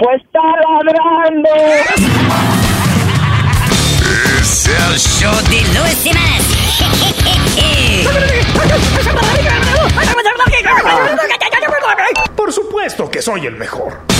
Pues está ladrando. Es el show de Luis Semanas. Por supuesto que soy el mejor.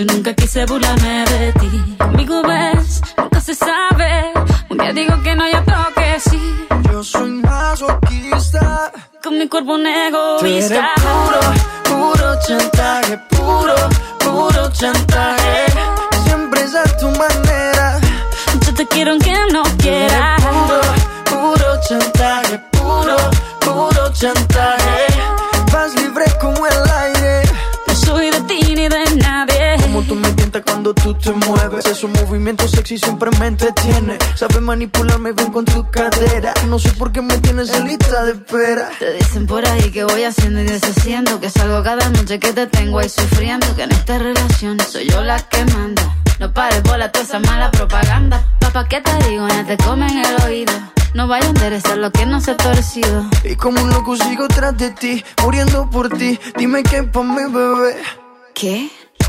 Yo nunca quise burlarme de ti. Conmigo ves, nunca se sabe. Un día digo que no, y otro que sí. Yo soy masoquista Con mi cuerpo un Tú eres egoísta. puro, puro chantaje Puro, puro chantaje Siempre es a tu manera Yo te quiero aunque no quiera. Puro, puro chantaje, puro, puro chantaje. Vas Como tú me tientas cuando tú te mueves. Esos movimientos sexy siempre me entretiene. Sabes manipularme bien con tu cadera. No sé por qué me tienes en lista de espera. Te dicen por ahí que voy haciendo y deshaciendo. Que salgo cada noche que te tengo ahí sufriendo. Que en esta relación soy yo la que manda. No pares bola toda esa mala propaganda. Papá, ¿qué te digo? No te comen el oído. No vaya a enderezar lo que no se ha torcido. Y como un loco sigo tras de ti, muriendo por ti. Dime qué pa' mi bebé. ¿Qué?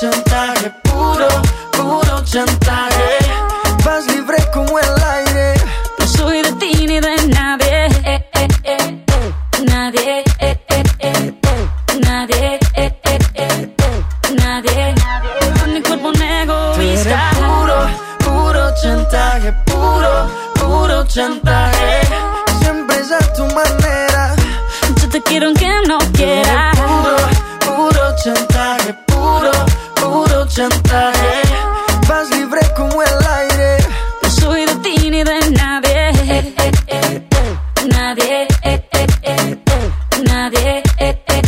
chantaje, puro, puro chantaje. Vas libre como el aire. No soy de ti ni de nadie. Eh, eh, eh. Nadie. eh, eh, eh. Nadie. eh, eh, eh. Nadie. Con mi cuerpo un egoísta. puro, puro chantaje, puro, puro chantaje. Siempre es a tu manera. Yo te quiero aunque no quiera. Puro, puro chantaje, puro, chantaje. Vas libre como el aire. No soy de ti ni de nadie. Eh, eh. Nadie. Nadie. Nadie. eh, eh,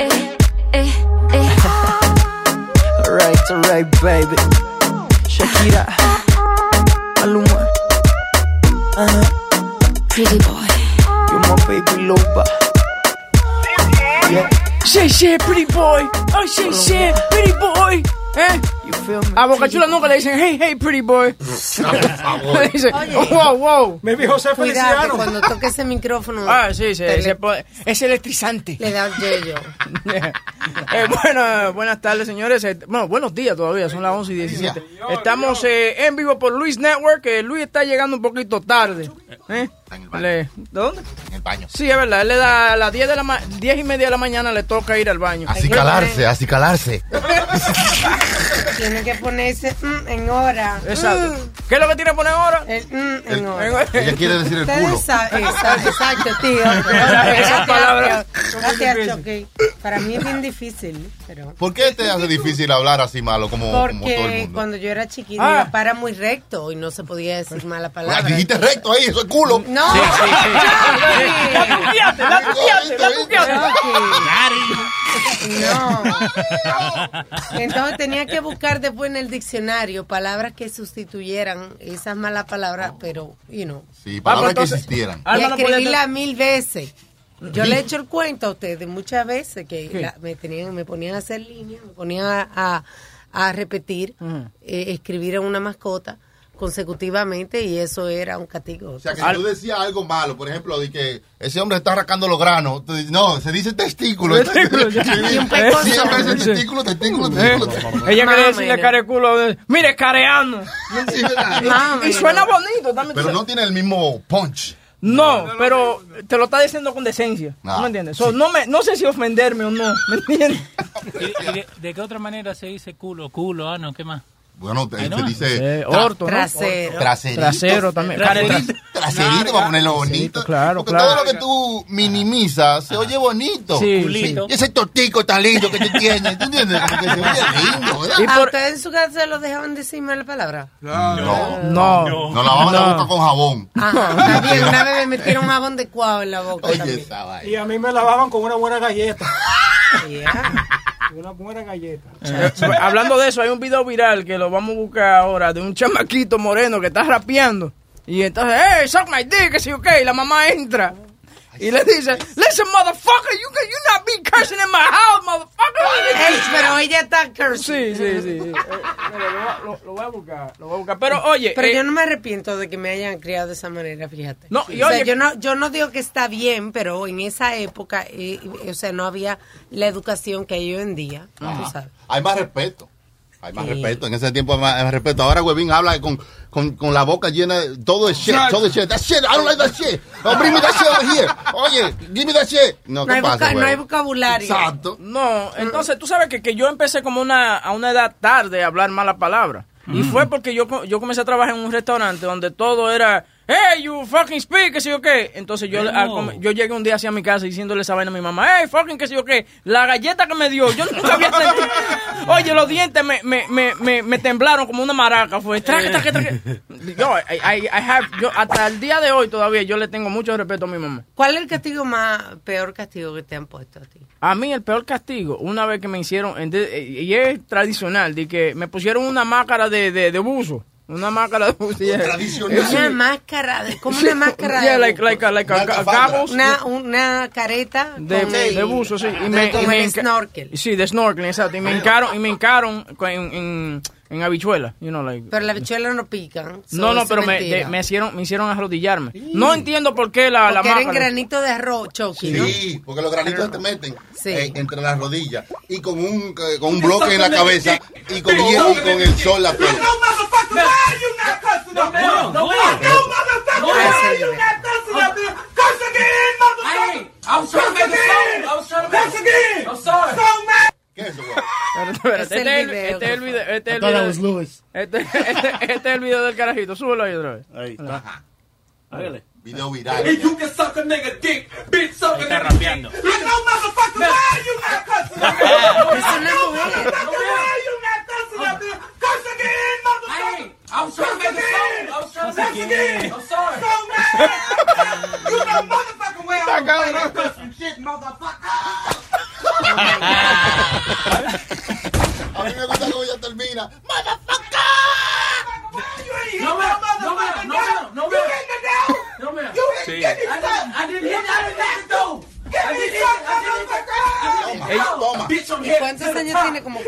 eh. Eh, eh. Alright, alright, baby. Shakira, Maluma, uh-huh. Pretty boy. you're my baby loba. Yeah, Shit, shit, pretty boy. Oh, shit, shit, pretty boy. ¿Eh? A Boca Chula nunca le dicen, hey, hey, pretty boy. le dicen, Oye. wow, wow. Me dijo José Feliciano. cuando toque ese micrófono. Ah, sí, sí, le, puede- es electrizante. le da yo Eh, bueno, buenas tardes, señores. Eh, Bueno, buenos días todavía, son las 11 y 17. Estamos eh, en vivo por Luis Network. Luis está llegando un poquito tarde. ¿Eh? en el baño. Le- ¿De dónde? En el baño. Sí, es verdad. Él le da a las 10, de la ma- 10 y media de la mañana le toca ir al baño. Así calarse, así calarse. Tiene que ponerse mm, en hora. Exacto. ¿Qué es lo que tiene que poner ahora? El mm, en El- hora. Ella quiere decir el Ustedes culo. saben- Exacto, exacto, tío. Esa palabra. Para mí es bien difícil, pero... ¿Por qué te hace difícil hablar así malo como, como todo el Porque mundo? cuando yo era chiquita, Ah. mi papá era muy recto y no se podía decir mala Ah, palabra. dijiste recto ahí, eso es culo. No, La Chucky. tuqueaste, la tuqueaste, la tuqueaste. No. Entonces tenía que buscar después en el diccionario palabras que sustituyeran esas malas palabras, pero, you know, Sí, palabras Ah, pues, que existieran. y mil veces. Yo le he hecho el cuento a ustedes muchas veces que me tenían, me ponían a hacer líneas, me ponían a, a- a repetir, eh, escribir en una mascota consecutivamente y eso era un castigo. O sea, que si tú decías algo malo, por ejemplo, de que ese hombre está arrancando los granos, tú dices, no, se dice testículo. Testículo, testículo, testículo, Eh, testículo. Ella o decirle careculo. de- Mire, careando. Sí, ¿verdad? Más o Y suena bonito también. Pero no tiene el mismo punch. No, pero te lo está diciendo con decencia. Ah, ¿No me entiendes? So, no, me, no sé si ofenderme o no. ¿Me entiendes? ¿Y, y de, de qué otra manera se dice culo, culo, ano, qué más? Bueno, te- no. se dice Eh, orto, ¿no? Trasero. traserito. Trasero también. Traserito, traserito para ponerlo bonito. claro, Porque claro. todo lo que tú minimizas se oye bonito. Sí, Culito. Y ese tortico tan lindo que tú tienes, ¿tú entiendes? Como que se oye lindo, ¿verdad? Y ¿A ustedes en su casa los dejaban decir mala palabra? No, No. nos lavamos la No. boca con jabón. Ajá, está bien. Una vez me metieron jabón de cuavo en la boca Oye, también. esa vaina. Y a mí me lavaban con una buena galleta. Yeah. Una buena galleta. Eh, Hablando de eso, hay un video viral que lo vamos a buscar ahora de un chamaquito moreno que está rapeando. Y entonces, hey, suck my dick, que sí, ok. Y la mamá entra. Y le dice, listen, motherfucker, you, can- you not be cursing in my house, motherfucker. Ey, pero ella está cursing. Sí, sí, sí. Eh, mira, lo, lo- lo voy a buscar, lo voy a buscar. Pero oye, Pero eh, yo no me arrepiento de que me hayan criado de esa manera, fíjate. No, y o sea, oye- yo no, yo no digo que está bien, pero en esa época, eh, o sea, no había la educación que hay hoy en día, tú sabes. Hay más respeto. Hay más Sí. respeto. En ese tiempo hay más, hay más respeto. Ahora Webin habla con, con, con la boca llena de todo es shit. Todo es shit. That shit. I don't like that shit. Oh, bring me that shit over here. Oye, give me that shit. No, No ¿qué hay, pasa, no hay vocabulario. Exacto. No, entonces tú sabes que, que yo empecé como una, a una edad tarde a hablar malas palabras. Y fue porque yo, yo comencé a trabajar en un restaurante donde todo era, hey, you fucking speak, que sé yo qué. Entonces yo, al come- yo llegué un día hacia mi casa diciéndole esa vaina a mi mamá, hey, fucking, que sé yo qué. La galleta que me dio, yo nunca había sentido. Oye, los dientes me, me, me, me, me temblaron como una maraca. Fue, traque, traque, traque. Yo, I, I- I have- yo, hasta el día de hoy todavía yo le tengo mucho respeto a mi mamá. ¿Cuál es el castigo más, peor castigo que te han puesto a ti? A mí el peor castigo, una vez que me hicieron, en de- y es tradicional, de que me pusieron una máscara de, de, de buzo. Una máscara de buzo. yeah. Tradicional. Una máscara, de, como una máscara Yeah, de like, buzo. like, a- like a- Una a- una, una careta de, con de el- buzo, sí. Y de- me, y me el snorkel. Sí, de snorkeling, exacto. Y me encaron, y me encaron con- en, en, en habichuela, you know, like. Pero las bichuelas no pican. so no, no, pero me, de- me hicieron, me hicieron arrodillarme. No entiendo por qué la, la Porque eran máscara. granitos de arroz, Chucky, ¿no? Sí, porque los granitos te meten Sí. eh, entre las rodillas y con un, eh, con un bloque en la cabeza y con, y con el sol la piel. El este es el- video, este es el video. Este es el video. was Lewis. Este, es el video del carajito. Súbelo ahí otra vez. Ahí está. Hágale. Video viral. Está rapeando. Es una mujer. I was trying to make a song. I was trying to make again. I'm sorry. So mad. you know motherfucking well I'm going to put some shit, motherfucker. A mí me gusta cómo ella termina. ¡Motherfucker! No, ma'am. No, ma'am. No, ma'am. No, ma'am. You hit the door. No, ma'am. You hit the door. I didn't hit the door. Toma. ¿Cuántos años tiene? Como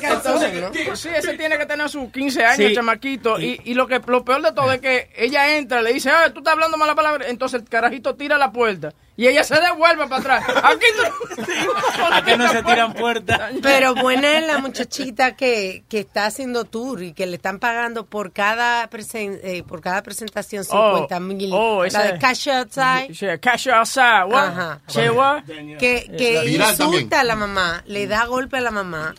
calzones, ¿no? Sí, ese tiene que tener sus 15 años, Sí. el chamaquito. Y, y lo que lo peor de todo es que ella entra, le dice, ah, tú estás hablando mala palabra. Entonces el carajito tira la puerta y ella se devuelve para atrás. Aquí tú... ¿A qué no se tiran puertas? Pero buena es la muchachita que, que está haciendo tour y que le están pagando por cada presen- eh, por cada presentación 50 mil. oh, la de. Cash Outside. Cash outside, what? Ajá. What? Que, que insulta también. a la mamá, le da golpe a la mamá.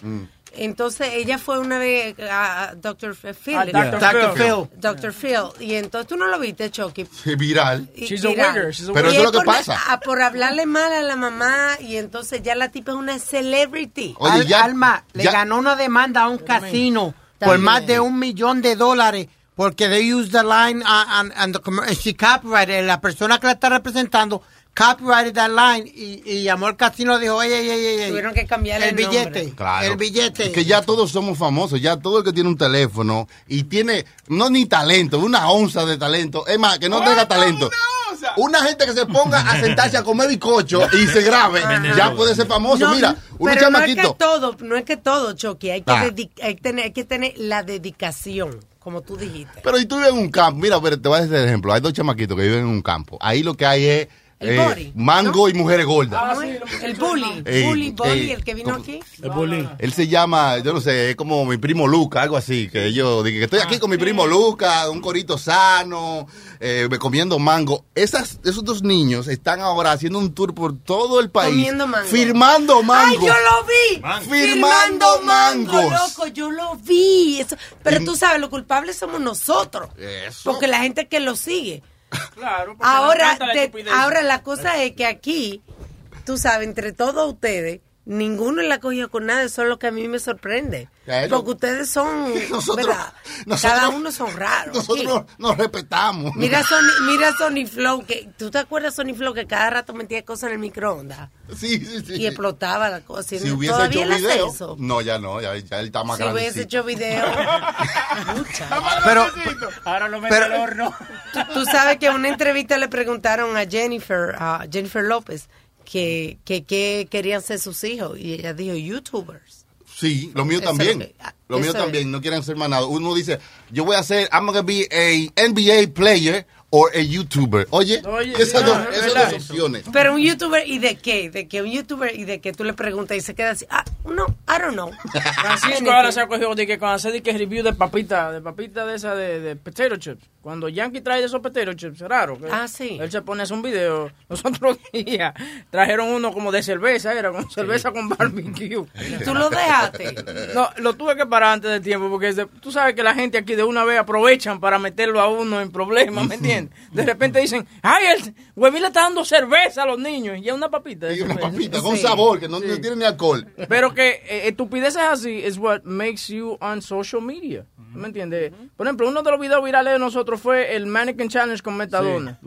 Entonces ella fue una vez a Dr. Phil. A Dr. Dr. Phil. Dr. Phil. Y entonces tú no lo viste, Chucky. Viral. Y She's a viral. wigger, she's a Pero eso es lo que por- pasa. a- por hablarle mal a la mamá y entonces ya la tipa es una celebrity. Oye, Al- ya- Alma le ganó una demanda a un casino por más de un millón de dólares porque they used the line on, on- on the she copyrighted la persona que la está representando copyrighted that line y, y llamó al casino y dijo ey, ey, ey, ey, ey, Tuvieron que cambiarle el el nombre. billete Claro. el billete Es que ya todos somos famosos, ya todo el que tiene un teléfono y tiene, no ni talento, una onza de talento, es más, que no tenga talento. Una gente que se ponga a sentarse a comer bizcocho y se grabe, ya puede ser famoso. No, Mira, un pero no es que chamaquito. todo, no es que todo, Chucky. Hay que, Ah. hay, que tener, hay que tener la dedicación, como tú dijiste. Pero y tú vives en un campo, mira, pero te voy a decir el ejemplo. Hay dos chamaquitos que viven en un campo. Ahí lo que hay es eh, body, mango y mujeres gordas. ¿Cómo es? el bully, Ey, bully, bully, el que vino ¿cómo? aquí. El bullying. Él se llama, yo no sé, es como mi primo Luca, algo así, que yo dije que estoy aquí con mi primo Luca, un corito sano, eh, comiendo mango. Esas, esos dos niños están ahora haciendo un tour por todo el país. Comiendo mango. Firmando mango. ¡Ay, yo lo vi! Firmando mangos. loco, yo lo vi. Eso- Pero tú sabes, los culpables somos nosotros. Eso. Porque la gente que lo sigue. Claro. Ahora, la ahora la cosa es que aquí, tú sabes, entre todos ustedes, ninguno la cogió con nada, eso es lo que a mí me sorprende. Claro. Porque ustedes son, Nosotros- ¿verdad? nosotros- Cada uno son raros. Nosotros Sí. nos, respetamos. Mira Sony, mira Sony Flow, que ¿tú te acuerdas Sony Flow que cada rato metía cosas en el microondas Sí, sí, sí. y explotaba la cosa? Si hubiese ¿Todavía hecho video. eso? No, ya no, ya, ya él está más Si grande. hubiese hecho video. pero Ahora lo mete Pero- al horno. Tú sabes que en una entrevista le preguntaron a Jennifer, a Jennifer López, que, que, que querían ser sus hijos y ella dijo YouTubers. Sí, lo mío Eso es también. ah, Lo mío es. también, no quieren ser más nada. Uno dice, yo voy a ser, I'm gonna be a NBA player or a YouTuber. Oye, Oye, esas, dos, no, es esas dos opciones. Pero un YouTuber y de qué? De que un YouTuber y de que tú le preguntas y se queda así, ah, no, I don't know. Francisco ahora se ha cogido de que cuando hace de que review de papita, de papita de esa de, de potato chips. Cuando Yankee trae de esos potato chips, raro. que Ah, sí. Él se pone a hacer un video. Los otros días trajeron uno como de cerveza, era con cerveza con barbecue. Tú lo dejaste. No, lo tuve que parar antes del tiempo porque es de- tú sabes que la gente aquí de una vez aprovechan para meterlo a uno en problemas, ¿me entiendes? De repente dicen, ay, el Huevín le está dando cerveza a los niños y es una papita. de Y una cerveza. papita con Sí. sabor, que no, no tiene ni alcohol. Pero que eh, estupideces así es what makes you on social media. ¿Me entiendes? Por ejemplo, uno de los videos virales de nosotros fue el Mannequin Challenge con Metadona.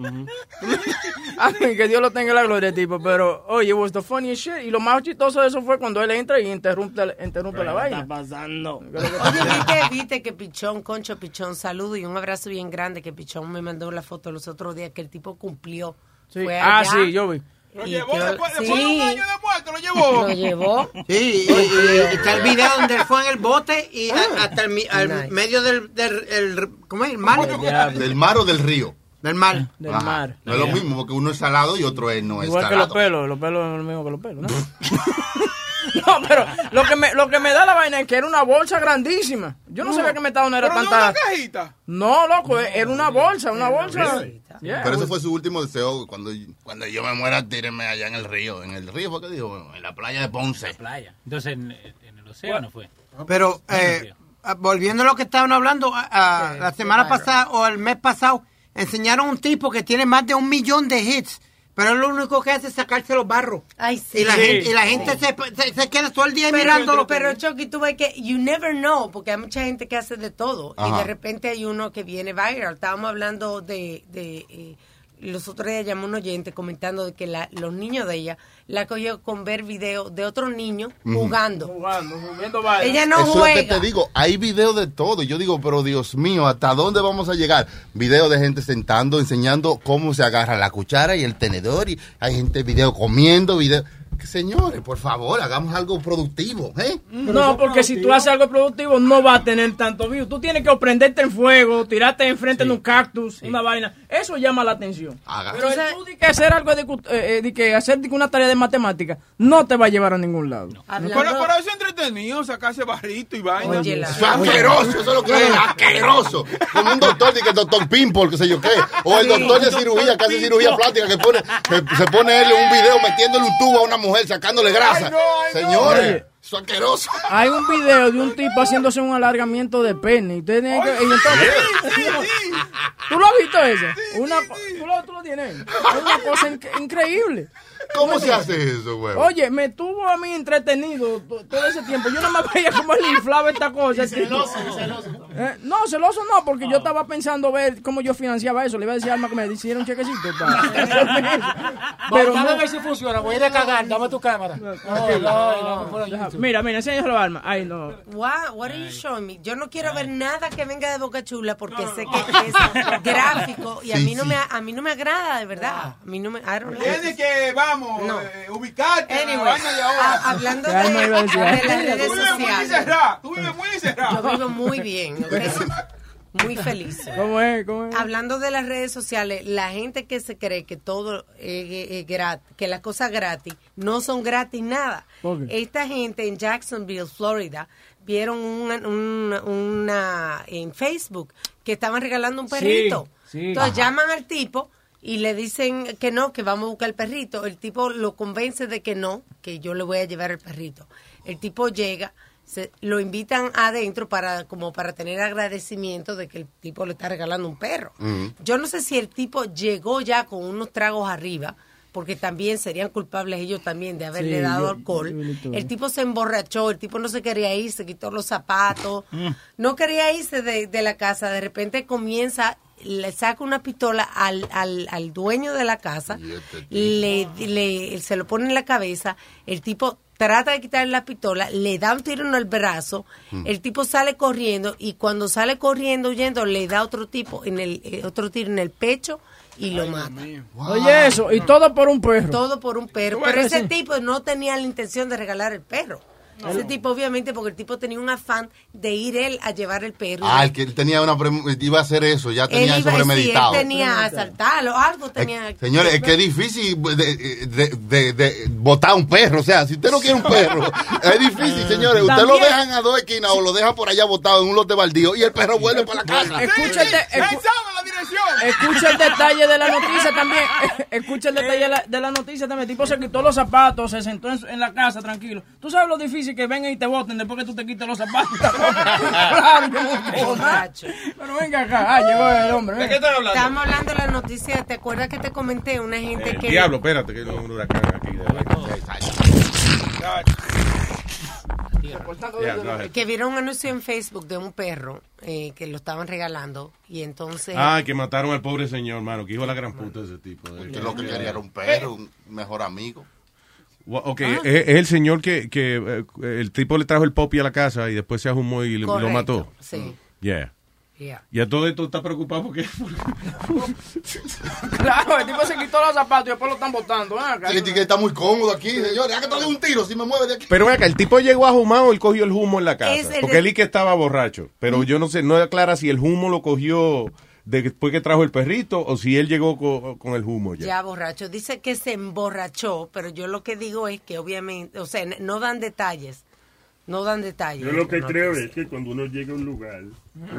A mí, que Dios lo tenga en la gloria, tipo. Pero, oye, it was the funniest shit. Y lo más chistoso de eso fue cuando él entra y interrumpe, interrumpe la vaina. pasando? Oye, viste, viste que Pichón, Concho Pichón, saludo y un abrazo bien grande que Pichón me mandó la foto los otros días que el tipo cumplió. Sí. Fue Ah, allá sí, yo vi. Y llevó después- sí, después de un año de muerto, lo llevó. Lo llevó. Sí, y, y- y está el video donde él fue en el bote y a- hasta el, al Nice. medio del, del el, ¿cómo es? El mar. Del mar o del río. Del mar. Del Ajá. mar. No es lo mismo, porque uno es salado y otro es no es Igual que los salado. pelos, los pelos es lo mismo que los pelos, ¿no? no, pero lo que, me, lo que me da la vaina es que era una bolsa grandísima. Yo no, sabía que Metadona era Pero no tanta... una cajita. No, loco, era una bolsa, una bolsa. Yeah. Pero ese fue su último deseo. Cuando, cuando yo me muera, tírenme allá en el río. En el río, ¿fue que dijo? En la playa de Ponce. Playa. Entonces en, en el océano fue. Pero eh, ah, volviendo a lo que estaban hablando, la semana pasada o el mes pasado, enseñaron un tipo que tiene más de un millón de hits, pero lo único que hace es sacarse los barros. Ay, sí. Y la Sí. gente, y la gente se, se, se queda todo el día Pero, mirándolo. pero Chucky, tú ves que you never know, porque hay mucha gente que hace de todo. Y de repente hay uno que viene viral. Estábamos hablando de... de eh, los otros días llamó un oyente comentando de que la- los niños de ella la cogió con ver videos de otros niños jugando. Jugando, vainas. Ella no Eso es lo que juega. te digo, hay videos de todo. Yo digo, pero Dios mío, ¿hasta dónde vamos a llegar? Videos de gente sentando, enseñando cómo se agarra la cuchara y el tenedor. Y hay gente, video comiendo, video. Señores, por favor, hagamos algo productivo, ¿eh? No, porque si tú haces algo productivo no va a tener tanto view. Tú tienes que prenderte en fuego, tirarte enfrente de un cactus, una vaina. Eso llama la atención. Haga. Pero el tú de que hacer algo de, eh, eh, de que hacer de que una tarea de matemática no te va a llevar a ningún lado. Hablando- Pero, pero eso es entretenido, sacarse barrito y vaina. Oye, la- Eso es asqueroso, eso es lo que es asqueroso. Como un doctor, de que el doctor Pimple, qué sé yo qué. O el Sí. doctor de cirugía, que hace cirugía plástica, que pone, que se pone él un video metiéndole un tubo a una mujer, sacándole grasa. Ay, no, ay, no. Señores, Oye, Es asqueroso. Hay un video de un tipo haciéndose un alargamiento de pene. Y, ustedes tienen que- y entonces, ¿Tú lo has visto eso? Una, ¿tú, lo, tú lo tienes. Es una cosa inc- increíble. ¿Cómo se hace eso, güey? Oye, me tuvo a mí entretenido to- todo ese tiempo. Yo no me veía cómo él inflaba esta cosa. el tipo. Eh, no, celoso no, porque yo estaba pensando ver cómo yo financiaba eso. Le iba a decir a Alma que me hiciera un chequecito. para- Pero Dame no. a ver si funciona. Voy a ir a cagar. Dame tu cámara. No, no, no, por ahí. Mira, mira, enséñalo, Alma. Ay, no. Wow, what are you showing me? Yo no quiero ver nada que venga de Boca Chula porque sé que es gráfico y a mí no sí. me a mí no me agrada de verdad. A mí no me I don't like Tienes it. que, vamos, No. eh, ubicarte en la Anyway, de a- hablando ¿Qué alma iba a decir? de las redes Tú vives muy sociales. encerrado, tú vives muy encerrado. Yo vivo muy bien, ¿ok? muy feliz. ¿Cómo es? ¿Cómo es? Hablando de las redes sociales, la gente que se cree que todo es, es gratis, que las cosas gratis, no son gratis nada. ¿Por qué? Esta gente en Jacksonville, Florida, vieron una, una, una- en Facebook que estaban regalando un Sí, perrito. sí. Entonces Ajá. llaman al tipo y le dicen que no, que vamos a buscar el perrito. El tipo lo convence de que no, que yo le voy a llevar el perrito. El tipo llega, se, lo invitan adentro para como para tener agradecimiento de que el tipo le está regalando un perro. Yo no sé si el tipo llegó ya con unos tragos arriba, porque también serían culpables ellos también de haberle Sí, dado yo- alcohol. yo el tipo se emborrachó, el tipo no se quería ir, se quitó los zapatos, no quería irse de, de la casa. De repente comienza, le saca una pistola al, al, al dueño de la casa, le, le- se lo pone en la cabeza, el tipo trata de quitarle la pistola, le da un tiro en el brazo, el tipo sale corriendo y cuando sale corriendo huyendo le da otro tipo en el eh, otro tiro en el pecho y lo mata. Oye, eso. Y todo por un perro. Todo por un perro. Pero ese tipo no tenía la intención de regalar el perro. Ese tipo, obviamente, porque el tipo tenía un afán de ir él a llevar el perro. Ah, el que él tenía una pre- iba a hacer eso, ya él tenía iba, eso sí, él premeditado. tenía a asaltarlo, algo tenía. Señores, es que es difícil de, de, de, de botar un perro. O sea, si usted no quiere un perro, es difícil, señores. Usted lo También- dejan a dos esquinas o lo dejan por allá botado en un lote baldío y el perro vuelve para la casa. Escucha el, de- escu- escucha el detalle de la noticia también. Escucha el detalle de la, de la noticia también. El tipo se quitó los zapatos, se sentó en, en la casa tranquilo. ¿Tú sabes lo difícil que vengan y te voten después que tú te quites los zapatos? claro que no. Borracho. Pero venga acá. Ah, llegó el hombre. venga. Estamos hablando de la noticia. ¿Te acuerdas que te comenté? Una gente El que. diablo, espérate, que hay un huracán aquí. de Yeah. Que vieron un anuncio en Facebook de un perro eh, que lo estaban regalando y entonces. Ah, que mataron al pobre señor, mano. Que hijo de la gran puta ese tipo. eh. Que lo que quería era un perro, un mejor amigo. Gua- Ok, Ah. es, es el señor que, que eh, el tipo le trajo el popi a la casa y después se ahumó y lo- mató. Sí. Yeah. Yeah. Y a todo esto está preocupado porque... Claro, el tipo se quitó los zapatos y después lo están botando. ven acá. Sí, que está muy cómodo aquí, señores. Ya que te doy un tiro si me mueve de aquí. Pero acá, el tipo llegó ahumado, él cogió el humo en la casa. El porque él y que estaba borracho. Pero yo no sé, no aclara si el humo lo cogió después que trajo el perrito o si él llegó co- con el humo ya. Ya borracho. Dice que se emborrachó, pero yo lo que digo es que obviamente, o sea, no dan detalles. No dan detalles. Yo lo que No creo es que cuando uno llega a un lugar,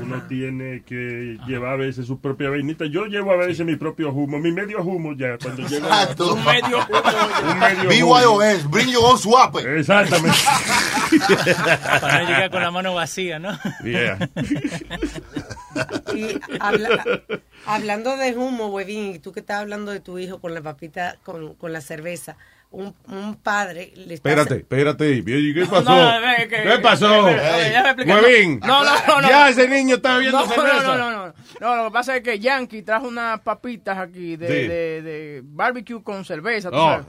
uno tiene que llevar a veces su propia vainita. Yo llevo a veces mi propio humo, mi medio humo ya, cuando llego. a- Exacto. Un medio humo. Un medio humo. BYOS, bring your own swap. Exactamente. Para no llegar con la mano vacía, ¿no? Yeah. Y habla- hablando de humo, huevín, y tú que estás hablando de tu hijo con la papita, con, con la cerveza, un, un padre le está Espérate, espérate. ¿Qué pasó? No, no, que- ¿Qué pasó? Huevín. No, no, no, no. Ya ese niño está viendo no, cerveza. No, no, no, no. No, lo que pasa es que Yankee trajo unas papitas aquí de, Sí. de, de barbecue con cerveza. ¿tú Oh, sabes?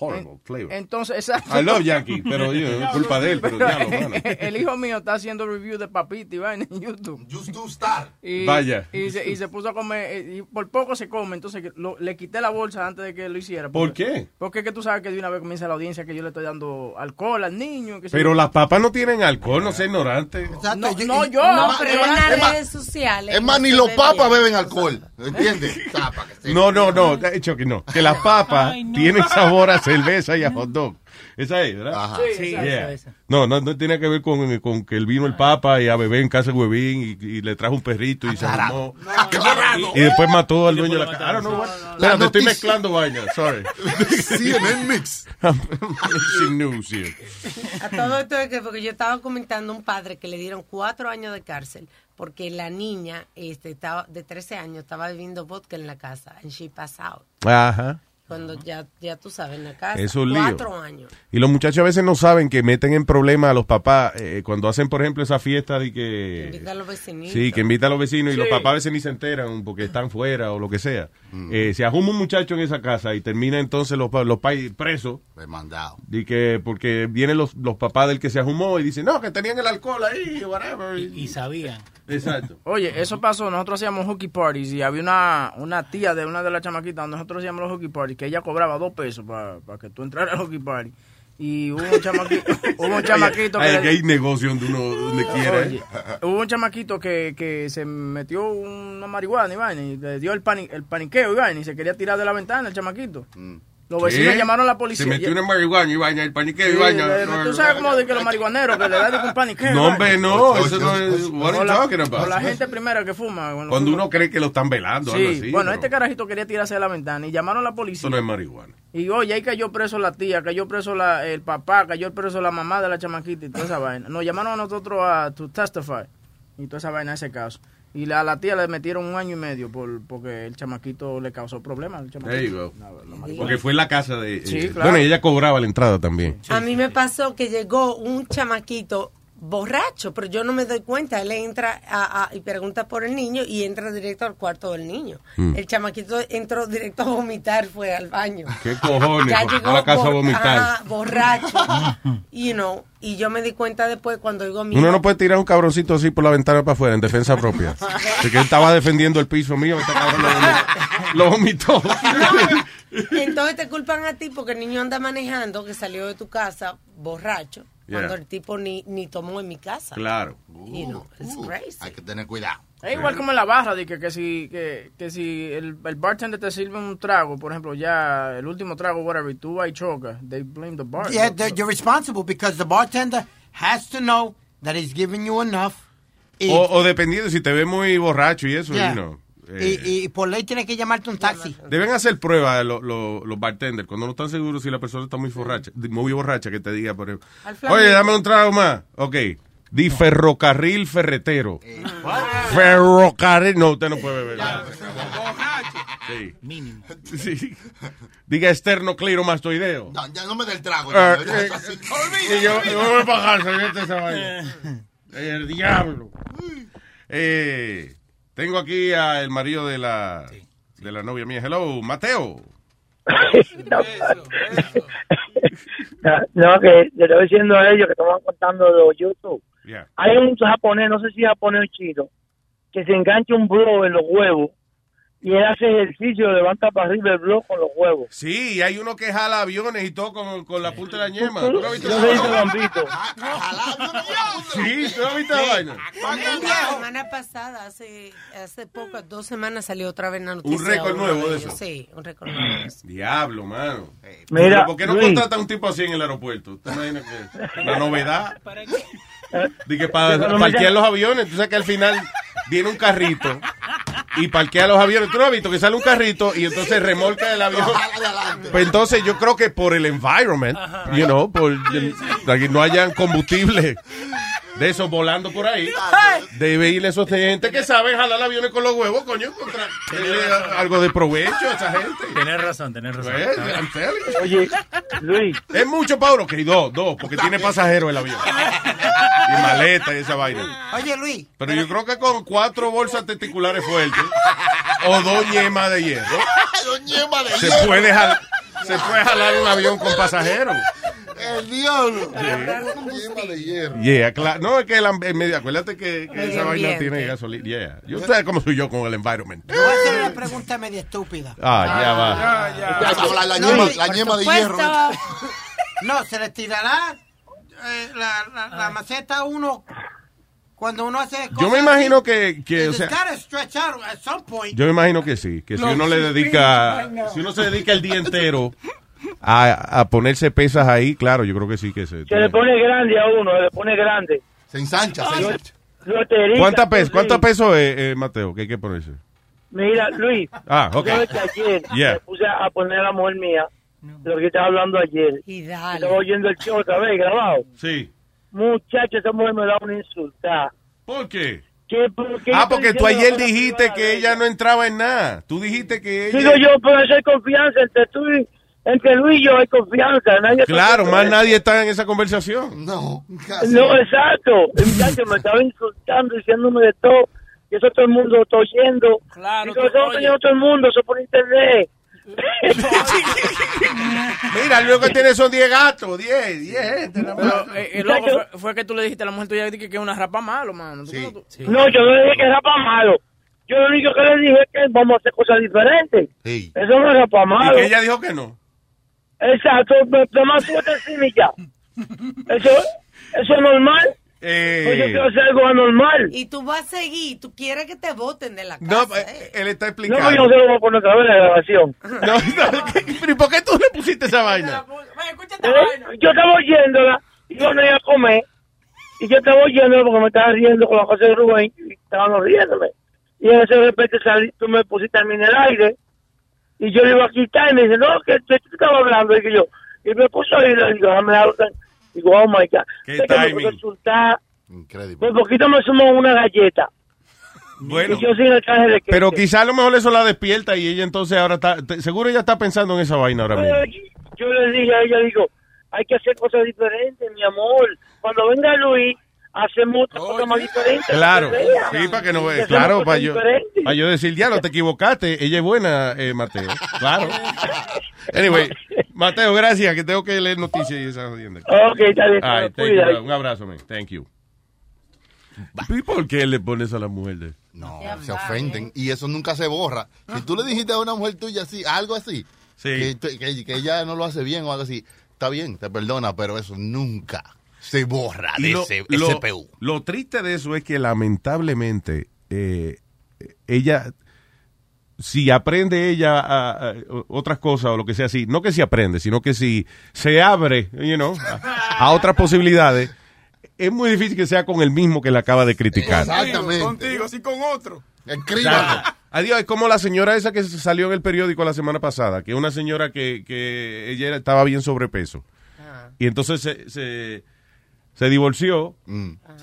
horrible flavor. Entonces, exacto. I love Yankee, pero es culpa de él, pero diablo, mano. el hijo mío está haciendo review de papitas y vaina en YouTube. Just do star. Y, Vaya. Y se, y se puso a comer, y por poco se come, entonces lo- le quité la bolsa antes de que lo hiciera. ¿Por porque- qué? Porque que tú sabes que de una vez comienza la audiencia que yo le estoy dando alcohol al niño. que se- Pero las papas no tienen alcohol, no sé, ignorante. No, no, yo. No, pero en las redes sociales. Es más, ni los papas beben alcohol. ¿Entiendes? Para que se- No, no, no, de hecho que no. Que las papas tienen sabor a cerveza y a hot dog. Esa es, ¿verdad? Ajá. Sí, esa, Yeah. esa, esa. No, no, no tiene que ver con, con que él vino el Papa y a bebé en casa de Huevín y, y le trajo un perrito y se armó. Y después mató al dueño de la casa. Know what- Espérate, estoy mezclando vainas, sorry. CNN Mix. Mixing news here. A todo esto es que porque yo estaba comentando a un padre que le dieron cuatro años de cárcel porque la niña este, estaba de 13 años estaba bebiendo vodka en la casa and she passed out. Ajá. Cuando ya, ya tú sabes, en la casa. Eso es un lío. Cuatro años. Y los muchachos a veces no saben que meten en problemas a los papás eh, cuando hacen, por ejemplo, esa fiesta de que... Invita a los vecinitos. Sí, que invita a los vecinos y los papás a veces ni se enteran porque están fuera o lo que sea. Eh, se ajuma un muchacho en esa casa y termina entonces los, pa- los pais presos. Demandado. Y que porque vienen los, los papás del que se ajumó y dicen, no, que tenían el alcohol ahí, whatever. Y sabían. Exacto. Oye, eso pasó, nosotros hacíamos hockey parties y había una, una tía de una de las chamaquitas donde nosotros hacíamos los hockey parties que ella cobraba dos pesos para que tú entraras al hockey party. Y hubo un chamaquito, hubo un chamaquito Ay, que... hay negocio donde uno donde quiera. Oye, hubo un chamaquito que, que se metió una marihuana y vaina y le dio el, pani- el paniqueo y vaina y se quería tirar de la ventana el chamaquito. Los vecinos ¿Qué? llamaron a la policía. Se metió una marihuana y vaina, el paniqueo y Sí, le- tú sabes como de que los marihuaneros que le dan de un paniqueo. No, hombre, no, eso no es... What are O you la, talking about? o la gente primera que fuma. Bueno, Cuando fuma. uno cree que lo están velando, Sí, algo así. bueno, ¿no? este carajito quería tirarse de la ventana y llamaron a la policía. Eso no es marihuana. Y oye, ahí cayó preso la tía, cayó preso la, el papá, cayó preso la mamá de la chamaquita y toda esa vaina. Nos llamaron a nosotros a to testify y toda esa vaina, ese caso. Y la- a la tía le metieron un año y medio por, porque el chamaquito le causó problemas. al chamaquito. There you go. Porque fue en la casa de... Sí, eh, claro. Bueno, y ella cobraba la entrada también. A mí me pasó que llegó un chamaquito borracho, pero yo no me doy cuenta. Él entra a- a- y pregunta por el niño y entra directo al cuarto del niño. Mm. El chamaquito entró directo a vomitar, fue al baño. ¿Qué cojones? Ya A llegó la casa a vomitar. borracho. you know, y yo me di cuenta después cuando oigo a mi Uno no puede tirar un cabroncito así por la ventana para afuera en defensa propia. Porque él estaba defendiendo el piso mío, este cabrón lo vomitó. Lo vomitó. Entonces te culpan a ti porque el niño anda manejando, que salió de tu casa borracho, cuando Yeah. el tipo ni, ni tomó en mi casa. Claro. You know, it's crazy. Hay que tener cuidado. Es igual como en la barra, de que, que si, que, que si el, el bartender te sirve un trago, por ejemplo, ya el último trago, whatever, y tú vas y chocas, they blame the bar. Yeah, the- you're responsible because the bartender has to know that he's giving you enough. O, o dependiendo, si te ves muy borracho y eso, Yeah. you know, eh, y- y por ley tiene que llamarte un taxi. Deben hacer pruebas lo- lo- los bartenders cuando no están seguros si la persona está muy borracha, muy borracha que te diga, por ejemplo, oye, dame un trago más. Ok. Di ferrocarril ferretero. Ferrocarril. No, usted no puede beber. Sí. Mínimo. Sí. Diga esternocleiromastoideo. No, ya no me dé el trago. Ya, eh, ya, sí. Y yo, yo voy a vete esa vaina. El diablo. Eh, tengo aquí al marido de la, de la novia mía. Hello, Mateo. No, que le estoy diciendo a ellos que estaban contando de YouTube. Yeah. Hay un japonés, no sé si japonés o chino, que se engancha un blog en los huevos y él hace ejercicio, levanta para arriba el blog con los huevos. Sí, hay uno que jala aviones y todo con, con la punta de la ñema. Yo ¿Tú lo has visto? te lo han visto. Sí, ¿tú lo has visto la vaina? La semana pasada, hace, hace poco, dos semanas salió otra vez en la noticia. Un récord nuevo de eso. Sí, un récord nuevo. Diablo, mano. Mira, ¿Por qué no contrata a un tipo así en el aeropuerto? ¿Usted imagina que la novedad? Para Pero no me parquear los aviones, tú sabes que al final viene un carrito y parquea los aviones. ¿Tú no has visto que sale un carrito y entonces remolca el avión? Pues entonces yo creo que por el environment, you know, por el- para que no hayan combustible de esos volando por ahí, debe ir esos gente que saben jalar aviones con los huevos, coño, contra, denle algo de provecho a esa gente. Tenés razón, tenés razón. Pues. Oye, Luis, Es mucho, Pablo, que dos, dos, porque tiene pasajeros el avión. Y maleta y esa vaina. Oye, Luis. Pero yo creo que con cuatro bolsas testiculares fuertes o dos yemas de hierro Dos yemas de se hierro. puede, jal- se puede jalar un avión con pasajeros. El diablo. Yema de hierro. Yeah, claro. No, es que el, el medio, acuérdate que, esa vaina tiene gasolina. Yeah. Yo sé cómo soy yo con el environment. Voy a hacer una pregunta media estúpida. Ah, ya va. Ya, la, la No, yema, la de supuesto. hierro. No, se le tirará eh, la, la, la maceta a uno cuando uno hace Yo cosas me imagino que, que o sea, at some point. Yo me imagino que sí, que si No, uno le dedica, si uno se dedica el día entero a, a ponerse pesas ahí, claro, yo creo que sí que se. Se le pone grande a uno, se le pone grande. Se ensancha, se ensancha. Lotería. ¿Cuánta peso, sí. ¿Cuánto peso es, eh, Mateo, que hay que ponerse? Mira, Luis. Ah, ok. sabes que ayer Yeah. me puse a poner a la mujer mía de lo que estaba hablando ayer. Y Estaba oyendo el show otra vez grabado. Sí. Muchacho, esa mujer me da una insulta. ¿Por qué? ¿Qué, por qué yo Ah, porque tú ayer dijiste que ella no entraba en nada. Tú dijiste que ella... Digo yo, pero eso hay confianza entre tú y... Entre Luis y yo hay confianza. Nadie Claro, más nadie está en esa conversación. No. No, exacto. El muchacho me estaba insultando, diciéndome de todo. Y eso todo el mundo lo está oyendo. Claro, Digo, eso lo está oyendo todo el mundo, eso por internet. Mira, lo que tiene son 10 gatos, 10, 10 gente. nada más. Pero eh, el loco fue, fue que tú le dijiste a la mujer tuya que que es una rapa malo, mano. ¿Tú cómo tú- No, yo no le dije que era para malo. Yo lo único que le dije es que vamos a hacer cosas diferentes. Eso no era para Y malo. que ella dijo que no. Exacto, me- nomás encima y ya. Eso, eso es normal. Eh, Pues yo quiero hacer algo anormal. Y tú vas a seguir, tú quieres que te voten de la casa. No, eh, él está No, explicando. yo se lo voy a poner otra vez en la grabación. No, no, ¿y por qué tú le pusiste esa vaina? Eh, Yo estaba oyéndola y yo no iba a comer. Y yo estaba oyéndola porque me estaba riendo con la cosa de Rubén y estaban riéndome. Y en ese de repente salí, tú me pusiste a mí en el aire y yo le iba a quitar y me dice, no, que tú estabas hablando. Y que yo, y me puso ahí y le digo, déjame hablar. Digo, oh my God. Qué Sé que me timing. resulta, Increíble. por poquito me sumo una galleta. Bueno, Y yo sin el traje de pero quizá a lo mejor eso la despierta y ella entonces ahora está... te- seguro ella está pensando en esa vaina ahora mismo. Yo le dije a ella, digo, hay que hacer cosas diferentes, mi amor. Cuando venga Luis, hacemos otra cosa más diferente. Claro, sí, para que no Claro, para yo, diferentes. para yo decir, ya no te equivocaste, ella es buena, eh, Mateo. Claro. Anyway, Mateo, gracias, que tengo que leer noticias y esa jodienda. Ok, está bien, Ay, you, Un abrazo, man. Thank you. ¿Y por qué le pones a la mujer de...? No, se ofenden. Y eso nunca se borra. Si tú le dijiste a una mujer tuya así, algo así, que, que- que ella no lo hace bien o algo así, está bien, te perdona, pero eso nunca se borra de lo, ese lo- SPU. lo triste de eso es que lamentablemente eh, ella, si aprende ella a- a- otras cosas o lo que sea así, no que si aprende, sino que si se abre, you know, a, a otras posibilidades, es muy difícil que sea con el mismo que le acaba de criticar. Exactamente. Contigo, así con otro. Exacto. Adiós, es como la señora esa que salió en el periódico la semana pasada, que es una señora que, que ella estaba bien sobrepeso. Y entonces se, se, se divorció.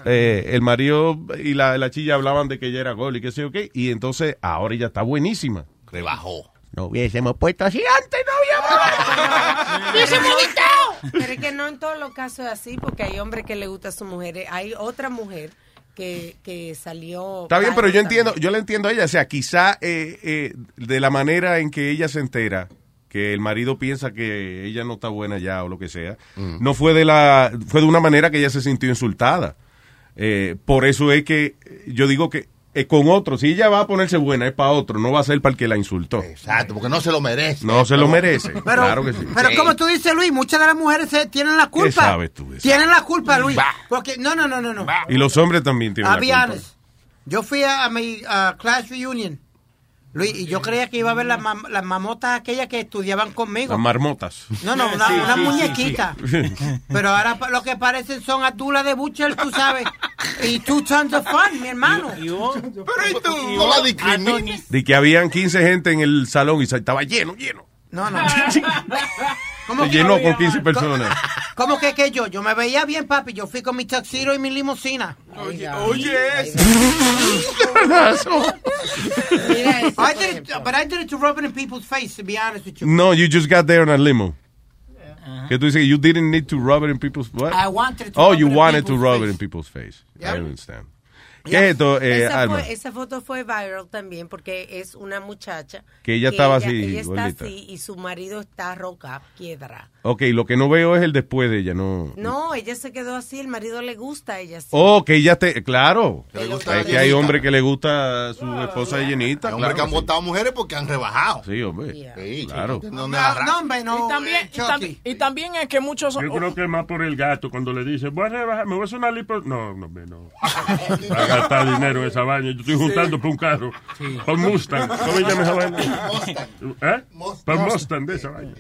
Eh, el marido y la, la chilla hablaban de que ella era gol y qué sé yo qué. Y entonces ahora ella está buenísima. Rebajó. No hubiésemos puesto así antes, no Pero es que no en todos los casos es así, porque hay hombres que le gusta a su mujer. Hay otra mujer que, que salió. Está bien, pero yo entiendo, yo le entiendo a ella. O sea, quizá eh, eh, de la manera en que ella se entera que el marido piensa que ella no está buena ya o lo que sea, no fue de la, fue de una manera que ella se sintió insultada. Eh, por eso es que yo digo que eh, con otro, si ella va a ponerse buena es para otro, no va a ser para el que la insultó. Exacto, porque no se lo merece. No se lo merece. Pero, claro que sí. pero como tú dices, Luis, muchas de las mujeres se- tienen la culpa. sabes tú de eso? Tienen la culpa, Luis. Porque, no, no, no, no, no. Y los hombres también tienen la culpa. honest. Yo fui a, a mi uh, class reunion, Luis, y yo creía que iba a ver las, mam- las mamotas aquellas que estudiaban conmigo. Las marmotas. No, no, una, Sí, una sí, sí, muñequita. Pero ahora lo que parecen son atulas de Butcher, tú sabes. Y two tons of fun, mi hermano. Pero ¿y tú? No la discrimines. De que habían 15 gente en el salón y se- estaba lleno, lleno. No, no. Se llenó con 15 personas. ¿Cómo que que yo? Yo me veía bien, papi. Yo fui con mi tuxedo y mi limusina. Oye, oye eso. I did it, but I did it to rub it in people's face, to be honest with you. No, you just got there on a limo. Que tú dices que you didn't need to rub it in people's what? I wanted to Oh, rub you it in wanted to rub face. it in people's face. Yeah. I understand. ¿Qué es esto, eh, esa, Alma? fue- esa foto fue viral también porque es una muchacha Que ella estaba ella, así, ella está así y su marido está roca piedra Ok, lo que no veo es el después de ella, no. no ella se quedó así el marido le gusta a ella así Oh, que ella te. Claro. Que le gusta Es la que hay hombres que le gusta a su esposa de llenita. Hay hombres claro que han sí. votado mujeres porque han rebajado. Sí, hombre. Sí, Claro. No, no y, también, eh, y, también, y también es que muchos... Yo creo que es más por el gato cuando le dice, voy a rebajar, me voy a hacer una lipo. No, no, hombre, no. Gastar dinero en esa vaina. Yo estoy juntando para un carro. Para un Mustang. ¿Cómo se llama esa vaina? Mustang. ¿Eh? Mustang. Para Mustang de esa vaina.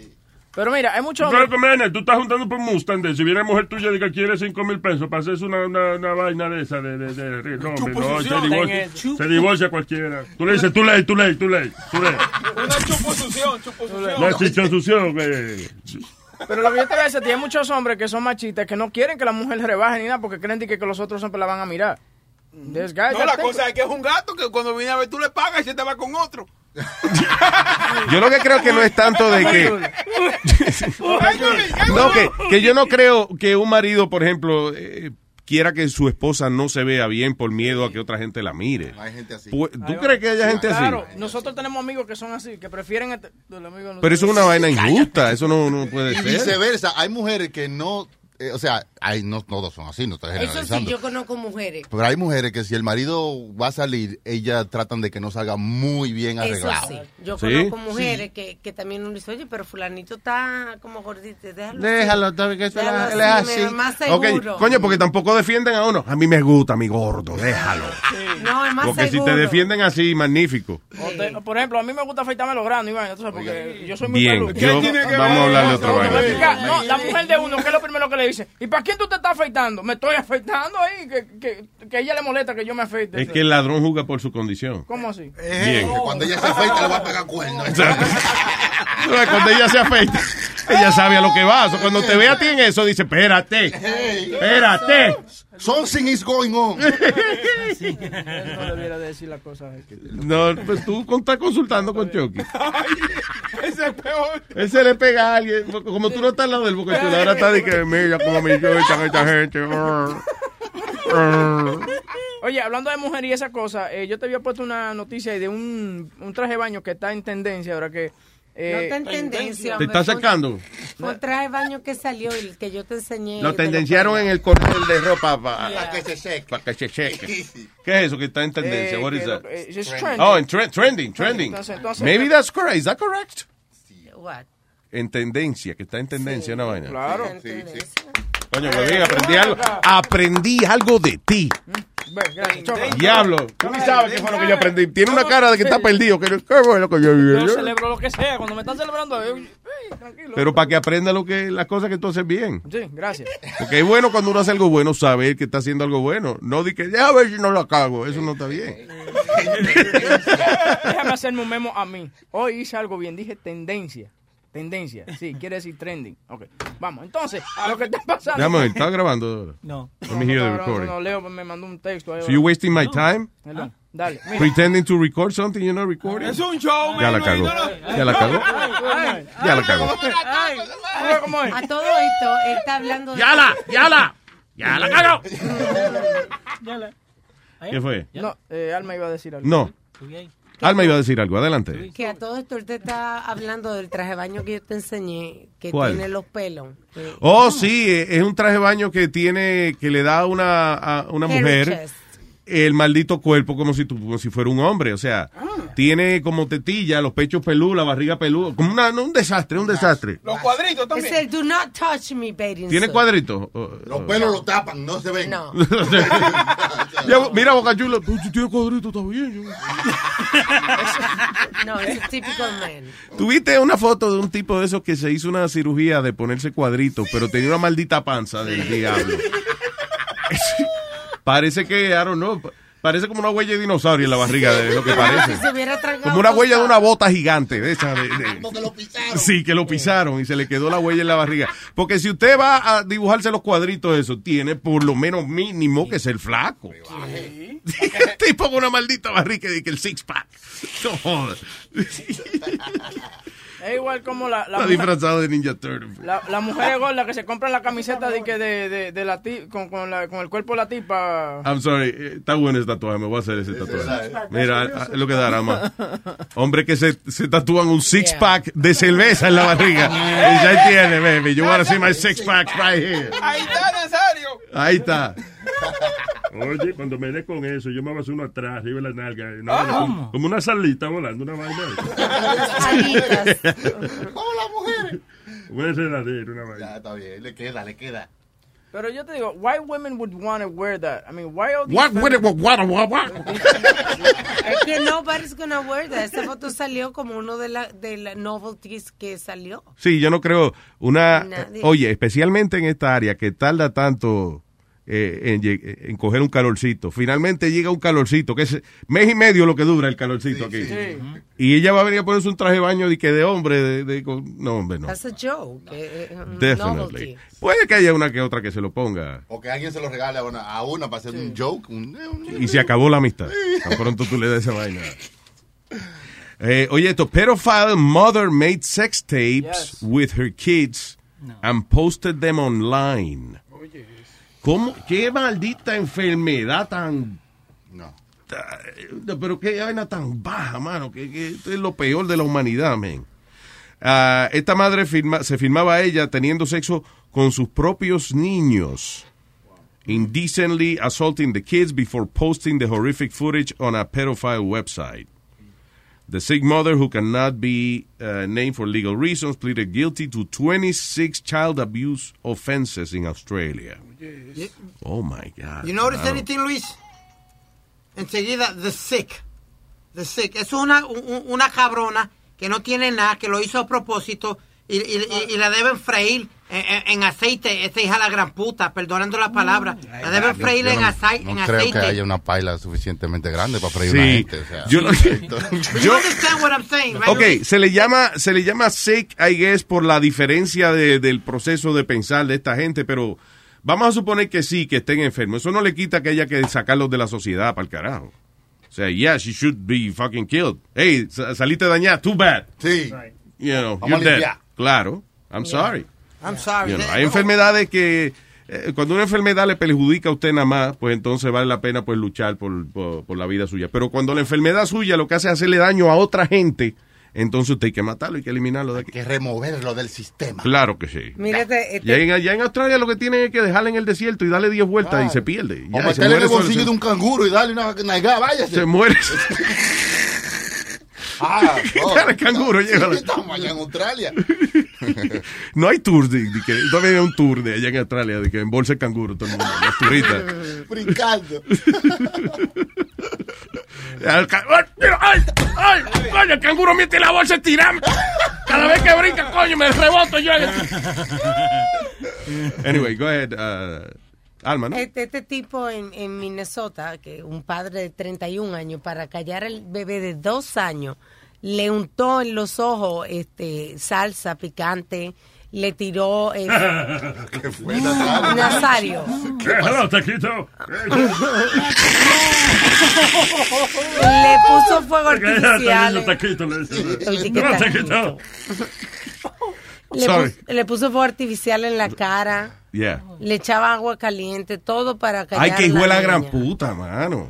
Pero mira, hay muchos hombres... Jiménez, tú estás juntando por Mustang de, si viene mujer tuya y que quiere 5 mil pesos para hacerse una, una, una vaina de esa, de, de, de, de- no, hombre, no, se divorcia, se divorcia cualquiera. Tú le dices, tú ley, tú ley, tú ley, tú ley. Una chuposución, chuposución. La chichonsución, eh. Pero lo que yo te voy a decir, hay muchos hombres que son machistas que no quieren que la mujer rebaje ni nada porque creen que, que los otros siempre la van a mirar. This guy No, la think- cosa es que es un gato que cuando viene a ver tú le pagas y se te va con otro. Yo lo que creo que no es tanto de que... No, que, que yo no creo que un marido, por ejemplo, eh, quiera que su esposa no se vea bien por miedo a que otra gente la mire. Hay gente así. Pu- ¿Tú crees que haya gente así? Claro, nosotros tenemos amigos que son así, que prefieren... este- Pero eso es una vaina injusta, eso no, no puede Y ser. viceversa, hay mujeres que no, eh, o sea, hay, no todos son así, no estoy Eso generalizando. sí, yo conozco mujeres. Pero hay mujeres que si el marido va a salir, ellas tratan de que no salga muy bien Eso arreglado. sí. Yo ¿Sí? conozco mujeres que, que también uno dice, oye, pero fulanito está como gordito, déjalo. Déjalo, así. que eso Déjalo él es así, Más seguro. coño, porque tampoco defienden a uno. A mí me gusta mi gordo, déjalo. No, es más Porque si te defienden así, magnífico. Te- por ejemplo, a mí me gusta afeitarme los granos, Iván, sabes, porque yo soy muy Bien, yo- vamos a hablar de explicar. No, la mujer de uno, ¿qué es lo primero que le dice? ¿Y para quién tú te estás afeitando? Me estoy afeitando ahí, que, que, ella le molesta que yo me afeite. Es que el ladrón juzga por su condición. ¿Cómo así? Bien. Cuando ella se afeita le va a pegar cuernos. Exacto. Cuando ella se afeita, ella sabe a lo que va. So, cuando te ve a ti en eso, dice, espérate, espérate. Something is going on. No debiera decir las cosas. No, pues tú estás consultando con Chucky. Ese es peor. Él se le pega a alguien. Como tú no estás al lado del porque tú ahora estás de que mira como me echan esta gente. Oye, hablando de mujer y esa cosa, eh, yo te había puesto una noticia de un, un traje de baño que está en tendencia ahora que... eh, No está en tendencia. ¿Te fue- sacando? Fue un traje de baño que salió, el que yo te enseñé. Lo de tendenciaron en el corner de ropa para Yeah. que se seque. que se seque. ¿Qué es eso que está en tendencia? Eh, What is that? lo- eh, it's trending. Oh, en tre- trending, trending. Entonces- entonces- Maybe that's correct. Is that correct? What? En tendencia, que está en tendencia una vaina. Claro. Coño, huevín, aprendí algo. Aprendí algo de ti. Choca. Diablo. Tú ni sabes qué fue lo que yo aprendí. Tiene una cara de que está perdido. Que, qué bueno que yo celebro lo que sea. Cuando me están celebrando, yo- ey, tranquilo. Pero para que aprenda lo que, las cosas que tú haces bien. Sí, gracias. Porque es bueno cuando uno hace algo bueno saber que está haciendo algo bueno. No di que, ya a ver si no lo cago. Eso no está bien. Déjame hacerme un memo a mí. Hoy hice algo bien, dije tendencia. Tendencia, sí, quiere decir trending. Ok, vamos, entonces, lo que está pasando. Déjame ver, ¿estás grabando ahora? No. Let me hear the No, no, recording. no, Leo me mandó un texto. ahí. So you wasting my time? Hello, Dale, mira. Pretending to record something you're not recording? Es un show, Ya la cagó. Ya la cagó. Ya la cagó. A todo esto, él está hablando de... ¡Ya la! ¡Ya la! ¡Ya la cagó! ¿Qué fue? No, eh, Alma iba a decir algo. No. Alma iba a decir algo. Adelante. Que a todo esto te está hablando del traje de baño que yo te enseñé, que ¿Cuál? tiene los pelos. Eh, Oh, sí, eh, es un traje de baño que tiene, que le da a una, a una mujer chest. El maldito cuerpo como si, tu- como si fuera un hombre. O sea, tiene como tetilla, los pechos peludos, la barriga peluda. Como una, no, un desastre, un desastre. Los cuadritos Es también. el do not touch me bathing ¿Tiene cuadritos? Los pelos lo tapan, no se ven. No. Ya, mira, Boca Chula, tú tienes cuadritos, está bien. yo. No, es un typical man. Tuviste una foto de un tipo de esos que se hizo una cirugía de ponerse cuadritos, pero tenía una maldita panza del diablo. Parece que, I don't know, pa- parece como una huella de dinosaurio en la barriga de lo que parece. Como una huella de una bota gigante, de esa. de- de- Sí, que lo pisaron y se le quedó la huella en la barriga. Porque si usted va a dibujarse los cuadritos, eso tiene por lo menos mínimo que ser flaco. tipo con una maldita barriga y que el six pack. No jodas. Es igual como la, la, Está mujer, disfrazado de Ninja Turtle. la, la mujer gorda que se compra la camiseta de, que de, de, de la ti- con, con, la, con el cuerpo de la tipa. I'm sorry, eh, está bueno ese tatuaje, me voy a hacer ese tatuaje. Mira, ah, es lo que dará más. Hombre que se, se tatúan un six pack de cerveza en la barriga. Y ya tiene, baby. You wanna see my six pack right here. Ahí está, Nazario. Ahí está. Oye, cuando me dé con eso, yo me voy a hacer uno atrás, arriba de la nalga. vaina como, como una salita volando, una vaina. Hola, mujeres. Un enredadero, una vaina. Ya, está bien, le queda, le queda. Pero yo te digo, why women would want to wear that? I mean, why all these What, what, feminists- what, what, what, what? Es que no, nobody's gonna wear that. Esa foto salió como uno de las de la novelties que salió. Sí, yo no creo una... Nadie. Oye, especialmente en esta área que tarda tanto eh, en, lleg- en coger un calorcito. Finalmente llega un calorcito, que es mes y medio lo que dura el calorcito aquí. Y ella va a venir a ponerse un traje de baño de que de hombre, de, de- no hombre, no. That's a joke. eh, eh, Definitely. Puede que haya una que otra que se lo ponga. O que alguien se lo regale a una, a una para hacer un joke. un- un- Y se acabó la amistad. Tan pronto tú le das esa vaina. Eh, oye, esto, pedophile mother made sex tapes with her kids and posted them online. ¿Cómo? ¿Qué maldita enfermedad tan... ta- Pero qué vaina tan baja, mano. Que, que esto es lo peor de la humanidad, man. Ah, esta madre firma- se filmaba a ella teniendo sexo con sus propios niños. Indecently assaulting the kids before posting the horrific footage on a pedophile website. The sick mother, who cannot be uh, named for legal reasons, pleaded guilty to 26 child abuse offenses in Australia. Oh my God. You notice anything, Luis? Enseguida, the sick. The sick. Es una, una cabrona que no tiene nada, que lo hizo a propósito y, y- y- y la deben freír en, aceite. Esta hija la gran puta, perdonando la palabra. La deben freír yo en, no, acei- no en creo aceite. que haya una paila suficientemente grande para freír Sí. una gente. o sea. Yo no- You Yo- understand what I'm saying, right, Ok, se le llama, se le llama sick, I guess, por la diferencia de- del proceso de pensar de esta gente, pero vamos a suponer que sí, que estén enfermos. Eso no le quita que haya que sacarlos de la sociedad para el carajo. O sea, yeah, she should be fucking killed. Hey, sa- saliste dañada, too bad. Sí. You know, Vamos you're a dead. Claro, I'm sorry. I'm sorry. You know, They- hay enfermedades que eh, cuando una enfermedad le perjudica a usted nada más, pues entonces vale la pena pues luchar por, por- por la vida suya. Pero cuando la enfermedad suya lo que hace es hacerle daño a otra gente, entonces usted hay que matarlo, hay que eliminarlo de aquí. que removerlo del sistema. Claro que sí. Mírate, este- Ya en, allá en Australia lo que tienen es que dejarle en el desierto y darle 10 vueltas y se pierde. O Ya, meterle en el bolsillo se- de un canguro y darle una nalgada, váyase. Se muere. Ah, Cara, canguro, sí, llévalo. estamos allá en Australia. No hay tours de, de que todavía hay un tour de allá en Australia de que en bolsa de canguro todo el mundo, las turristas. Brincando. Al ¡Ay, ¡Ay! ¡Ay! ¡Coño, el canguro mete la bolsa tirando! Cada vez que brinca, coño, me reboto yo. Anyway, go ahead. uh, Alma, ¿no? Este, este tipo en, en Minnesota, que un padre de 31 años, para callar al bebé de dos años, le untó en los ojos este, salsa picante, le tiró eh, ¿Qué fue, Nazario? Nazario. Hello, taquito. Le puso fuego ¿Qué artificial. niño taquito? Le ¿qué taquito. Le puso fuego artificial en la cara, Yeah. le echaba agua caliente, todo para callar Ay, que a hijo de la gran niña. puta, mano.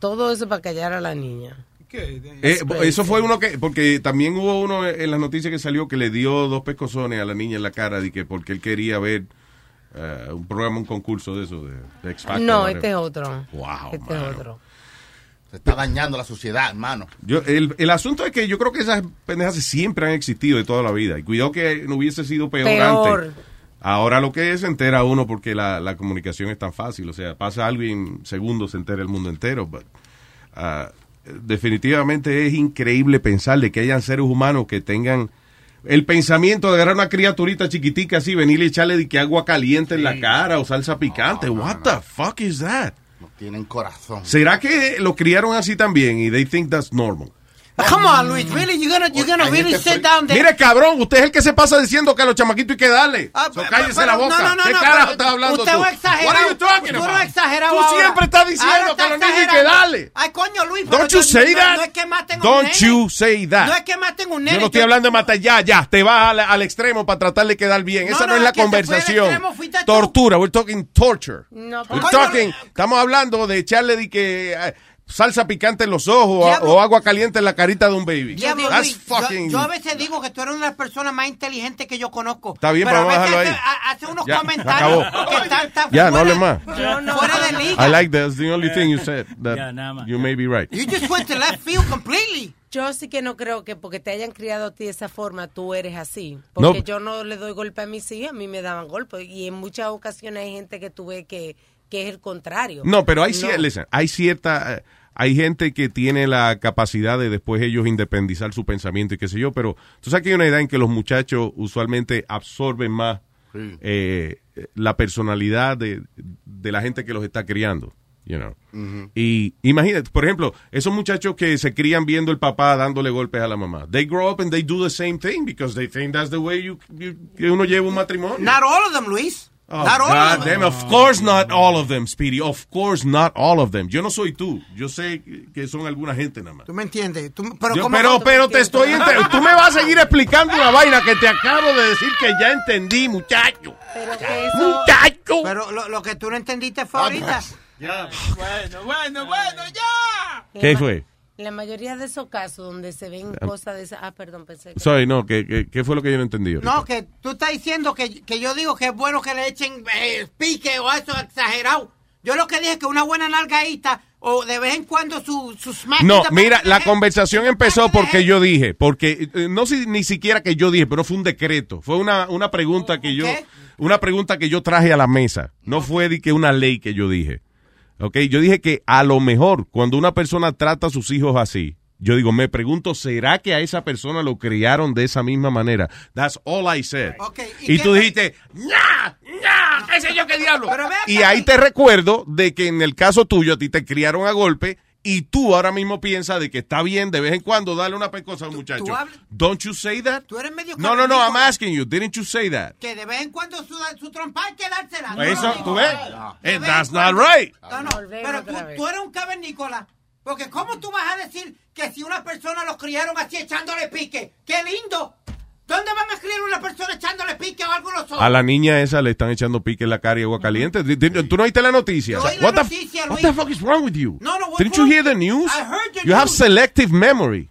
Todo eso para callar a la niña. Eh, eso fue uno que, porque también hubo uno en las noticias que salió que le dio dos pescozones a la niña en la cara de que porque él quería ver eh, un programa, un concurso de eso, de, de X Factor, No, este es otro. Wow, este es otro. Se está dañando la sociedad, hermano. Yo, el, el asunto es que yo creo que esas pendejas siempre han existido de toda la vida. Y cuidado que no hubiese sido peor, Peor. antes. Ahora lo que es se entera uno porque la, la comunicación es tan fácil. O sea, pasa algo y en segundos se entera el mundo entero. But, ah, definitivamente es increíble pensar de que hayan seres humanos que tengan el pensamiento de agarrar una criaturita chiquitica así, venir y echarle de que agua caliente en la cara o salsa picante. What the fuck is that? No tienen corazón. ¿Será que lo criaron así también y they think that's normal? Come on, Luis. Really? You're gonna, you're gonna really sit down there? Mire, cabrón, usted es el que se pasa diciendo que a los chamaquitos hay que darle. So, cállese pero- la boca. no, no, no, ¿Qué no, carajo estás hablando usted tú? va exagerado. What are you talking Tú exagerado Tú siempre estás diciendo que a los niños hay que darle. Ay, coño, Luis. pero Don't you no- say no- that. No es que maten un Don't nene. you say that. No es que maten un nene. Yo no estoy hablando de matar ya, ya. Te vas al, al extremo para tratar de quedar bien. No, Esa no, no, es la conversación. Tortura. We're talking torture. No, We're talking, estamos hablando de echarle de que eh, salsa picante en los ojos o- Diablo. o agua caliente en la carita de un baby. Diablo, That's Luis, yo- fucking... yo, a veces digo que tú eres una de las personas más inteligentes que yo conozco. Está bien, pero pero vamos a veces dejarlo ahí. hace, hace unos Ya, comentarios acabó. que están, Ya, no fuera, hable más. fuera de liga. I like that. That's the only thing you said. That Ya, nada más. you may be right. You just went to left field completely. Yo sí que no creo que porque te hayan criado a ti de esa forma, tú eres así. Porque No. yo no le doy golpe a mis hijos, a mí me daban golpes. Y en muchas ocasiones hay gente que tuve que, que es el contrario. No, pero hay, No. listen, hay cierta, eh, hay gente que tiene la capacidad de después ellos independizar su pensamiento y qué sé yo, pero tú sabes que hay una idea en que los muchachos usualmente absorben más Sí. eh, la personalidad de, de la gente que los está criando. You know. Y imagínate, por ejemplo, esos muchachos que se crían viendo el papá dándole golpes a la mamá. They grow up and they do the same thing because they think that's the way you, you- que uno lleva un matrimonio. Not all of them, Luis. Oh, Not all God of them. damn, of course not all of them, Speedy. Of course not all of them. Yo no soy tú. Yo sé que son alguna gente nada más. ¿Tú me entiendes? Tú- pero Yo- ¿cómo- pero, pero te estoy ente- Tú me vas a seguir explicando una vaina que te acabo de decir que ya entendí, muchacho. Muchacho. Pero lo, lo que tú no entendiste fue ahorita. Ya. Bueno, bueno, bueno, ya. ¿Qué fue? En la mayoría de esos casos donde se ven Ah. cosas de esas. Ah, perdón, pensé que. Sorry, no, ¿qué, qué, qué fue lo que yo no entendí? ahorita? No, que tú estás diciendo que, que yo digo que es bueno que le echen eh, pique o eso exagerado. Yo lo que dije es que una buena nalgadita o de vez en cuando su, su smack. No, mira, la conversación empezó porque yo dije, porque eh, no si, ni siquiera que yo dije, pero fue un decreto, fue una, una pregunta que yo, una pregunta que yo traje a la mesa, no fue de que una ley que yo dije. Ok, yo dije que a lo mejor cuando una persona trata a sus hijos así, yo digo, me pregunto, ¿será que a esa persona lo criaron de esa misma manera? That's all I said. ¿y y qué- tú dijiste, ¡Nah! ¡Nah! ¿Qué sé yo qué diablo? Pero Y ahí te recuerdo de que en el caso tuyo a ti te criaron a golpe y tú ahora mismo piensas de que está bien de vez en cuando darle una pecosa a un muchacho. tú Don't you say that? Tú eres medio No, no, no, I'm asking you. Didn't you say that? Que de vez en cuando su, su trompa hay que dársela. Pues No, eso, no, ¿tú ves? Eh, that's not cuando- right. No, no, pero tú, tú eres un cavernícola. Porque ¿cómo tú vas a decir que si una persona los criaron así echándole pique? ¡Qué lindo! ¿Dónde van a criar una persona echándole pique o algo ojos? A la niña esa le están echando pique en la cara y agua caliente. ¿Tú no oíste la noticia? Yo oí la what, the, noticia, what Luis. the fuck is wrong with you? No, no, what's Didn't you hear the news? I heard the you have news. selective memory.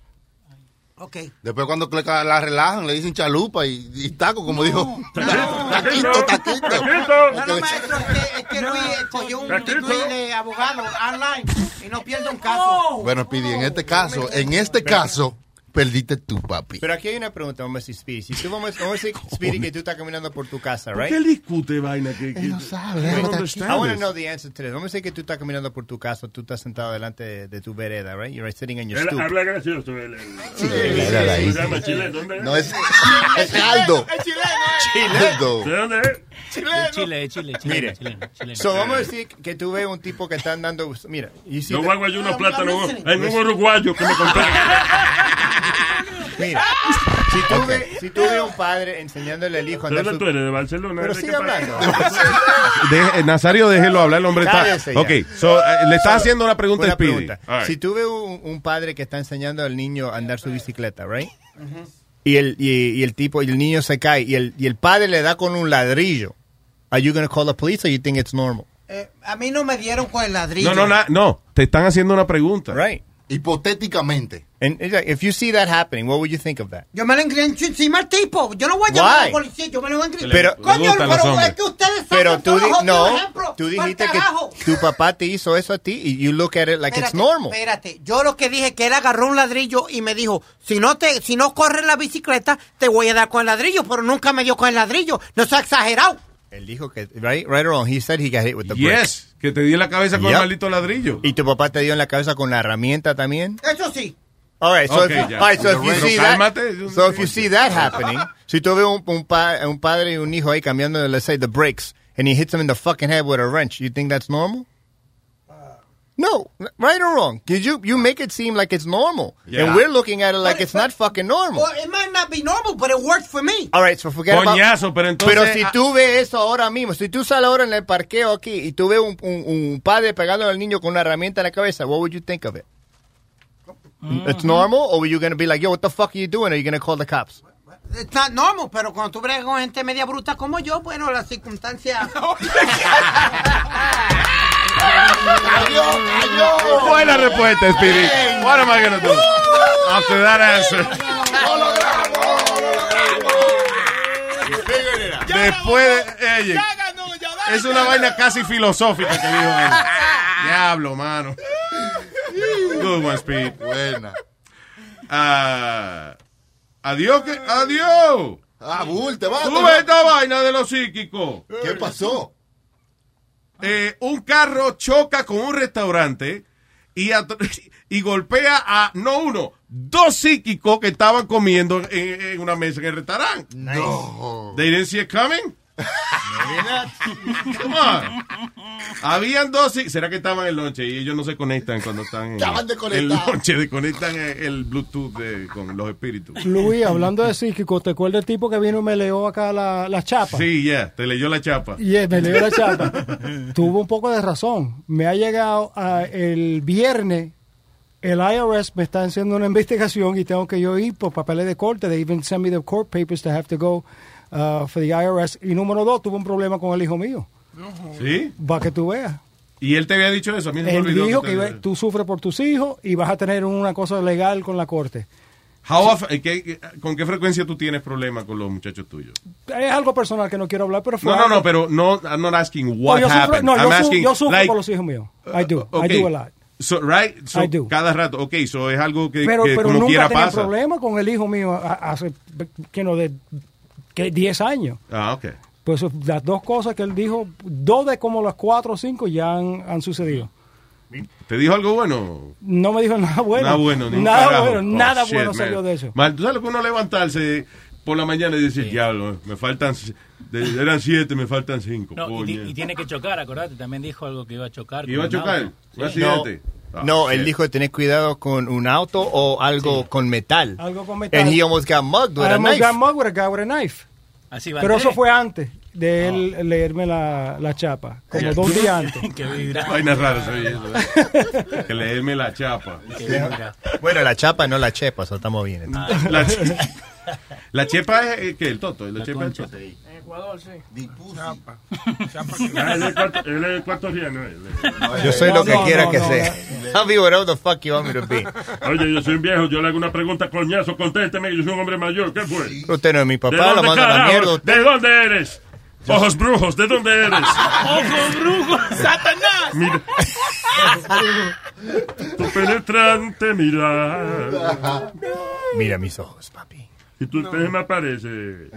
Ok. Después cuando la relajan, le dicen chalupa y, y taco, como dijo. Taquito, taquito. No, no, maestro, es que, es que Luis cogió un de abogado online y no pierde un caso. Bueno, Speedy, en este caso, en este caso, perdiste tú, papi. Pero aquí hay una pregunta, vamos a decir, Speedy. Si tú vamos, vamos a decir, Speedy, que tú estás caminando por tu casa, ¿Por right? qué él discute vaina que, que no sabe. I want to know the answer to this. Vamos a decir que tú estás caminando por tu casa, tú estás sentado delante de, de tu vereda, right? You're sitting in your Él stoop. habla gracioso. Él, él- Era ahí. Se llama Chile. ¿Dónde es? No es, es Aldo. Es chileno, Aldo. ¿De dónde es? Chileno. Chile, Chile, Chile. Mire, chileno, chileno. so vamos a decir que tú ves un tipo que están dando, mira, voy a guayar unos plátanos en un uruguayo que me compré. Mira, si tú, ves, si tú ves un padre enseñándole al hijo a ¿De andar su... tú eres? ¿De Barcelona? Pero ¿De sigue hablando. Deje- Nazario, déjelo hablar, el hombre está. Cállese ya. Ok, so, eh, le estás haciendo una pregunta Una a Speedy. pregunta. All right. Si tú ves un, un padre que está enseñando al niño a andar su bicicleta, right? Y el, y, y el tipo, y el niño se cae, y el, y el padre le da con un ladrillo. Are you going to call the police or you think it's normal? Eh, a mí no me dieron con el ladrillo. No, no, na- no, te están haciendo una pregunta. Right. Hipotéticamente. And if you see that happening, what would you think of that? Yo me lo encima al tipo. Yo no voy a llamar a la policía. Yo me lo engrincho. Pero- Coño, pero es que ustedes son Pero tú, di- no, tú dijiste que tu papá te hizo eso a ti y you look at it like it's normal. Espérate, yo lo que dije que él agarró un ladrillo y me dijo, si no te, si no corres la bicicleta, te voy a dar con el ladrillo, pero nunca me dio con el ladrillo. No sea exagerado. Él dijo que, right, right or wrong, he said he got hit with the brick. Yes, que te di en la cabeza con el Yep. maldito ladrillo. ¿Y tu papá te dio en la cabeza con la herramienta también? Eso sí. All right, so, if, you, ya. all right, so if you Pero see that, so if you see that happening, si tú ves un, un, pa- un padre y un hijo ahí cambiando, let's say, the brakes, and he hits him in the fucking head with a wrench, you think that's normal? No, right or wrong? You you make it seem like it's normal, Yeah. and we're looking at it like it's not fucking normal. Well, it might not be normal, but it works for me. All right, so forget Coñazo, about. pero entonces- si tú ves eso ahora mismo, si tú sales ahora en el parqueo aquí y tú ves un, un, un padre pegando al niño con una herramienta en la cabeza, what would you think of it? It's normal, or were you gonna be like, yo, what the fuck are you doing? Are you gonna call the cops? It's not normal, pero cuando tú bregas con gente media bruta como yo, bueno, las circunstancias... Buena respuesta, Speedy. What am I gonna do? After that answer. Después de, oye, es una vaina casi filosófica que dijo él. Diablo, mano. Good one, Speed. Buena. Ah, adiós, que, adiós. Ah, bull, te vas. ¿Tú ves esta vaina de los psíquicos? ¿Qué pasó? Eh, un carro choca con un restaurante y, y golpea a, no uno, dos psíquicos que estaban comiendo en, en una mesa en el restaurante. No. They didn't see it coming? Come on. Habían dos, ¿será que estaban en el lonche? Y ellos no se conectan cuando están en lonche, desconectan el, el Bluetooth de- con los espíritus. Luis, hablando de psíquico, ¿te acuerdas el tipo que vino y me leó acá la, la chapa? Sí, ya, te leyó la chapa. Y él me leyó la chapa. Tuvo un poco de razón. Me ha llegado el viernes, el IRS me está haciendo una investigación y tengo que yo ir por papeles de corte. They even send me the court papers to have to go uh, for the IRS. Y número dos, tuve un problema con el hijo mío. ¿Sí? Para que tú veas. Y él te había dicho eso. A mí se me olvidó dijo que tú sufres por tus hijos y vas a tener una cosa legal con la corte. How often- qué- ¿Con qué frecuencia tú tienes problemas con los muchachos tuyos? Es algo personal que no quiero hablar, pero fue No, no, no, pero no, I'm not asking what yo sufro, happened. no, yo, I'm su- asking, yo sufro like, por los hijos míos. I do. I okay. do a lot. So, right? So, I do. Cada rato. Ok, so es algo que, pero que pero como nunca quiera tenía pasa. problema con el hijo mío hace que no de que 10 años. Ah, ok. Pues las dos cosas que él dijo, dos de como las cuatro o cinco ya han, han sucedido. ¿Te dijo algo bueno? No me dijo nada bueno. Nada bueno, ni Nada carajo. bueno, Oh, nada shit, bueno man. salió de eso. Man, tú sabes lo que uno levantarse por la mañana y decir, diablo, me faltan, de- eran siete, me faltan cinco. No, y, coño". ti- y tiene que chocar, acordate. También dijo algo que iba a chocar. ¿Iba a chocar? ¿Un Sí. accidente? Ah, No, él shit. dijo de tener cuidado con un auto o algo con metal. Algo con metal. And he almost got mugged with I a almost knife. got mugged with a guy with a knife. Así va Pero eso fue antes de él leerme la, la chapa, como dos días antes. Qué. Vaina rara soy eso. que leerme la chapa. Bueno, la chapa no la chepa, eso estamos bien. entonces. La, la chepa es eh, ¿qué? el toto. La, chepa es el toto. Ecuador, sí. Ah, él es ecuato- él es ecuatoriano. Yo soy lo que no, quiera no, que no, sea. I'll be whatever the fuck you want me to be. Oye, yo soy un viejo, yo le hago una pregunta coñazo, contésteme, yo soy un hombre mayor, ¿qué fue? Usted no es mi ¿De papá, lo manda a la mierda. ¿De dónde eres? Ojos brujos, ¿de dónde eres? ¡Ojo, brujo! ¡Satanás! Mira. Tu penetrante mirada. Mira mis ojos, papi. Y tú usted me aparece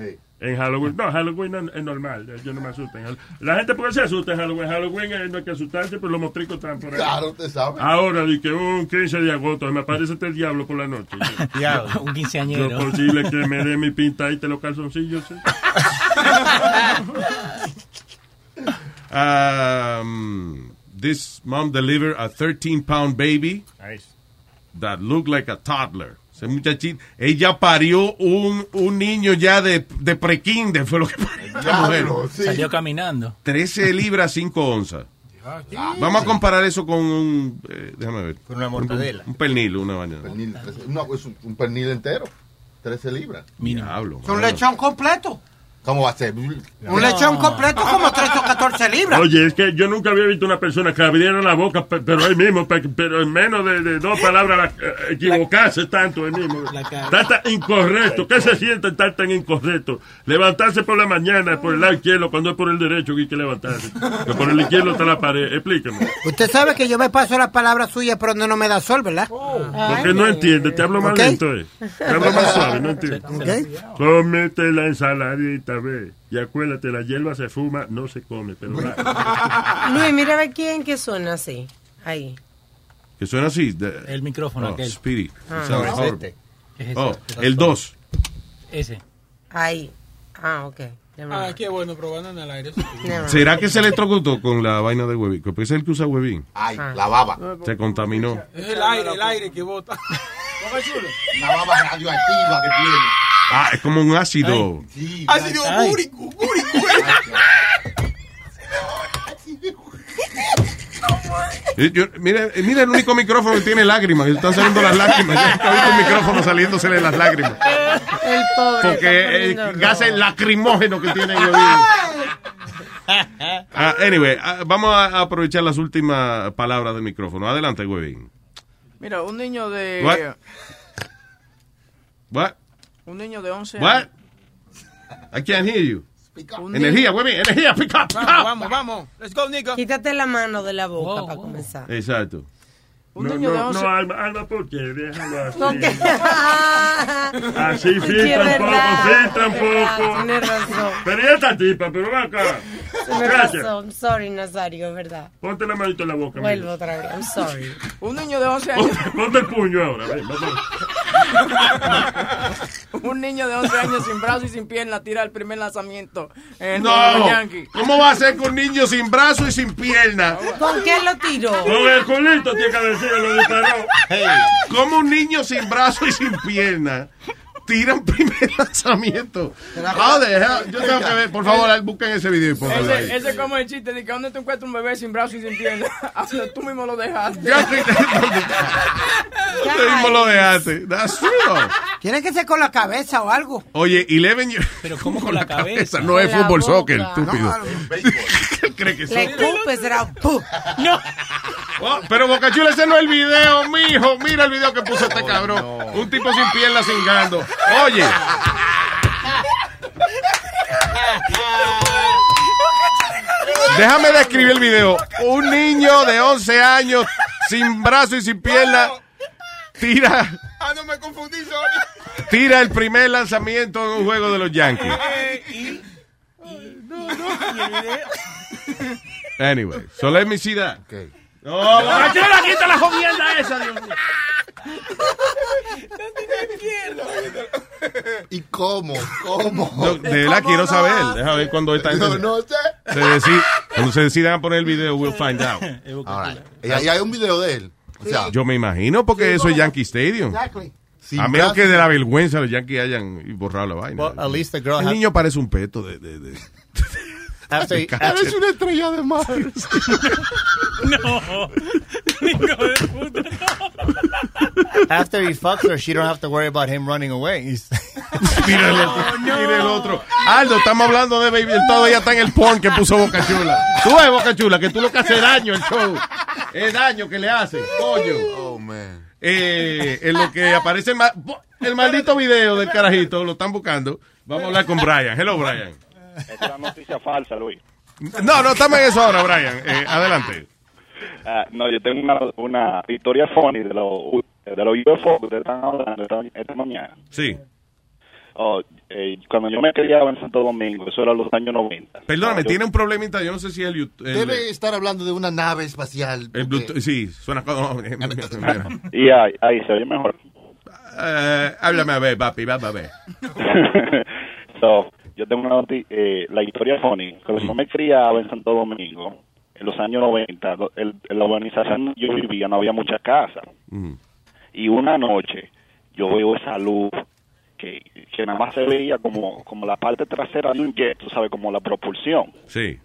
en Halloween. No, Halloween es, es normal. Yo no me asusto. La gente puede se asusta en Halloween. Halloween eh, no hay que asustarse, pero los mostricos están por ahí. Claro, usted sabe. Ahora, di que un 15 de agosto me aparece este diablo por la noche. Un Yo quinceañero. posible que me dé mi pinta ahí te los calzoncillos. ¿sí? Um, this mom delivered a 13 pound baby that looked like a toddler. Ese muchachito, ella parió un, un niño ya de, de pre-kinder, fue lo que parió. Diablo, sí. Salió caminando. 13 libras, 5 onzas. Vamos a comparar eso con un, eh, déjame ver. Con una mortadela. Un, un pernil, una vaina. Pernil, trece- no, es un, un pernil entero. 13 libras. Es un mano. lechón completo. ¿Cómo va a ser? Un lechón completo como 13 o 14 libras. Oye, es que yo nunca había visto una persona que abriera la boca, pe- pero ahí mismo, pe- pero en menos de, de dos palabras la- eh, equivocarse tanto ahí mismo. Está tan incorrecto. ¿Qué se siente estar tan incorrecto? Levantarse por la mañana por el lado izquierdo cuando es por el derecho que hay que levantarse. Que por el izquierdo está la pared. Explícame. Usted sabe que yo me paso las palabras suyas por donde no me da sol, ¿verdad? Porque no entiende, te hablo más lento, eh. Te hablo más suave, no entiende. Ok. Cómete la ensaladita, Y acuérdate, la hierba se fuma, no se come, pero la- Luis, mira a ver quién que suena así. Ahí. Que suena así. El micrófono oh, aquel. Speedy. Ah. No, es este. Es ese. Oh, el 2. Ese. Ahí. Ah, ok. Ah, qué bueno, probando en el aire. ¿Será que se electrocutó con la vaina de Webin? Porque es el que usa Webin. Ay, la baba. Se contaminó. Es el aire, el aire que bota. La baba radioactiva que tiene. Ah, es como un ácido. Sí, Ácido Ay. úrico, úrico. Eh, yo- mira, eh, mira el único micrófono que tiene lágrimas. Están saliendo las lágrimas. Yo nunca he visto un micrófono saliéndosele las lágrimas. El pobre. Porque el gases rojo. lacrimógeno que tiene Webin. Ah, anyway, ah, vamos a aprovechar las últimas palabras del micrófono. Adelante, Webin. Mira, un niño de. What? What? Un niño de 11 What? años. I can't hear you. Energía, Webin, energía, pick up, pick Vamos, up. vamos, vamos. Let's go, nigga. Quítate la mano de la boca Wow, para wow. comenzar. Exacto. Un no, niño de no, 11 no, Alma, Alma, ¿por qué? Déjalo así. ¿Con qué? Así Sí, filtra un es poco, verdad, filtra un es verdad, poco. Tienes razón. Pero ¿y esta tipa? Pero va acá. Gracias. razón. Sorry, Nazario, es verdad. Ponte la manito en la boca. Vuelvo mira. otra vez. I'm sorry. Un niño de 11 años. Ponte el puño ahora. ven, vamos. un niño de 11 años sin brazo y sin pierna tira el primer lanzamiento en No, Yankee. ¿cómo va a ser con un niño sin brazo y sin pierna? ¿Con qué lo tiró? Con el culito tiene que decirlo, lo disparó. ¿Cómo un niño sin brazo y sin pierna tira un primer lanzamiento? Hell? Yo tengo que ver, por favor, busquen ese video y pónganlo ahí. Ese, es como el chiste de que donde te encuentras un bebé sin brazo y sin pierna. Hasta tú mismo lo dejaste. Tú mismo lo dejaste. That's true. Tiene que ser con la cabeza o algo. Oye, 11 years. Pero ¿cómo con la cabeza? No es fútbol soccer, estúpido. ¿Qué cree que Le escupes. No. Oh, pero Bocachula, ese no es el video, mijo. Mira el video que puso este cabrón. Un tipo sin piernas cingando. Oye. Déjame describir el video. Un niño de 11 años, sin brazo y sin pierna, tira, Ah, no me confundí, sorry. tira el primer lanzamiento en un juego de los Yankees. Anyway, so let me see that. No, Bocachula, quita la jodienda esa, Dios mío. ¿Y cómo? ¿Cómo? No, de verdad quiero saber. Déjame ver cuando esta gente No, no sé. se deci- cuando se decidan a poner el video, we'll find out. All right. Y ahí hay un video de él. O sea, Yo me imagino porque eso es Yankee Stadium. Exactly. sin A menos que de la vergüenza los Yankees hayan borrado la vaina. Well, at least the girl El niño parece un peto de... de, de- After. Eres una estrella de mar. No. Hijo de puta. after he fucks her, she don't have to worry about him running away. Mira el otro. Mira el otro. Aldo, estamos hablando de Baby. Todavía está en el porn que puso Boca Chula. Tú ves, Boca Chula, que tú lo que hace daño el show. Es daño que le hace. Coño. Oh, man. eh, en lo que aparece el, ma- el maldito video del carajito, lo están buscando. Vamos a hablar con Brian. Hello, Brian. Es una noticia falsa, Luis. No, no estamos en eso ahora, Brian. Eh, adelante. Ah, no, yo tengo una, una historia funny de los de los UFO que ustedes están hablando esta, esta mañana. Sí. Oh, eh, cuando yo me criaba en Santo Domingo, eso era los años 90. Perdóname, Yo- tiene un problemita. Yo no sé si el, YouTube- el, Debe estar hablando de una nave espacial. el Bluetooth- Sí, suena como. Y ahí, ahí se oye mejor. Eh, háblame a ver, papi, vamos a ver. so, yo tengo una eh, la historia funny. Cuando yo me criaba en Santo Domingo, en los años 90, lo- el- en la urbanización donde yo vivía no había muchas casas. Mm. Y una noche yo veo esa luz que, que nada más se veía como, como la parte trasera de un jet, tú sabes, como la propulsión. Sí.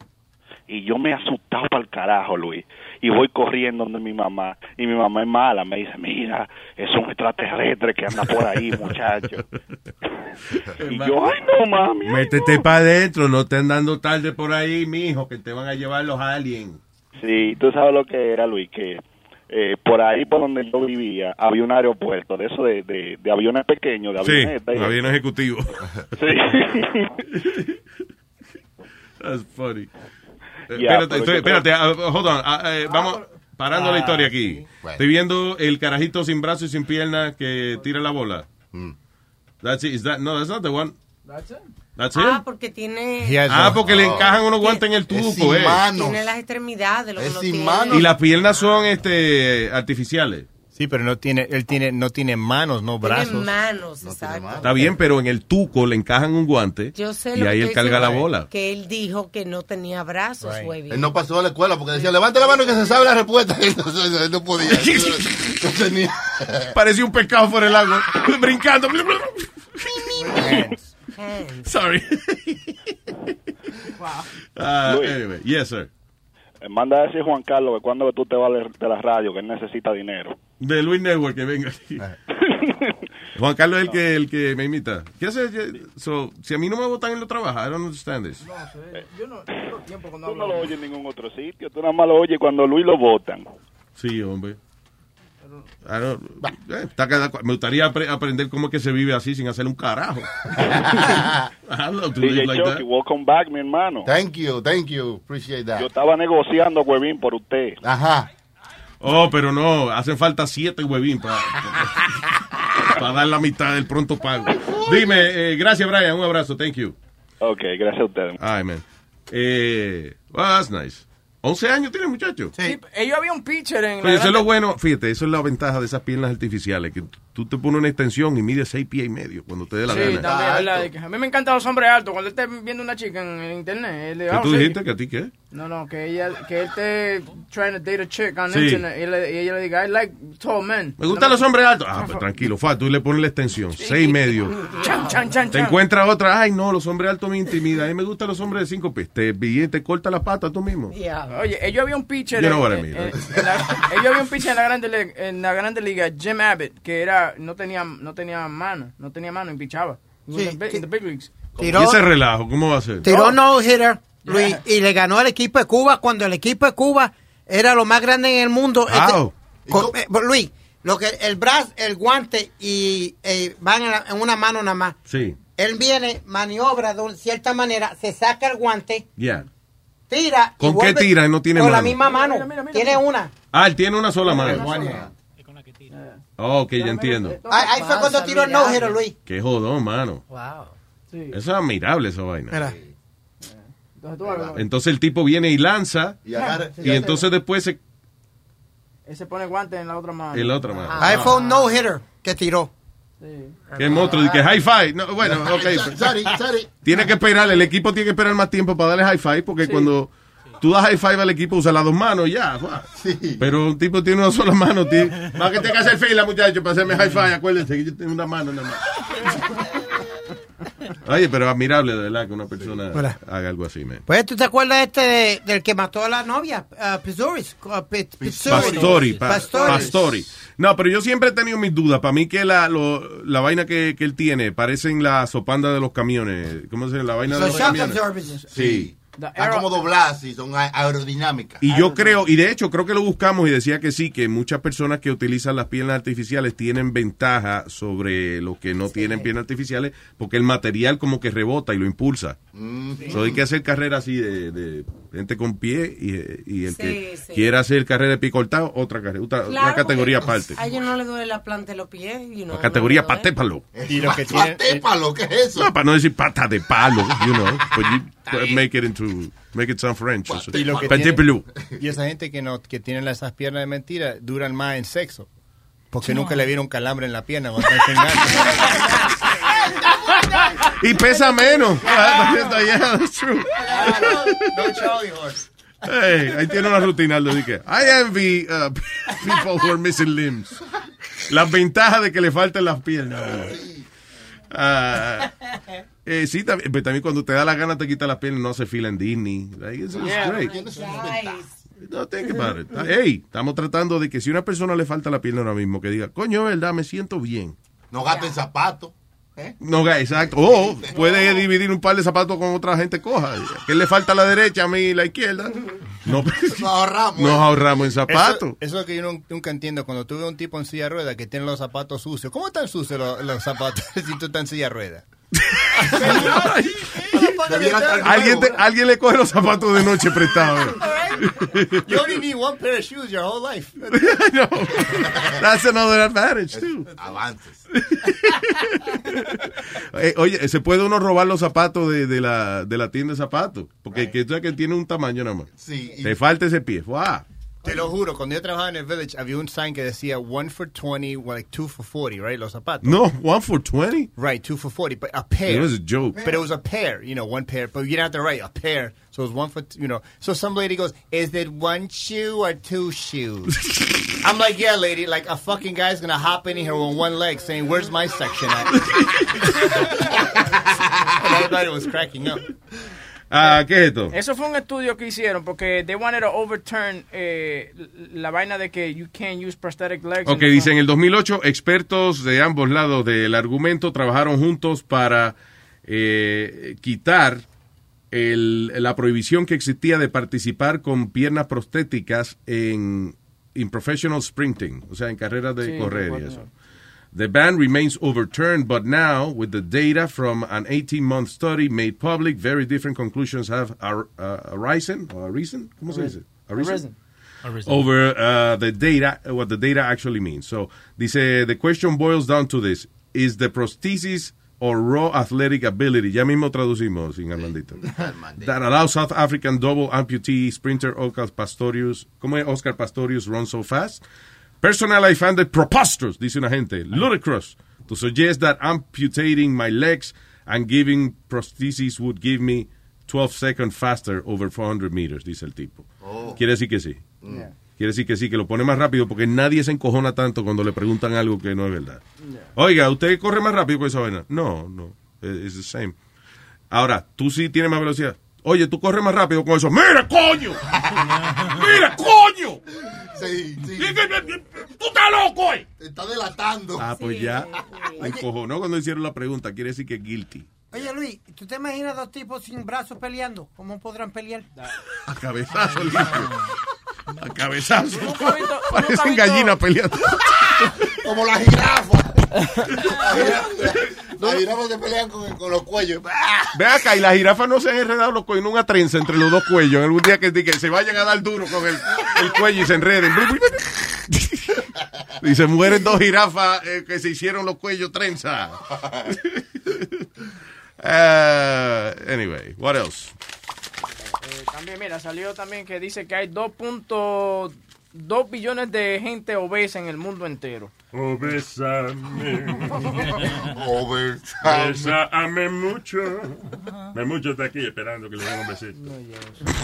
Y yo me he asustado para el carajo, Luis. Y voy corriendo donde mi mamá. Y mi mamá es mala. Me dice, mira, es un extraterrestre que anda por ahí, muchacho. y yo, ay, no, mami. Métete para adentro, no te andando tarde por ahí, mijo, que te van a llevar los aliens. Sí, tú sabes lo que era, Luis, que eh, por ahí por donde yo vivía había un aeropuerto de eso de, de, de aviones pequeños, de Sí, avionetas. y- avión ejecutivo. Sí. That's funny. Eh, espérate, estoy- espérate, ah, hold on, ah, eh, vamos parando la historia aquí. Bueno. Estoy viendo el carajito sin brazos y sin piernas que tira la bola. That's it. Is that, no, that's not the one. That's it. That's it. Ah, porque tiene, Ah, porque le encajan unos guantes en el tubo, sin eh. manos. tiene las extremidades. Lo que Es no sin tiene. manos. Y las piernas son este artificiales. Sí, pero no tiene, él tiene, no tiene manos, no Tiene brazos. manos, exacto. Está bien, pero en el tuco le encajan un guante Yo sé y lo ahí que él carga la bola. Que él dijo que no tenía brazos, güey. Él no pasó a la escuela porque decía, levante la mano que se sabe la respuesta. Él no podía. No tenía. Parecía un pescado fuera del agua, brincando. Sorry. Ah, Luis. anyway, yes, sir. Eh, Manda a decir Juan Carlos que cuando tú te vas de la radio, que él necesita dinero. De Luis Network, que venga aquí. Juan Carlos es el que, el que me imita. ¿Qué hace? So, si a mí no me votan en lo trabajar, I don't understand this. No sé. Yo no tengo tiempo cuando Tú no lo oyes en ningún otro sitio, tú nada más lo oyes cuando Luis lo votan. Sí, hombre. I don't- eh, está cada cua- me gustaría apre- aprender cómo es que se vive así sin hacer un carajo. I love to live DJ like Chucky, that. welcome back, mi hermano. Thank you, thank you. Appreciate that. Yo estaba negociando, Huevín, por usted. Ajá. Oh, pero no, hacen falta siete huevín para, para dar la mitad del pronto pago. Dime, eh, gracias Brian, un abrazo, thank you. Ok, gracias a ustedes. Ay, man. Eh, well, that's nice. 11 años tiene el muchacho. Sí, ellos había un pitcher en Oye, la eso es lo bueno, fíjate, eso es la ventaja de esas piernas artificiales, que tú te pones una extensión y mides seis pies y medio cuando te dé la Sí, gana. también. De que A mí me encantan los hombres altos. Cuando él esté viendo una chica en, en internet, él le ¿Qué ah, tú sí. dijiste? ¿Que a ti qué? No, no, que ella, que él esté trying to date a chick on Sí. internet y, le- y ella le diga, I like tall men. Me gustan los hombres altos. Ah, pues tranquilo, fa, tú le pones la extensión, seis y medio. Chan, chan, chan, Te encuentras otra, ay no, los hombres altos me intimidan. A mí me gustan los hombres de cinco pies. Te, te corta la pata tú mismo. Oye, ellos había un pitcher. You know what I mean, ellos había un pitcher en la grande en la grande liga, Jim Abbott, que era no tenía no tenía mano, no tenía mano y pichaba. Sí, in the big- in the big leagues. ¿Y ese relajo? ¿Cómo va a ser? Tiró no hitter, Luis, y le ganó al equipo de Cuba cuando el equipo de Cuba era lo más grande en el mundo. How? Este- con- eh, Luis, lo que el brazo, el guante y eh, van en, la- en una mano nada más. Sí, Él viene, maniobra de una cierta manera, se saca el guante, ya. Tira. ¿Con qué vuelve tira y no tiene Con la mano? misma mano. Tiene una. Ah, él tiene una sola mano. Oh, ok, ya entiendo. Ahí, ahí fue cuando tiró el no hitter, Luis. Qué jodón, mano. Wow. Eso es admirable, esa vaina. Mira. Entonces, el tipo viene y lanza. Y agarra- Y entonces después se, Él se pone guante en la otra mano. en la otra mano. Ahí fue un no hitter que tiró. Qué monstruo, y que high five. No, bueno, ok. Sorry, sorry. Tiene que esperar, el equipo tiene que esperar más tiempo para darle high five, porque cuando tú das high five al equipo, usa las dos manos y ya. Pero un tipo tiene una sola mano, tío. Más que tenga que hacer fila, muchachos, para hacerme high five. Acuérdense que yo tengo una mano nada más. Oye, pero admirable, de verdad, que una persona Hola. haga algo así, man. Pues, ¿tú te acuerdas este de- del que mató a la novia? Uh, Pizzuris. Uh. Pastori, pa- Pastori. Pastori. No, pero yo siempre he tenido mis dudas. Para mí que la, lo- la vaina que, que él tiene parecen la sopanda de los camiones. ¿Cómo se llama? La vaina de Los camiones. absorbers. Sí. Están como dobladas y son aerodinámicas. Y yo creo, y de hecho creo que lo buscamos y decía que sí, que muchas personas que utilizan las piernas artificiales tienen ventaja sobre los que no tienen piernas artificiales, porque el material como que rebota y lo impulsa. Mm. So, hay que hacer carrera así de, de gente con pie y, y el que Sí, sí. quiera hacer carrera de picortado, otra carrera, otra, Claro, categoría porque aparte. A ellos no les duele la planta de los pies. you know, La categoría no patépalo. Y lo que tiene- Patépalo, ¿qué es eso? No, para no decir pata de palo, you know, but you make it into, make it sound French. Y, lo que Patépalo. tiene- y esa gente que no que tienen esas piernas de mentira duran más en sexo. Porque nunca le vieron calambre en la pierna cuando están. Y pesa menos. Yeah, that's true. no Charlie horse. Hey, ahí tiene una rutina, Aldo, de que I envy uh, people who are missing limbs. Las ventajas de que le falten las piernas. Ah, eh, sí, también, pero también cuando te da la gana te quita las piernas, no se fila en Disney. Like, it's- it's Yeah. great. No, think about it. Hey, estamos tratando de que si a una persona le falta la pierna ahora mismo, que diga, coño, verdad, me siento bien. No gasten zapatos. No, ga- exacto. O puede dividir un par de zapatos con otra gente coja. Que le falta la derecha, a mí la izquierda. No, Nos ahorramos. nos ahorramos en zapatos. Eso, eso es lo que yo nun- nunca entiendo. Cuando tú ves un tipo en silla de ruedas que tiene los zapatos sucios, ¿cómo están sucios los, los zapatos si tú estás en silla de ruedas? Alguien, te- alguien le coge los zapatos de noche prestados. You only need one pair of shoes your whole life. That's another advantage, too. Avances. Eh, oye, ¿se puede uno robar los zapatos de, de la, de la tienda de zapatos? Porque que, tú sabes que tiene un tamaño nada más. Sí, y- Te falta ese pie. ¡Wow! Te lo juro, cuando yo trabajaba en el village había un sign que decía one for 20, well, like two for 40, right? Los zapatos. No, one for 20? Right, two for 40, but a pair. It was a joke. But it was a pair, you know, one pair. But you didn't have to write a pair. So it was one for, you know. So some lady goes, is it one shoe or two shoes? I'm like, yeah, lady. Like a fucking guy's going to hop in here with one leg saying, where's my section at? and everybody was cracking up. Ah, ¿qué es esto? Eso fue un estudio que hicieron porque they wanted to overturn eh, la vaina de que you can't use prosthetic legs. Ok, dice, en el 2008, expertos de ambos lados del argumento trabajaron juntos para eh, quitar el- la prohibición que existía de participar con piernas prostéticas en, in professional sprinting, o sea, en carreras de Sí, correr y eso. The ban remains overturned, but now, with the data from an 18-month study made public, very different conclusions have ar- uh, arisen, or arisen, ¿cómo se dice? Arisen. over uh, the data, what the data actually means. So, dice, the question boils down to this. Is the prosthesis or raw athletic ability, ya mismo traducimos sin Armandito, that allows South African double amputee sprinter Oscar Pastorius, ¿cómo es Oscar Pastorius run so fast? Personally, I found it preposterous, dice una gente, ludicrous, to suggest that amputating my legs and giving prosthesis would give me 12 seconds faster over 400 meters, dice el tipo. Oh. Quiere decir que sí. Quiere decir que sí, que lo pone más rápido porque nadie se encojona tanto cuando le preguntan algo que no es verdad. Oiga, ¿usted corre más rápido con esa vaina? No, no. Es the same. Ahora, tú sí tienes más velocidad. Oye, tú corres más rápido con eso. ¡Mira, coño! ¡Mira, coño! Sí, sí. ¡Tú estás loco, eh! Te está delatando. Ah, pues ya. Me encojonó cuando hicieron la pregunta. Quiere decir que es guilty. Oye, Luis, ¿tú te imaginas dos tipos sin brazos peleando? ¿Cómo podrán pelear? A cabezazo. A cabezazo. Parecen gallinas peleando. Como la jirafa. Las jirafas se pelean con, con los cuellos. Ve acá, y las jirafas no se han enredado los cuellos en una trenza entre los dos cuellos. En algún día que, que se vayan a dar duro con el, el cuello y se enreden. Y se mueren dos jirafas eh, que se hicieron los cuellos trenza. Uh, anyway, what else? También, mira, salió también que dice que hay 2.2 billones de gente obesa en el mundo entero. Obésame. Obésame. Bésame mucho. Me mucho está aquí esperando que le den un besito.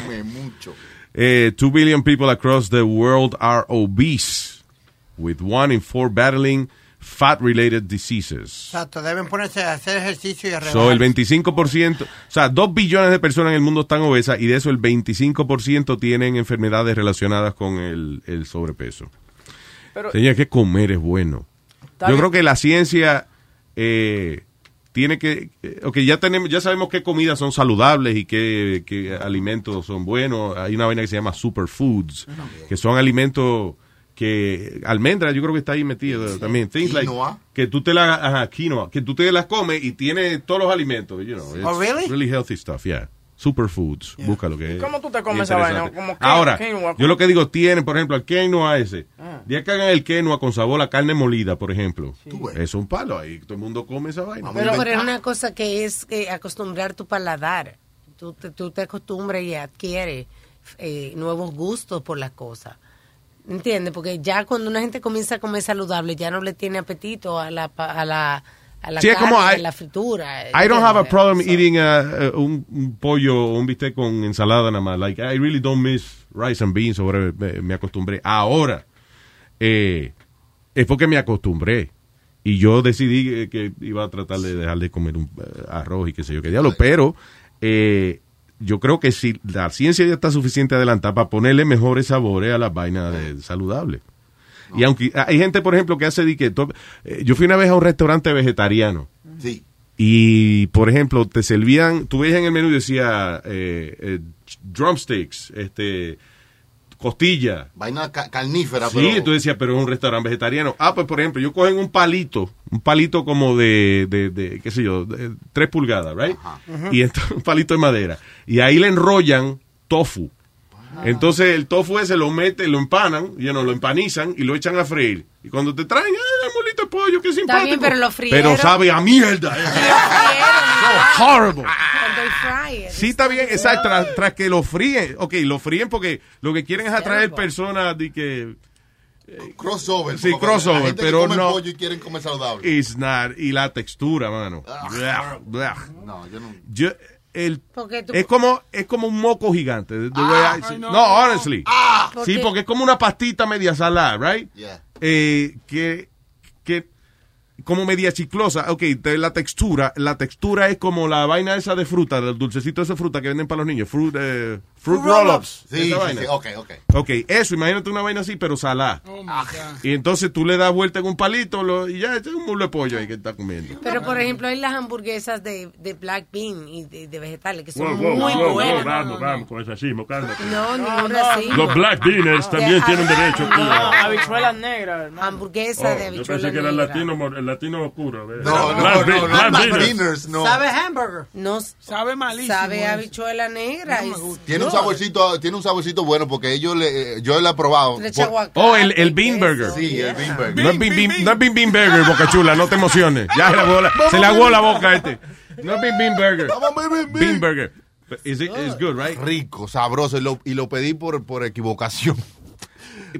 Me mucho. Eh, two billion people across the world are obese, with one in four battling fat-related diseases. Exacto, deben ponerse a hacer ejercicio y a So, el rebajar. 25%, o sea, 2 billones de personas en el mundo están obesas y de eso el 25% tienen enfermedades relacionadas con el, el sobrepeso. Pero- Señor, que comer es bueno. Yo bien. creo que la ciencia eh, tiene que, eh, ok, ya tenemos, ya sabemos qué comidas son saludables y qué, qué alimentos son buenos. Hay una vaina que se llama superfoods, que son alimentos que almendra yo creo que está ahí metido también things like Quinoa. que tú te la ajá, quinoa, que tú te las comes y tiene todos los alimentos you know, it's Oh, really? really healthy stuff yeah superfoods busca lo que es ¿Cómo tú te comes esa vaina? Como ahora quinoa. yo lo que digo tiene por ejemplo el quinoa ese Ah. ya que hagan el quinoa con sabor a carne molida por ejemplo es un palo ahí todo el mundo come esa vaina Pero, pero es una cosa que es eh, acostumbrar tu paladar. Tú te, tú te acostumbras y adquieres eh, nuevos gustos por las cosas. ¿Entiendes? Porque ya cuando una gente comienza a comer saludable, ya no le tiene apetito a la, a la, a la Sí, carne, como a la fritura. I don't have a problem eating uh, uh, un, un pollo o un bistec con ensalada nada más. Like, I really don't miss rice and beans o. Me, acostumbré. Ahora, eh, es porque me acostumbré. Y yo decidí que, que iba a tratar de dejar de comer un eh, arroz y qué sé yo qué diablo. Pero eh, yo creo que si la ciencia ya está suficiente adelantada para ponerle mejores sabores a las vainas de- saludables. Y aunque hay gente, por ejemplo, que hace de que eh, yo fui una vez a un restaurante vegetariano. Sí. Y, por ejemplo, te servían, tú veías en el menú y decía eh, eh, drumsticks, este, costilla. Vaina ca- carnífera, Sí, pero... tú decías, pero es un restaurante vegetariano. Ah, pues, por ejemplo, yo cogen un palito, un palito como de, de, de, qué sé yo, de tres pulgadas, right? Y entonces, un palito de madera. Y ahí le enrollan tofu. Entonces el tofu ese lo meten, lo empanan, you know, lo empanizan y lo echan a freír. Y cuando te traen, ¡ay, pollo, qué simpático! bien, pero lo frieron. Pero sabe a mierda. eh. So horrible. Fry it. Sí, está bien, exacto, tras, tras que lo fríen. Ok, lo fríen porque lo que quieren es atraer personas de que... Crossover. Sí, crossover, la gente que pero come no- pollo y quieren comer saludable. It's not. Y la textura, mano. Blah, blah. No, yo no. Yo, el, es como es como un moco gigante. Ah, I ay, no. honestly. Ah. sí, Porque- es como una pastita media salada, right? Yeah. Eh, que, que como media chiclosa. Ok, la textura, la textura es como la vaina esa de fruta, del dulcecito de esa fruta que venden para los niños. Fruit, eh, fruit roll-ups. Sí, esa sí, vaina. sí, ok, ok. Ok, eso, imagínate una vaina así, pero salada. Y entonces tú le das vuelta en un palito lo- y ya, es un mulo de pollo ahí que está comiendo. Pero, por ejemplo, hay las hamburguesas de, de black bean y de, de vegetales que son Wow, wow, muy wow, wow, buenas. vamos, vamos con ese racismo, cálmate. No, ningún racismo. Los black beaners también De- tienen derecho. No, habichuelas negras. hermano. Hamburguesa de Oh, yo habichuela pensé que eran negra. latinos, mor- latino oscuro. No, no, Black no, no, black beaners. no. Sabe hamburger. No, sabe malísimo. sabe habichuela negra. Tiene No. Saborcito, tiene un saborcito bueno porque ellos le, eh, yo le he probado. Le Oh, el, el Bean Burger. Sí, el Bean Burger. No es Bean, Bean- no es Bean Bean Burger, Boca Chula, no te emociones. Ya se le aguó la, se le aguó la boca a este. No es Bean Bean Burger. Bean Burger. Is it, it's good, right? Rico, sabroso. Y lo, y lo pedí por, por equivocación.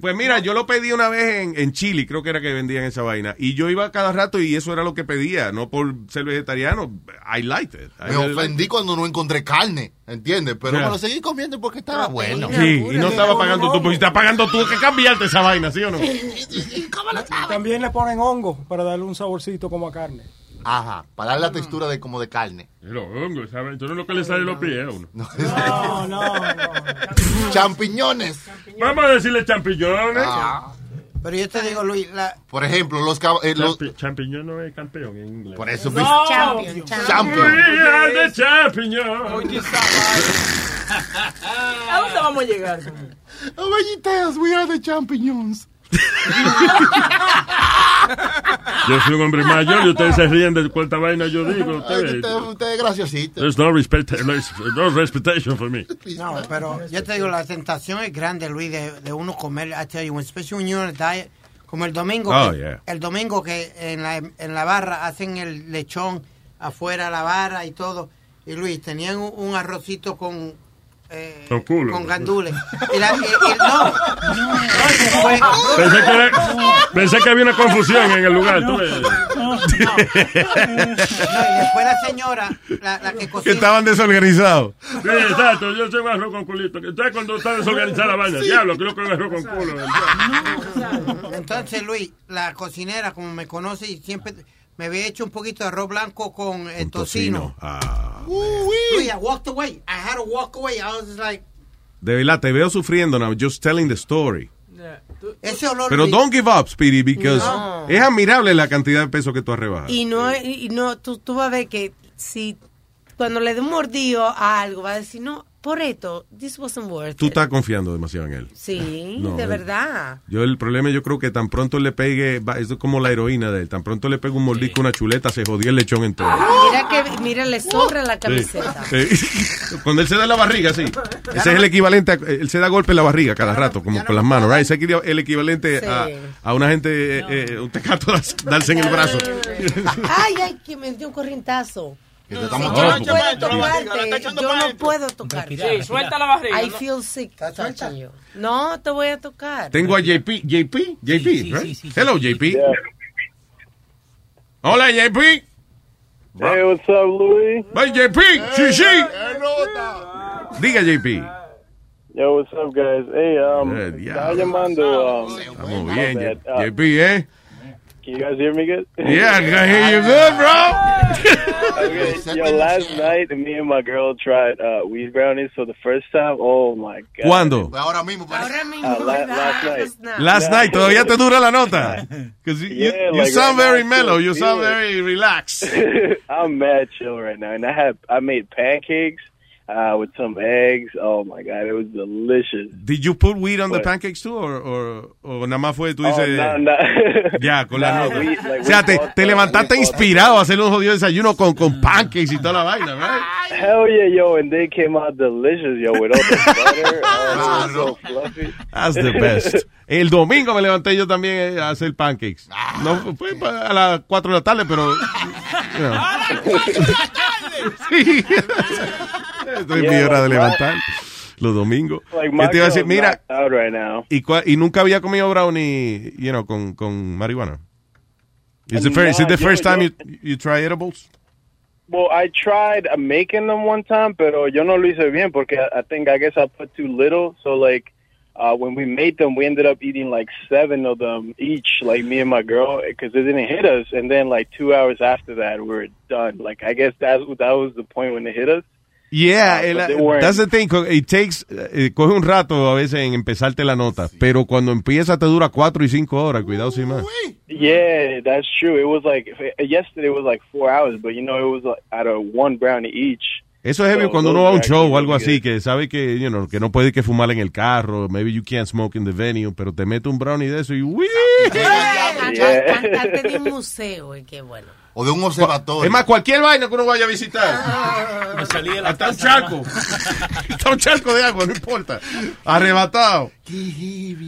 Pues mira, yo lo pedí una vez en, en Chile, creo que era que vendían esa vaina. Y yo iba cada rato y eso era lo que pedía, no por ser vegetariano. I liked it. I Me really ofendí cuando no encontré carne, ¿entiendes? Pero Yeah. me lo seguí comiendo porque estaba bueno. Sí, y no estaba pagando tú, porque si estás pagando tú, que cambiarte esa vaina, ¿sí o no? También le ponen hongo para darle un saborcito como a carne. Ajá, para dar la textura de como de carne. Los hongos, ¿sabes? Tú no es lo que le sale los pies a uno. No, no, Champiñones. Vamos a decirle champiñones. Pero yo te digo, Luis, la, Por ejemplo, los, eh, los- Champi- champiñón no es campeón en inglés. Por eso No. Champion, Champion. We are the champion. ¿A dónde vamos a llegar? Ovejitas, we are the champiñones. Yo soy un hombre mayor y ustedes se ríen de cuánta vaina yo digo. Ustedes, usted, usted es graciosito. there's no respect, no respectation for me. No, pero yo te digo, la tentación es grande, Luis, de, de uno comer, I tell you, especially when you're on a diet, como el domingo, Oh, que, yeah. el domingo que en la, en la barra hacen el lechón afuera la barra y todo, y Luis, tenían un, un arrocito con... eh, Con culo. con gandules. Y la- y- y- no, no, Pensé que, era- pensé que había una confusión en el lugar. tú ves. no, y después la señora, la, la que Que cocina... estaban desorganizados. Sí, exacto, yo soy un arroz con culito. ¿Sabes cuando está desorganizada la vaina? Diablo, creo que es un arroz con culo. Entonces, Luis, la cocinera, como me conoce, y siempre me había hecho un poquito de arroz blanco con el tocino. Ah. Luis, I walked away. I had to walk away. I was just like, De verdad, te veo sufriendo now, just telling the story. ese olor. Pero don't give up, Speedy, because No. es admirable la cantidad de peso que tú has rebajado. Y no, y no tú, tú vas a ver que si cuando le dé un mordido a algo, va a decir, no, por esto, this wasn't worth Tú estás confiando demasiado en él. Sí, No, de él- verdad. Yo el problema yo creo que tan pronto le pegue, es como la heroína de él, tan pronto le pega un mordisco, una chuleta, se jodió el lechón entero. Mira que, mira, le sobra la camiseta. Sí. Sí. Cuando él se da la barriga, sí. Ese es el equivalente, a, él se da golpe en la barriga cada rato, como con las manos, right? Ese es el equivalente Sí. a, a una gente, eh, eh, un tecato darse en el brazo. Ay, ay, que me dio un corrientazo. Que te estamos- yo no puedo tocarte. Yo no puedo tocarte. Sí, suelta la barriga. I ¿no? feel sick touching. No, te voy a tocar. Tengo a JP, JP, JP. Hello, JP. Hola, JP. Hey, what's up, Louis? Bye, JP. Sí, sí. Diga, JP. Yo, what's up, guys? Hey, um, Eh, estaba llamando. Um, Estamos bien, bad. Uh, JP, ¿eh? Can you guys hear me good? Yeah, I can hear you good, bro. okay. Yo, last night, me and my girl tried uh, weed brownies for the first time. Oh my god! ¿Cuándo? Ahora mismo, parece- Ahora mismo, Uh, la- ¿verdad? last night. Just now. Last Yeah. night, todavía te dura la nota. Because you, you, Yeah, you like sound right very I mellow. You sound it. very relaxed. I'm mad chill right now, and I had I made pancakes uh, with some eggs. Oh my god, it was delicious. Did you put weed on the What? pancakes too? Or, or, o nada más fue, tú Oh, dices... no, no. Ya, con la Nah, nota. like, o sea, te, te the- levantaste the- inspirado a hacer un jodido desayuno con, con pancakes y toda la vaina, right? Hell yeah, yo, and they came out delicious, yo, with all the butter. Oh, was so fluffy. That's the best. El domingo me levanté yo también eh, a hacer pancakes. No fue a las 4 de la tarde, pero... you know. Sí. Estoy en mi Yeah, hora de like, levantar. Los domingos. Like ¿Qué my te iba a decir? Mira, right now. y, y nunca había comido brownie, you know, con, con marihuana. Is, the Uh, first, is it the first time yo- you, you try edibles? Well, I tried uh, making them one time, pero yo no lo hice bien porque I I think I guess I put too little. So like uh, when we made them, we ended up eating like seven of them each, like me and my girl, because it didn't hit us. And then like two hours after that, we were done. Like I guess that that was the point when it hit us. Yeah, Uh, el- that's the thing. It takes, eh, coge un rato a veces en empezarte la nota, pero cuando empieza te dura cuatro y cinco horas. Cuidado sin más. Yeah, that's true. It was like yesterday was like four hours, but you know it was like out of one brownie each. Eso es heavy So cuando uno va a un show o algo así, que sabe que, you know, que no puede que fumar en el carro, maybe you can't smoke in the venue, pero te mete un brownie de eso y ¡uy! Cantarte de un museo, y qué bueno. O de un observatorio. Es más, cualquier vaina que uno vaya a visitar. Hasta un charco. Hasta un charco de agua, no importa. Arrebatado.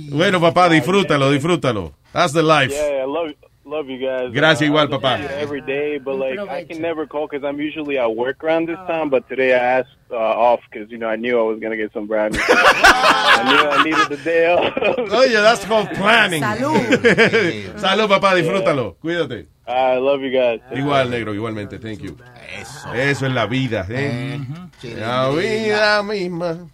Bueno, papá, disfrútalo, disfrútalo. That's the life. Yeah, I love love you guys. Gracias, Uh, igual, papá. Every day, but like I can never call because I'm usually at work around this time. But today I asked uh, off because you know I knew I was gonna get some brownies. I knew I needed the day off. Oye, that's called planning. Salud. Salud, papá, disfrútalo. Cuídate. I love you guys. Igual, negro, igualmente. Thank you. Eso. Eso es la vida. ¿eh? La vida misma.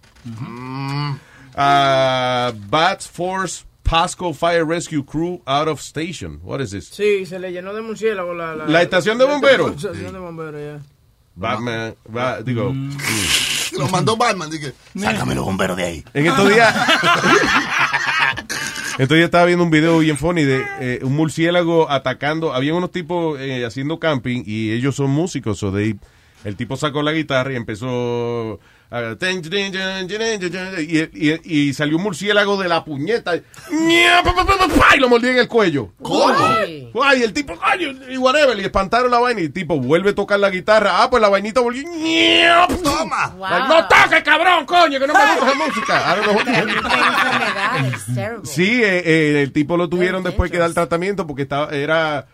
Uh, Bats Force Pasco Fire Rescue Crew out of station. What is this? Sí, se le llenó de murciélago la... La, ¿La estación de bomberos? La estación de bomberos, ya. Batman, va- digo, mm. Lo mandó Batman, dije, sácame los bomberos de ahí. En estos días. Estos días estaba viendo un video bien funny de eh, un murciélago atacando. Había unos tipos eh, haciendo camping y ellos son músicos. So they- el tipo sacó la guitarra y empezó. Y, y- y salió un murciélago de la puñeta. Y lo mordió en el cuello. ¿Cómo? Ay, el tipo, ay, y whatever, y espantaron la vaina y el tipo vuelve a tocar la guitarra. Ah, pues la vainita volvió. Toma. Like, no toques, cabrón, coño, que no me gusta esa música. Know. Sí, eh, eh, el tipo lo tuvieron después que dar el tratamiento porque estaba, era,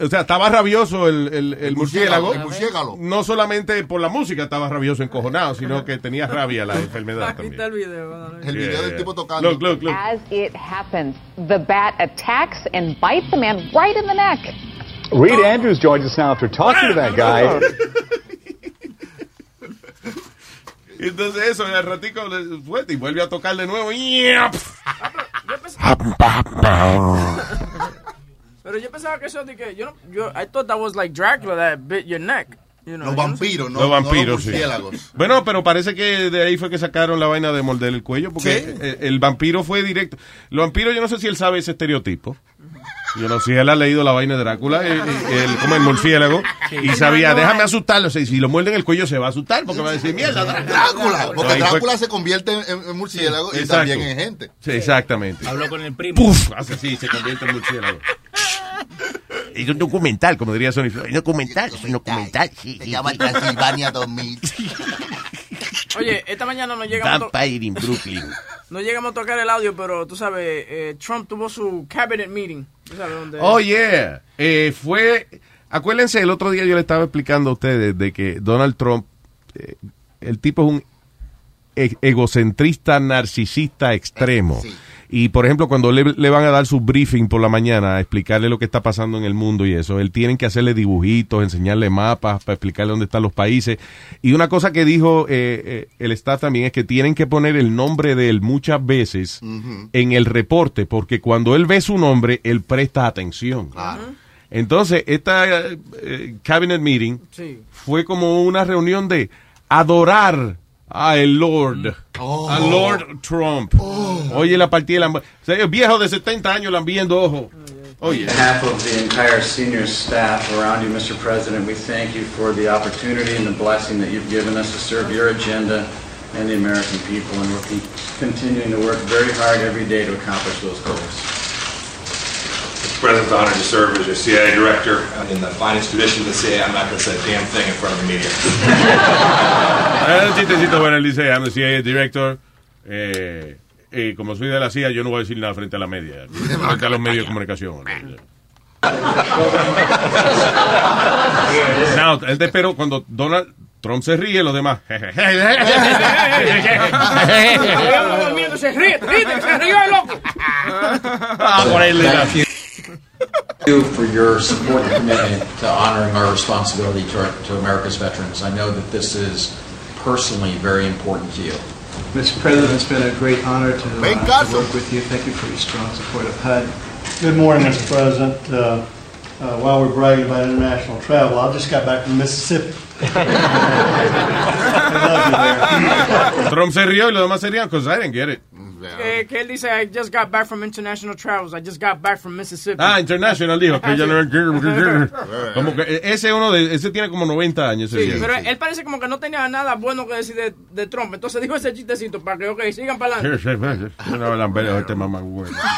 o sea, estaba rabioso el, el, el murciélago. el murciélago. No solamente por la música estaba rabioso, encojonado, sino que tenía rabia la enfermedad Aquí también. está el video. El Yeah, video del yeah. tipo tocando. Look, look, look. As it happens, the bat attacks and bites the man right in the neck. Reed Andrews joins us now after talking to that guy. Y Entonces eso, al ratico y vuelve a tocar de nuevo. Pensaba que eso de que... Yo, no- yo, I thought that was like Dracula that bit your neck. You know, Los no vampiros, no, Los vampiros, sí. murciélagos. Bueno, pero parece que de ahí fue que sacaron la vaina de morder el cuello, porque ¿Sí? el, el vampiro fue directo. Los vampiros, yo no sé si él sabe ese estereotipo. Yo no sé si él ha leído la vaina de Drácula, el, el- como el murciélago, y sabía, déjame asustarlo. Si, si lo muerden el cuello se va a asustar, porque va a decir, mierda, Drácula. Drácula, porque fue- Drácula se convierte en, en murciélago y Exacto. también en gente. Sí, exactamente. Habló con el primo. Puf, hace así, se convierte en murciélago. Es un documental, como diría Sony. Un documental, es un documental. Sí, Se sí, llama sí. Transilvania 2000. Oye, esta mañana no llegamos, a to- Vampire in Brooklyn. no llegamos a tocar el audio, pero tú sabes, eh, Trump tuvo su cabinet meeting. ¿Tú sabes dónde? Oh, yeah. Eh, fue. Acuérdense, el otro día yo le estaba explicando a ustedes de que Donald Trump, eh, el tipo es un e- egocentrista, narcisista extremo. Y por ejemplo, cuando le, le van a dar su briefing por la mañana a explicarle lo que está pasando en el mundo y eso, él tienen que hacerle dibujitos, enseñarle mapas para explicarle dónde están los países. Y una cosa que dijo eh, eh, el staff también es que tienen que poner el nombre de él muchas veces en el reporte, porque cuando él ve su nombre, él presta atención. Entonces, esta eh, eh, cabinet meeting Sí. fue como una reunión de adorar a el Lord, mm. a oh. Lord Trump. Oh. Oye, la partida de la... O sea, el viejo de 70 años la viendo ojo. Oh, Oye. On behalf of the entire senior staff around you, Mr. President, we thank you for the opportunity and the blessing that you've given us to serve your agenda and the American people, and we're con- continuing to work very hard every day to accomplish those goals. Mr. President, I'm honored to serve as your CIA director. In the finest tradition of the CIA, I'm not going to say a damn thing in front of the media. Ah, un chistecito bueno, él dice, I'm the CIA director. Eh, eh, como soy de la CIA, yo no voy a decir nada frente a la media, frente a los medios de comunicación. No, él te espero cuando Donald Trump se ríe, los demás. Estamos durmiendo, se ríe, ríe, se el loco. You for your support and commitment to honoring our responsibility to, our, to America's veterans. I know that this is personally very important to you. Mr. President, it's been a great honor to, uh, to work with you. Thank you for your strong support of HUD. Good morning, Mr. President. Uh, uh, while we're bragging about international travel, I just got back from Mississippi. Trump se rió y los demás se rían, because I didn't get it. Que, que él dice, I just got back from international travels. I just got back from Mississippi. Ah, International dijo que ya Como que ese uno de ese tiene como 90 años Sí, viejo. pero él parece como que no tenía nada bueno que decir de, de Trump. Entonces dijo ese chistecito para que, ok, sigan para adelante.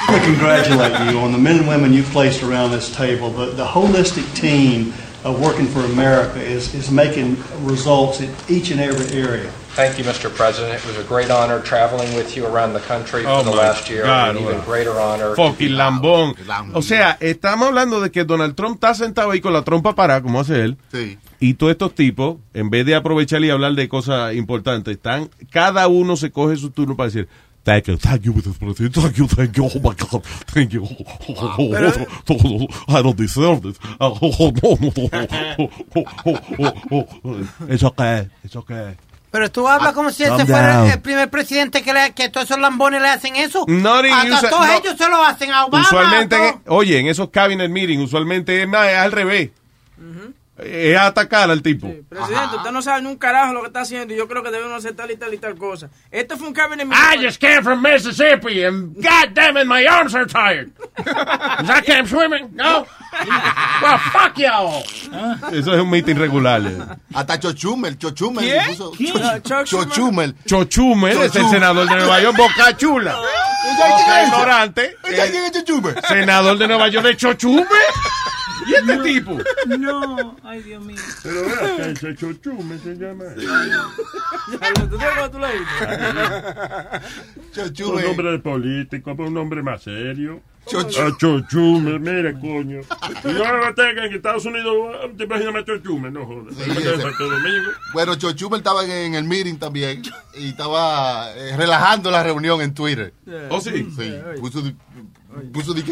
I congratulate you on the men and women you've placed around this table. The, the holistic team of working for America is, is making results in each and every area. Thank you, Mr. President. It was a great honor traveling with you around the country Oh, for the last year. God, An even wow. greater honor. Fucking lambón. O sea, estamos hablando de que Donald Trump está sentado ahí con la trompa parada, como hace él. Sí. Y todos estos tipos, en vez de aprovechar y hablar de cosas importantes, están, cada uno se coge su turno para decir, thank you, thank you, Mr. President, thank you, thank you, oh my God, thank you. I don't deserve this. Eso qué, eso qué. Pero tú hablas como si ese fuera el primer presidente que, le, que todos esos lambones le hacen eso. No, ni Hasta usa- todos no. ellos se lo hacen a Obama. usualmente, a en- todos. oye, en esos cabinet meetings, usualmente es, más, es al revés. Es atacar al tipo. Presidente, usted no sabe ni un carajo lo que está haciendo y yo creo que debemos hacer tal y tal y tal cosa. Este fue un cabinet I just came from Mississippi and god damn it, my arms are tired. I can't swimming. No. Well, fuck y'all. Eso es un meeting regular. eh. Hasta Chochumel, Chochumel. Puso- ¿Quién? Chochumel. Chochumel es el senador de Nueva York, Boca Chula. Ignorante. ¿Ella quién es Chochumel? Senador de Nueva York de Chochume. ¿Y este tipo? No, ay Dios mío. Pero vea, que ese chochume se llama. ¿Tú sabes cómo tú lo dices? Un nombre de político, pues un nombre más serio. Chochu- Ah, chochume, mire, coño. Yo ahora tengo en Estados Unidos, ah, te imaginas más chochume, no jodas. Sí. Bueno, Chochumel estaba en, el meeting también y estaba eh, relajando la reunión en Twitter. ¿Oh, sí? Sí. Puso, puso di